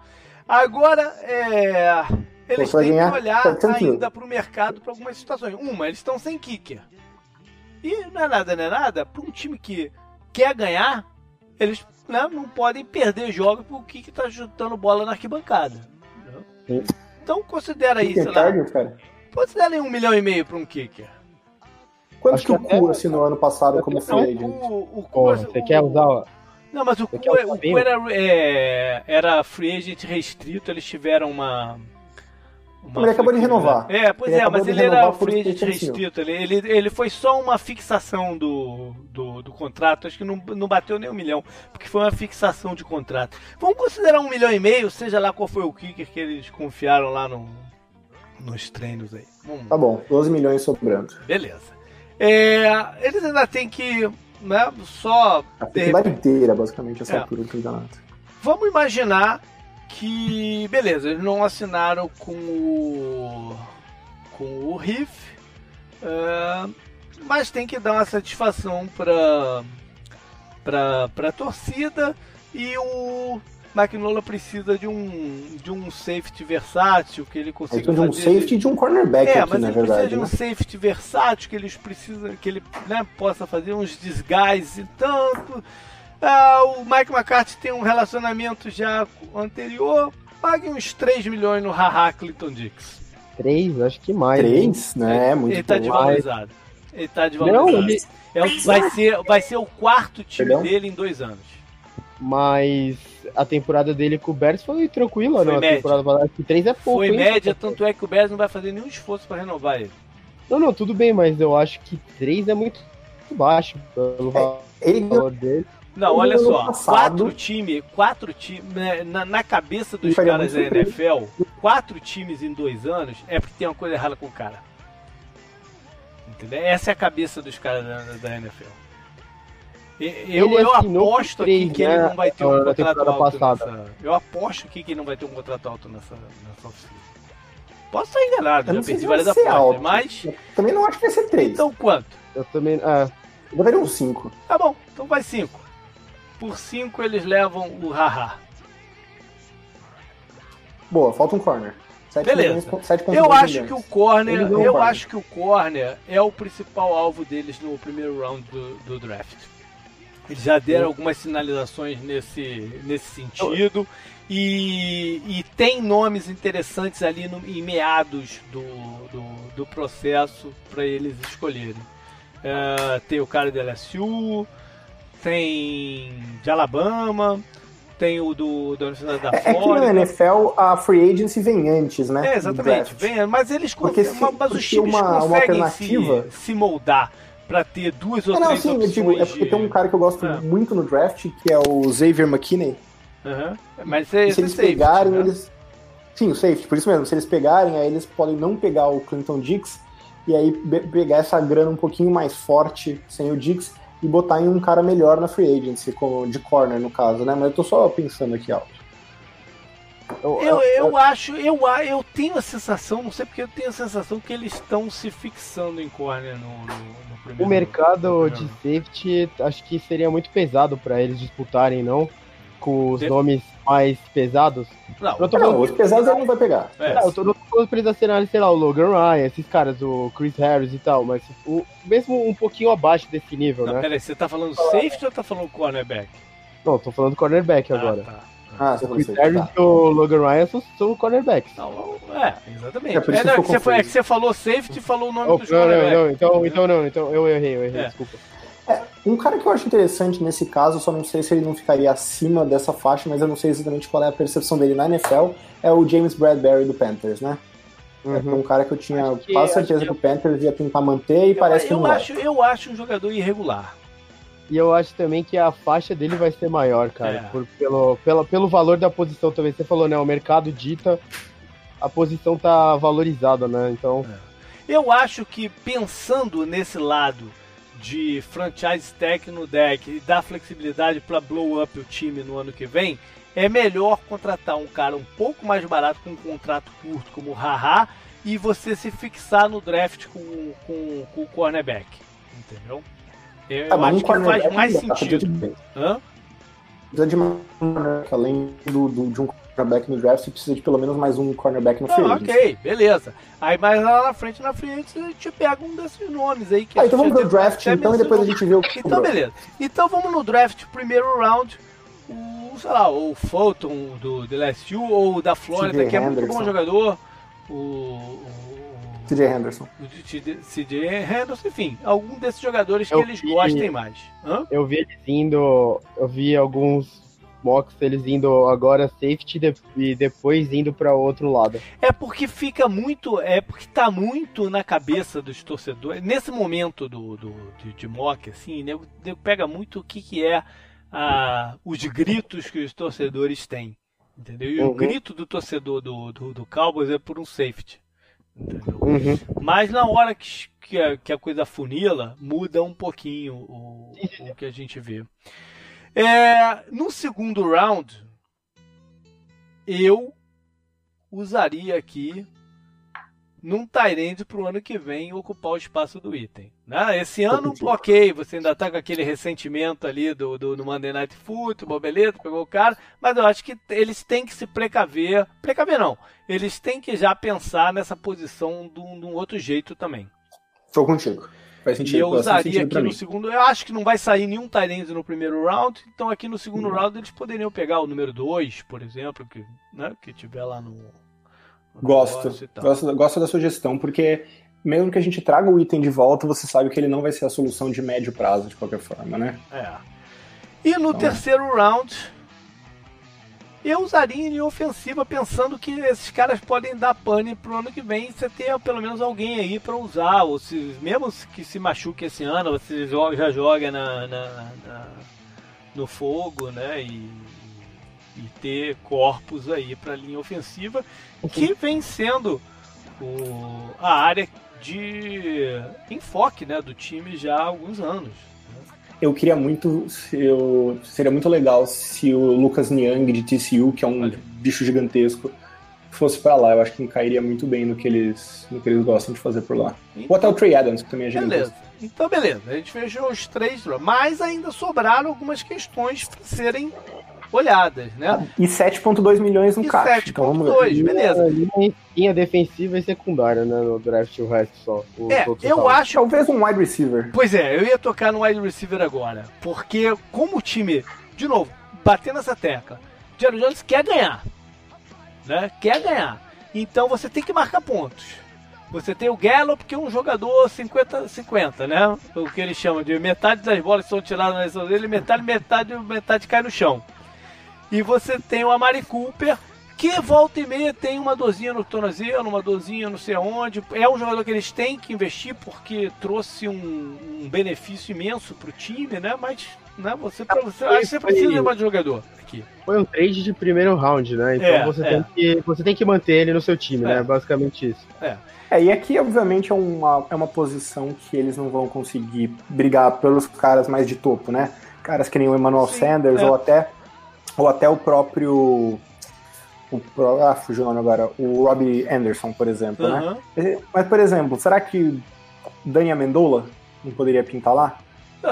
Agora, é. Eles têm ganhar, que olhar ainda para o mercado para algumas situações. Uma, eles estão sem kicker. E não é nada, não é nada. Para um time que quer ganhar, eles né, não podem perder jogos porque que tá chutando bola na arquibancada. Então considera isso. Cara. Considera aí um milhão e meio para um kicker. Quanto Acho que o Cu assinou ano passado como free agent? O, o, Cu, você o, quer usar... Não, mas o Cu, o Cu era, é, era free agent restrito, eles tiveram uma ele acabou de renovar. É, pois ele é, mas ele era free restrito. Ele, ele, ele foi só uma fixação do, do, do, contrato. Acho que não, não bateu nem um milhão, porque foi uma fixação de contrato. Vamos considerar um milhão e meio, seja lá qual foi o kicker que eles confiaram lá no, nos treinos aí. Vamos. Tá bom, 12 milhões sobrando. Beleza. É, eles ainda tem que né, só. A temporada inteira, basicamente, essa é. altura do campeonato. Vamos imaginar que, beleza, eles não assinaram com o, com o Riff, uh, mas tem que dar uma satisfação para para a torcida e o Mike Nola precisa de um, de um safety versátil que ele consiga. De um safety e de um cornerback é, aqui, mas na ele verdade. precisa de um né? safety versátil que eles precisam, que ele né, possa fazer uns disguises e tanto. Ah, o Mike McCarthy tem um relacionamento já anterior. Pague uns 3 milhões no Haha Clinton Dix. Três, acho que mais. hein? Três, né? É muito Ele tá bom. desvalorizado. Ele tá desvalorizado. Não, ele, É vai, ser, vai ser o quarto time Perdão? dele em dois anos. mas a temporada dele com o Bears foi tranquila, Foi não? A média. temporada passada, acho que três é pouco, Foi hein? média, tanto é que o Bears não vai fazer nenhum esforço para renovar ele. Não, não, tudo bem, mas eu acho que três é muito baixo pelo Ele ganhou valor dele. Não, olha só, passado- quatro times, quatro times, na, na cabeça dos caras da. NFL, quatro times em dois anos é porque tem uma coisa errada com o cara. Entendeu? Essa é a cabeça dos caras da, da NFL. Eu, Ele eu aposto aqui que ele né, não vai ter um contrato alto passada. nessa. Eu aposto aqui que ele não vai ter um contrato alto nessa, nessa oficina. Posso estar enganado, Eu já perdi várias alto. mas. Também não acho que vai ser três. Então quanto? Eu também. É, Eu botaria um cinco. Tá bom, então vai cinco. Por cinco eles levam o haha. Boa, falta um corner. Beleza. milhões, Eu acho milhões. que o corner, eu corner. acho que o corner é o principal alvo deles no primeiro round do, do draft. Eles já deram algumas sinalizações nesse, nesse sentido e, e tem nomes interessantes ali no, em meados do, do, do processo para eles escolherem. É, tem o cara da LSU, tem de Alabama, tem o do, da Universidade da É, é que na Flórida. NFL a free agency vem antes, né? É, exatamente. Vem, mas eles Porque conseguem, se- mas os times uma- uma conseguem alternativa- se, se moldar para ter duas ou É, não, três sim, eu opções. digo, é porque tem um cara que eu gosto É. muito no draft, que é o Xavier McKinney. Aham. Mas é, se é eles safety, pegarem, né? eles. Sim, o safety, por isso mesmo. Se eles pegarem, aí eles podem não pegar o Clinton Dix e aí pegar essa grana um pouquinho mais forte sem o Dix e botar em um cara melhor na free agency, como de corner no caso, né? Mas eu tô só pensando aqui alto. eu, Eu, eu acho, eu, eu tenho a sensação, não sei porque eu tenho a sensação que eles estão se fixando em corner no, no, no primeiro o mercado no de primeiro. safety acho que seria muito pesado pra eles disputarem, não? Com os Tem- nomes mais pesados. Não, Eu tô Não, falando- os pesados ele não vai pegar. é, Não, eu tô não tô falando pra eles acerarem, sei lá, o Logan Ryan, esses caras, o Chris Harris e tal, mas o, mesmo um pouquinho abaixo desse nível, não, né? peraí, você tá falando safety ou tá falando cornerback? Não, tô falando cornerback agora. Ah, tá. Ah, O Chris. Harris Tá. e o Logan Ryan são, são cornerbacks. Não, é, exatamente. É, É, não, que é, que você, é que você falou safety e falou o nome Oh, dos não, cornerbacks. não, então, então não, então eu errei, eu errei, É. Um cara que eu acho interessante nesse caso, só não sei se ele não ficaria acima dessa faixa, mas eu não sei exatamente qual é a percepção dele na NFL, é o James Bradbury do Panthers, né? É Uhum. um cara que eu tinha Acho que- quase certeza que- que, o Panthers ia tentar manter e Eu, parece que eu não vai. acho, eu acho um jogador irregular. E eu acho também que a faixa dele vai ser maior, cara. É. Por- pelo, pelo, pelo valor da posição também. Você falou, né? O mercado dita, a posição tá valorizada, né? Então, Eu acho que pensando nesse lado de franchise tech no deck e dar flexibilidade para blow up o time no ano que vem, é melhor contratar um cara um pouco mais barato com um contrato curto como o Haha e você se fixar no draft com, com, com o cornerback. Entendeu? Eu, um acho que faz mais dá, sentido. Hã? Precisa de uma, além do, do- de um cornerback no draft, você precisa de pelo menos mais um cornerback no free Não, agency. ok, beleza. Aí mais lá na frente, na frente, a gente pega um desses nomes aí que Ah, então vamos pro draft então e depois a gente vê o que Então, sobrou. beleza. Então vamos no draft, primeiro round. O, sei lá, o Fulton do The LSU ou o da Flórida, CJ que é muito bom jogador. O, o, TJ Henderson. o CJ Henderson, enfim, algum desses jogadores que Eu eles vi- gostem mais. Hã? eu vi eles indo. Eu vi alguns mocks eles indo agora safety e depois indo pra outro lado. É porque fica muito. É porque tá muito na cabeça dos torcedores. Nesse momento do, do, de, de mock, assim, nego pega muito o que, que é ah, os gritos que os torcedores têm. Entendeu? E o Uhum. grito do torcedor do, do, do Cowboys é por um safety. Entendeu? Uhum. Mas na hora que, que, a, que a coisa funila, muda um pouquinho o, o que a gente vê. É, no segundo round, eu usaria aqui num Tyrande pro ano que vem ocupar o espaço do item. Né? Esse ano, ok, você ainda tá com aquele ressentimento ali do, do, do Monday Night Football, beleza, pegou o cara, mas eu acho que eles têm que se precaver, precaver não, eles têm que já pensar nessa posição de um, de um outro jeito também. Tô contigo. Faz sentido, e eu usaria aqui no segundo. Eu acho que não vai sair nenhum Tyrande no primeiro round. Então aqui no segundo round eles poderiam pegar o número 2, por exemplo, que, né, que tiver lá no, Gosto. Gosto, gosto da sugestão, porque mesmo que a gente traga o item de volta, você sabe que ele não vai ser a solução de médio prazo, de qualquer forma, né? É. E no então, terceiro é. round, eu usaria em ofensiva pensando que esses caras podem dar pane pro ano que vem você ter pelo menos alguém aí para usar, ou se, mesmo que se machuque esse ano, você já joga na, na, na no fogo, né? E e ter corpos aí para linha ofensiva, que vem sendo o, a área de enfoque né, do time já há alguns anos. Eu queria muito, eu, seria muito legal se o Lucas Niang de TCU, que é um Olha. bicho gigantesco, fosse para lá. Eu acho que cairia muito bem no que eles, no que eles gostam de fazer por lá. Então, Ou até o Trey Adams, que também é gigantesco. Beleza. Então, beleza. A gente fechou os três, mas ainda sobraram algumas questões para serem olhadas, né? E 7.2 milhões no caixa. 7.2, então, beleza. Linha defensiva e secundária, né? No draft o resto só. O é, eu acho. Talvez um wide receiver. Pois é, eu ia tocar no wide receiver agora. Porque, como o time, de novo, batendo essa tecla, Jerry Jones quer ganhar. Né? Quer ganhar. Então você tem que marcar pontos. Você tem o Gallup, que é um jogador 50-50, né? O que eles chamam de metade das bolas são tiradas na lição dele, metade, metade, metade cai no chão. E você tem o Amari Cooper, que volta e meia tem uma dorzinha no tornozelo, uma dorzinha não sei aonde. É um jogador que eles têm que investir porque trouxe um, um benefício imenso para o time, né? Mas né, você, pra você, foi, você precisa de um jogador aqui. Foi um trade de primeiro round, né? Então é, você, é. Tem que, você tem que manter ele no seu time, né? é. né? Basicamente isso. É. É, e aqui, obviamente, é uma, é uma posição que eles não vão conseguir brigar pelos caras mais de topo, né? Caras que nem o Emmanuel Sim, Sanders é. ou até ou até o próprio. O, ah, fugiu o nome agora. O Robbie Anderson, por exemplo, uhum. né? Mas, por exemplo, será que Dani Amendola não poderia pintar lá?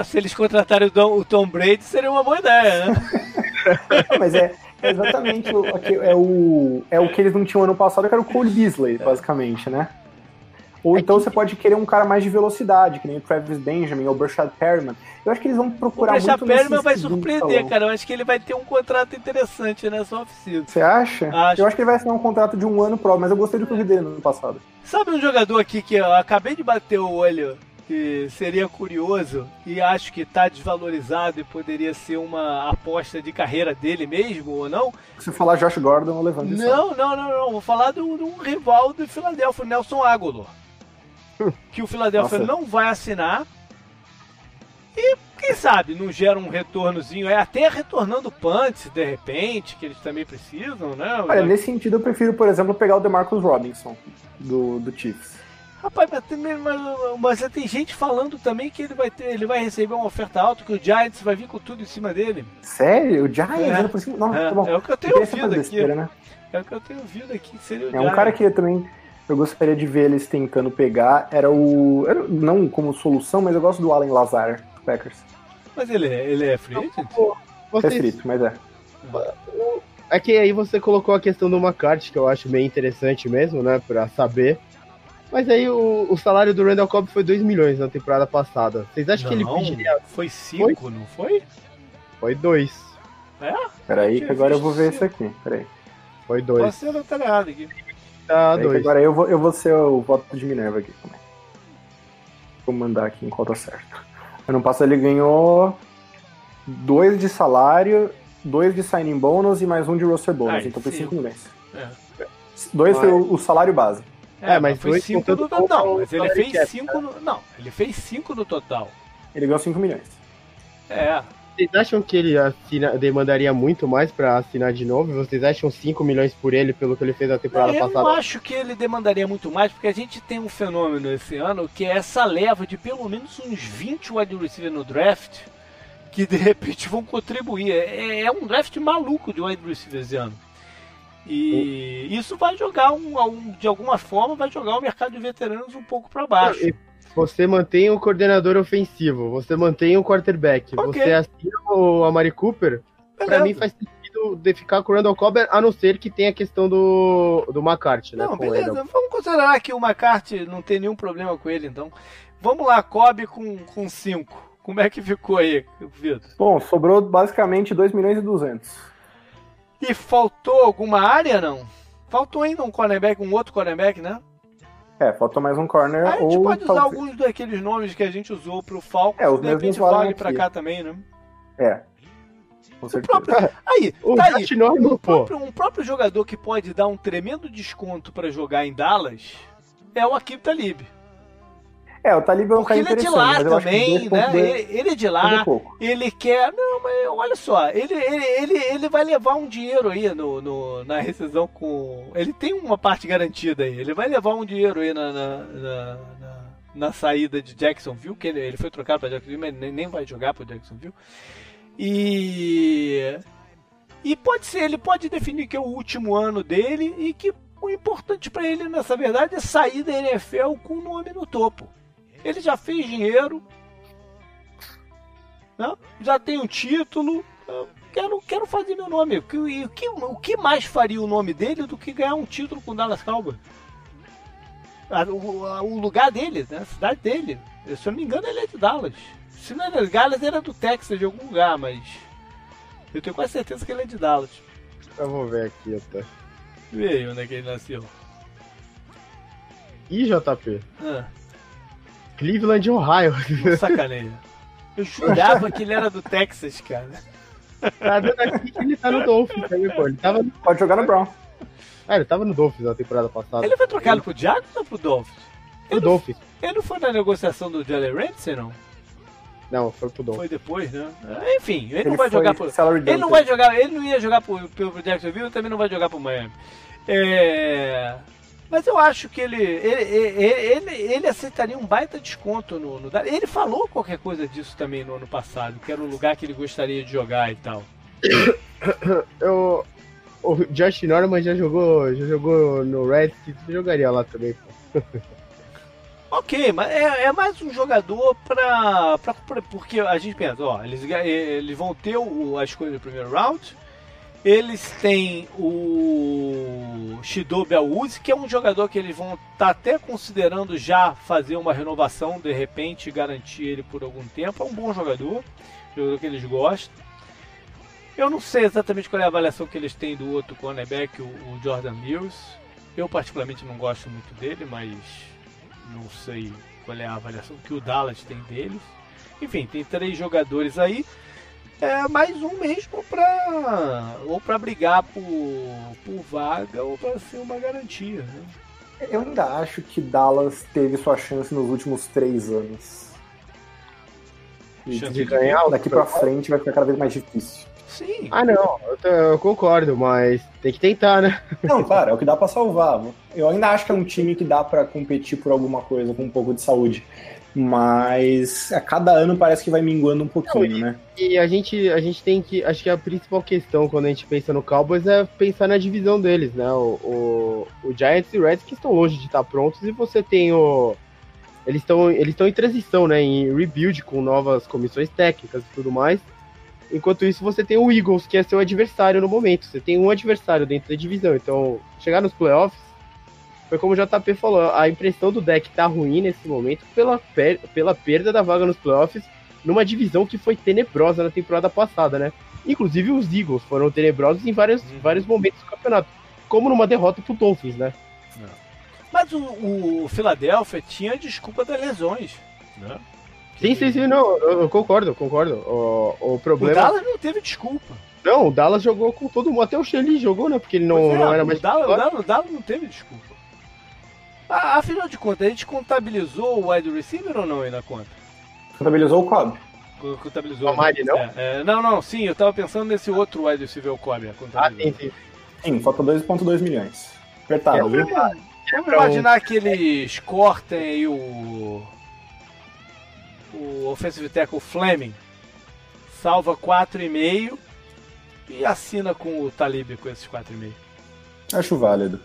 Se eles contratarem o Tom, o Tom Brady, seria uma boa ideia, né? Mas é, é exatamente o, é, o, é o que eles não tinham ano passado, que era o Cole Beasley, basicamente, né? Ou é então você pode querer um cara mais de velocidade, que nem o Travis Benjamin ou o Brashad Perryman. Eu acho que eles vão procurar o muito... O Perryman vai surpreender, cara. Eu acho que ele vai ter um contrato interessante nessa oficina. Você acha? Acho. Eu acho que ele vai assinar um contrato de um ano pro, mas eu gostei do que eu vi dele no ano passado. Sabe um jogador aqui que eu acabei de bater o olho que seria curioso e acho que está desvalorizado e poderia ser uma aposta de carreira dele mesmo ou não. Se falar Josh Gordon, eu levanto Não, não, não, não. Vou falar de um rival do Philadelphia, Nelson Aguilar que o Philadelphia Nossa. não vai assinar. E quem sabe não gera um retornozinho, é até retornando punts de repente, que eles também precisam, né? Olha, nesse sentido eu prefiro, por exemplo, pegar o DeMarcus Robinson do, do Chiefs. Rapaz, mas, mas, mas, tem gente falando também que ele vai ter, ele vai receber uma oferta alta, que o Giants vai vir com tudo em cima dele. Sério? O Giants? É, por cima? Não, é, tá é o que eu tenho ouvido aqui. né? É o que eu tenho ouvido aqui, seria É um cara que também eu gostaria de ver eles tentando pegar era o. Era, não como solução, mas eu gosto do Allen Lazar, do Packers. Mas ele é, ele é free agent? É free, mas é. É que aí você colocou a questão do McCarthy, que eu acho bem interessante mesmo, né, pra saber. Mas aí o, o salário do Randall Cobb foi 2 milhões na temporada passada. Vocês acham não, que ele pediria. Foi 5, não foi? Foi 2. É? Peraí, que agora eu vou ver isso aqui. Peraí. Foi 2. Pode ser tá errado aqui. Tá dois. Agora eu vou, eu vou ser o voto de Minerva aqui também. Vou mandar aqui enquanto tá certo. Ano passado ele ganhou dois de salário, dois de signing bônus e mais um de roster bônus. Ai, então foi 5 milhões. É. Dois foi o, o, salário base. É, mas foi 5 no total. Não, mas ele fez 5 no. Não, ele fez 5 no total. Ele ganhou 5 milhões. É. Vocês acham que ele assina, demandaria muito mais para assinar de novo? Vocês acham 5 milhões por ele pelo que ele fez na temporada eu passada? Eu acho que ele demandaria muito mais, porque a gente tem um fenômeno esse ano que é essa leva de pelo menos uns 20 wide receiver no draft que de repente vão contribuir. É, é um draft maluco de wide receiver esse ano. E isso vai jogar, um, um, de alguma forma, vai jogar o mercado de veteranos um pouco para baixo. Você mantém o coordenador ofensivo, você mantém o quarterback, okay. você assina o Amari Cooper, para mim faz sentido de ficar com o Randall Cobb, a não ser que tenha a questão do, do McCarthy, né? Não, beleza, ele. vamos considerar que o McCarthy não tem nenhum problema com ele, então. Vamos lá, Cobb com 5. Com cinco. Como é que ficou aí, Vitor? Bom, sobrou basicamente 2 milhões e 200. E faltou alguma área, não? Faltou ainda um cornerback, um outro cornerback, né? É, faltou mais um corner. A gente ou pode usar alguns daqueles nomes que a gente usou pro Falcons, é, os de repente vale pra cá também, né? É. Com o próprio, aí, o tá aí, um, próprio, um próprio jogador que pode dar um tremendo desconto para jogar em Dallas é o Akib Talib. É, o Talib é um Porque ele é de lá também, né? Ele, ele, é de lá, ele quer. Não, mas olha só, ele, ele, ele, ele vai levar um dinheiro aí no, no, na rescisão com. Ele tem uma parte garantida aí. Ele vai levar um dinheiro aí na, na, na, na, na saída de Jacksonville, que ele, ele foi trocado para Jacksonville, mas nem, nem vai jogar para Jacksonville. E. E pode ser, ele pode definir que é o último ano dele e que o importante para ele, nessa verdade, é sair da NFL com o nome no topo. Ele já fez dinheiro, né? já tem um título. quero, quero fazer meu nome. O que, o, que, o que mais faria o nome dele do que ganhar um título com o Dallas Cowboys? O, o, lugar dele, né? a cidade dele. Se eu não me engano, ele é de Dallas. Se não é de Dallas, era do Texas, de algum lugar, mas. Eu tenho quase certeza que ele é de Dallas. Eu vou ver aqui até. Aí onde é que ele nasceu. Ih, JP. Ah. Cleveland, Ohio. Sacaneia. Eu jurava que ele era do Texas, cara. Tá dando aqui que ele tá no Dolphins pô. Ele tava no... Pode jogar no Brown. Ah, ele tava no Dolphins na temporada passada. Ele foi trocado ele... pro Jaguars ou pro Dolphins? Pro ele Dolphins. Ele não foi na negociação do Jalen Ramsey, não? Não, foi pro Dolphins. Foi depois, né? Enfim, ele, ele não vai jogar pro. Ele não vai jogar. Ele não ia jogar pro, pro, pro Jacksonville e também não vai jogar pro Miami. É. Mas eu acho que ele, ele, ele, ele, aceitaria um baita desconto no, no. Ele falou qualquer coisa disso também no ano passado, que era o lugar que ele gostaria de jogar e tal. Eu, o Josh Norman já jogou, já jogou no Redskins, jogaria lá também. ok, mas é, é, mais um jogador pra, pra, pra, Porque a gente pensa, ó, eles, eles vão ter o, a escolha do primeiro round eles têm o Shido Beluz, que é um jogador que eles vão estar tá até considerando já fazer uma renovação, de repente garantir ele por algum tempo. É um bom jogador, jogador que eles gostam. Eu não sei exatamente qual é a avaliação que eles têm do outro cornerback, o, o Jordan Mills. Eu particularmente não gosto muito dele, mas não sei qual é a avaliação que o Dallas tem deles. Enfim, tem três jogadores aí é mais um mesmo para ou para brigar por, por vaga ou para ser uma garantia. Né? Eu ainda acho que Dallas teve sua chance nos últimos três anos. E de ganhar daqui para frente vai ficar cada vez mais difícil. Sim. Ah, não, eu, eu, concordo, mas tem que tentar, né? Não, claro, é o que dá para salvar. Eu ainda acho que é um time que dá para competir por alguma coisa com um pouco de saúde mas a cada ano parece que vai minguando um pouquinho, Não, né? E a gente, a gente tem que. Acho que a principal questão quando a gente pensa no Cowboys é pensar na divisão deles, né? O, o, o Giants e o Reds que estão longe de estar prontos e você tem o. Eles estão eles estão em transição, né? Em rebuild com novas comissões técnicas e tudo mais. Enquanto isso, você tem o Eagles, que é seu adversário no momento. Você tem um adversário dentro da divisão. Então, chegar nos playoffs foi como o JP falou, a impressão do deck tá ruim nesse momento pela, per pela perda da vaga nos playoffs numa divisão que foi tenebrosa na temporada passada, né? Inclusive os Eagles foram tenebrosos em vários, uhum. vários momentos do campeonato, como numa derrota pro Dolphins, né? Mas o, o Philadelphia tinha desculpa das lesões, né? Sim, sim, sim, não, eu, concordo, concordo. O, o problema. O Dallas não teve desculpa. Não, o Dallas jogou com todo mundo, até o Shelly jogou, né? Porque ele não, é, não era mais. O Dallas, o Dallas, o Dallas não teve desculpa. Afinal de contas, a gente contabilizou o wide receiver ou não aí na conta? Contabilizou o Cobb. Contabilizou. O Mari, não? É, é, não, não, sim, eu tava pensando nesse outro wide receiver, o Cobb. Ah, sim, sim. Sim, falta 2,2 milhões. Apertado, é, viu? Vamos, vamos imaginar que eles cortem aí o. O offensive tackle Fleming. Salva 4,5 e assina com o Talib com esses 4,5. Acho válido.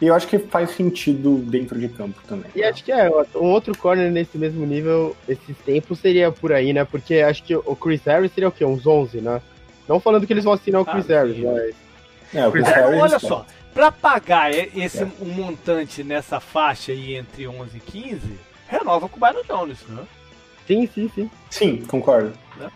E eu acho que faz sentido dentro de campo também. E acho que é, um outro corner nesse mesmo nível, esses tempos, seria por aí, né? Porque acho que o Chris Harris seria o quê? Uns 11, né? Não falando que eles vão assinar o Chris ah, Harris, mas... É, o Chris Harris... Olha só, para pagar esse é. um montante nessa faixa aí entre 11 e 15, renova com o Byron Jones, né? Sim, sim, sim. Sim, concordo. É.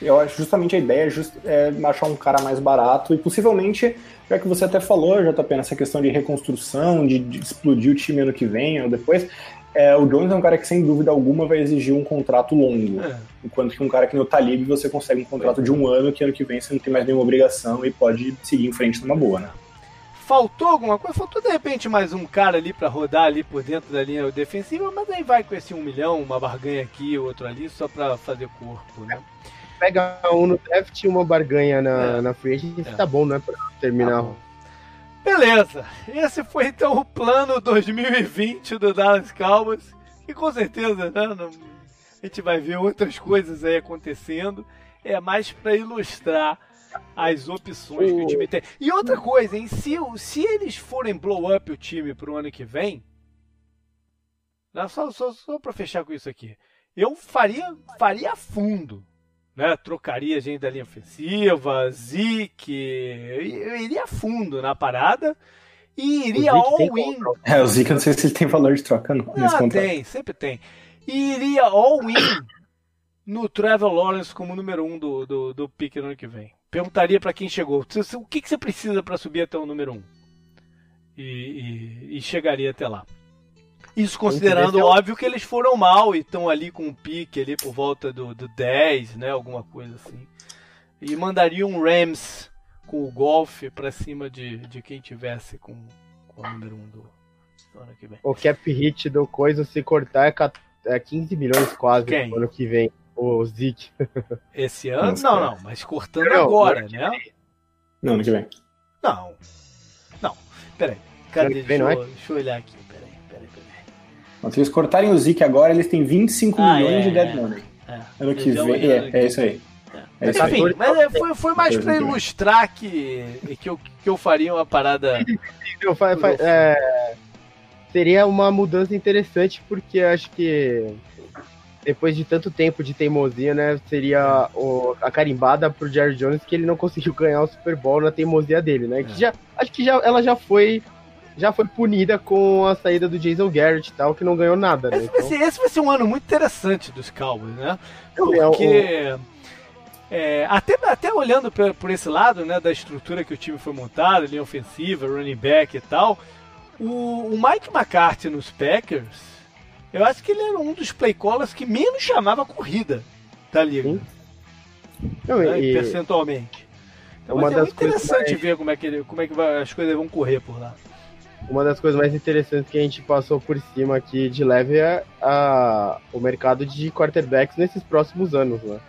Eu acho justamente a ideia é, just, é achar um cara mais barato e possivelmente já que você até falou, JP, nessa questão de reconstrução, de, de explodir o time ano que vem ou depois, é, o Jones é um cara que sem dúvida alguma vai exigir um contrato longo. É. Enquanto que um cara que no Talib você consegue um contrato de um ano, que ano que vem você não tem mais nenhuma obrigação e pode seguir em frente numa boa, né? Faltou alguma coisa? Faltou de repente mais um cara ali para rodar ali por dentro da linha defensiva, mas aí vai com esse um milhão, uma barganha aqui, outro ali, só para fazer corpo, né? Pega um no draft e uma barganha na, é. na free agency, é. tá bom, né? Pra terminar. Tá Beleza, esse foi então o plano 2020 do Dallas Cowboys. E com certeza, né? Não, a gente vai ver outras coisas aí acontecendo. É mais para ilustrar as opções que o time tem. E outra coisa, hein? Se, se eles forem blow up o time pro ano que vem. Só, só, só para fechar com isso aqui. Eu faria, faria fundo né? Trocaria gente da linha ofensiva, Zeke, eu iria fundo na parada e iria all-in. É, o Zeke, eu não sei se ele tem valor de troca não, ah, tem, sempre tem. E iria all-in no Trevor Lawrence como número um do, do, do pick no ano que vem. Perguntaria para quem chegou, o que, que você precisa para subir até o número um? E, e, e chegaria até lá. Isso considerando, óbvio, que eles foram mal e estão ali com um pique ali por volta do, do 10, né? Alguma coisa assim. E mandaria um Rams com o Golf pra cima de, de quem tivesse com, com o número 1 um do, do, ano que vem. O cap hit do coisa, se cortar, é, é 15 milhões quase quem? no ano que vem. O Zeke. Esse ano? Nossa, não, não, mas cortando não, agora, né? Não, ano que vem. Não. Não, peraí. Cadê? Deixa, eu, é? deixa eu olhar aqui. Se eles cortarem o Zeke agora, eles têm 25 ah, milhões é, de dead money. É, ano que vem, é, é isso aí. É isso Enfim, aí. mas é, foi, foi mais para ilustrar que, que, eu, que eu faria uma parada. Eu, fa, fa, é, seria uma mudança interessante, porque acho que depois de tanto tempo de teimosia, né, seria o, a carimbada pro Jerry Jones que ele não conseguiu ganhar o Super Bowl na teimosia dele, né? Que já, acho que já, ela já foi já foi punida com a saída do Jason Garrett e tal, que não ganhou nada. Né? Esse, vai ser, esse vai ser um ano muito interessante dos Cowboys, né? Porque. É, até, até olhando por, por, esse lado, né, da estrutura que o time foi montado, linha ofensiva, running back e tal, o, o Mike McCarthy nos Packers, eu acho que ele era um dos play callers que menos chamava corrida da liga. Não, né, e... Percentualmente. Então, uma é interessante mais... ver como é que, ele, como é que vai, as coisas vão correr por lá uma das coisas mais interessantes que a gente passou por cima aqui de leve é a, o mercado de quarterbacks nesses próximos anos, né?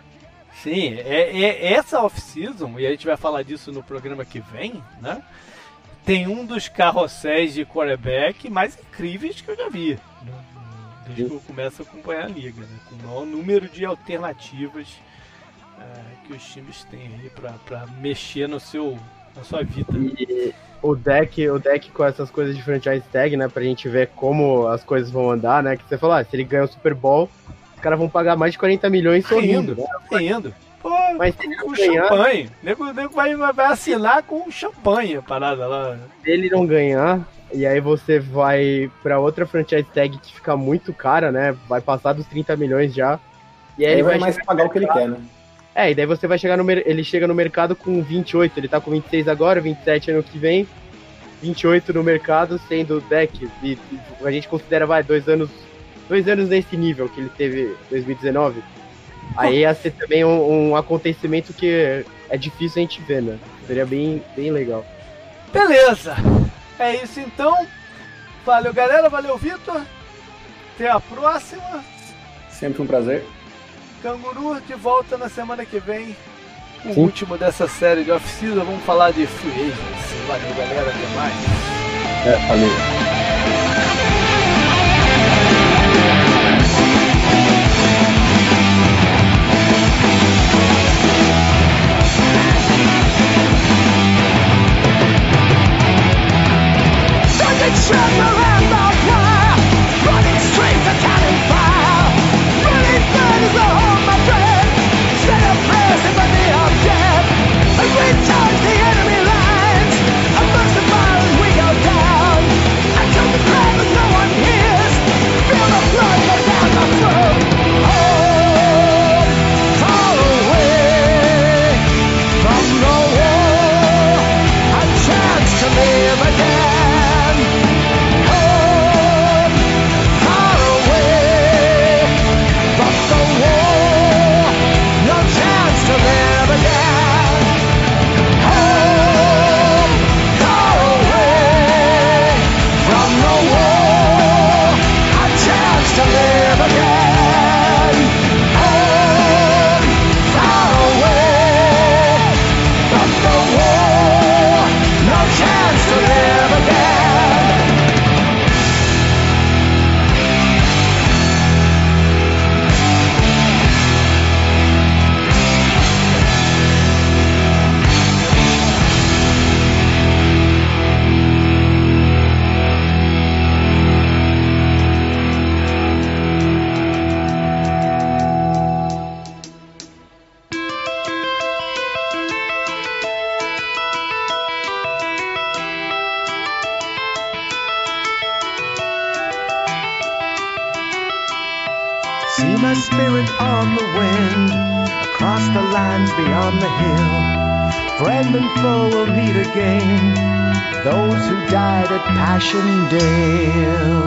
Sim, é, é essa off-season, e a gente vai falar disso no programa que vem, né? Tem um dos carrosséis de quarterback mais incríveis que eu já vi. Né? Desde que eu começo a acompanhar a liga, né? Com o maior número de alternativas é, que os times têm aí para mexer no seu, na sua vida. E o deck, o deck com essas coisas de franchise tag, né? Pra gente ver como as coisas vão andar, né? Que você falou, ah, se ele ganhar o Super Bowl, os caras vão pagar mais de 40 milhões sorrindo. Rindo, né? rindo. Pô, mas com ganhar, champanhe. O nego, nego vai, vai assinar com champanhe a parada lá. Se ele não ganhar, e aí você vai para outra franchise tag que fica muito cara, né? Vai passar dos 30 milhões já. E aí ele vai mais pagar o que ele quer, né? É, e daí você vai chegar no ele chega no mercado com 28, ele tá com 26 agora, 27 ano que vem, 28 no mercado, sendo deck, e, e a gente considera, vai, dois anos, dois anos nesse nível que ele teve 2019. Aí ia ser também um, um acontecimento que é difícil a gente ver, né? Seria bem, bem legal. Beleza! É isso então. Valeu, galera. Valeu, Vitor. Até a próxima. Sempre um prazer. Canguru de volta na semana que vem. O Sim. último dessa série de off-season. Vamos falar de free agents. Valeu, galera. Até mais. É, valeu. the Passchendaele.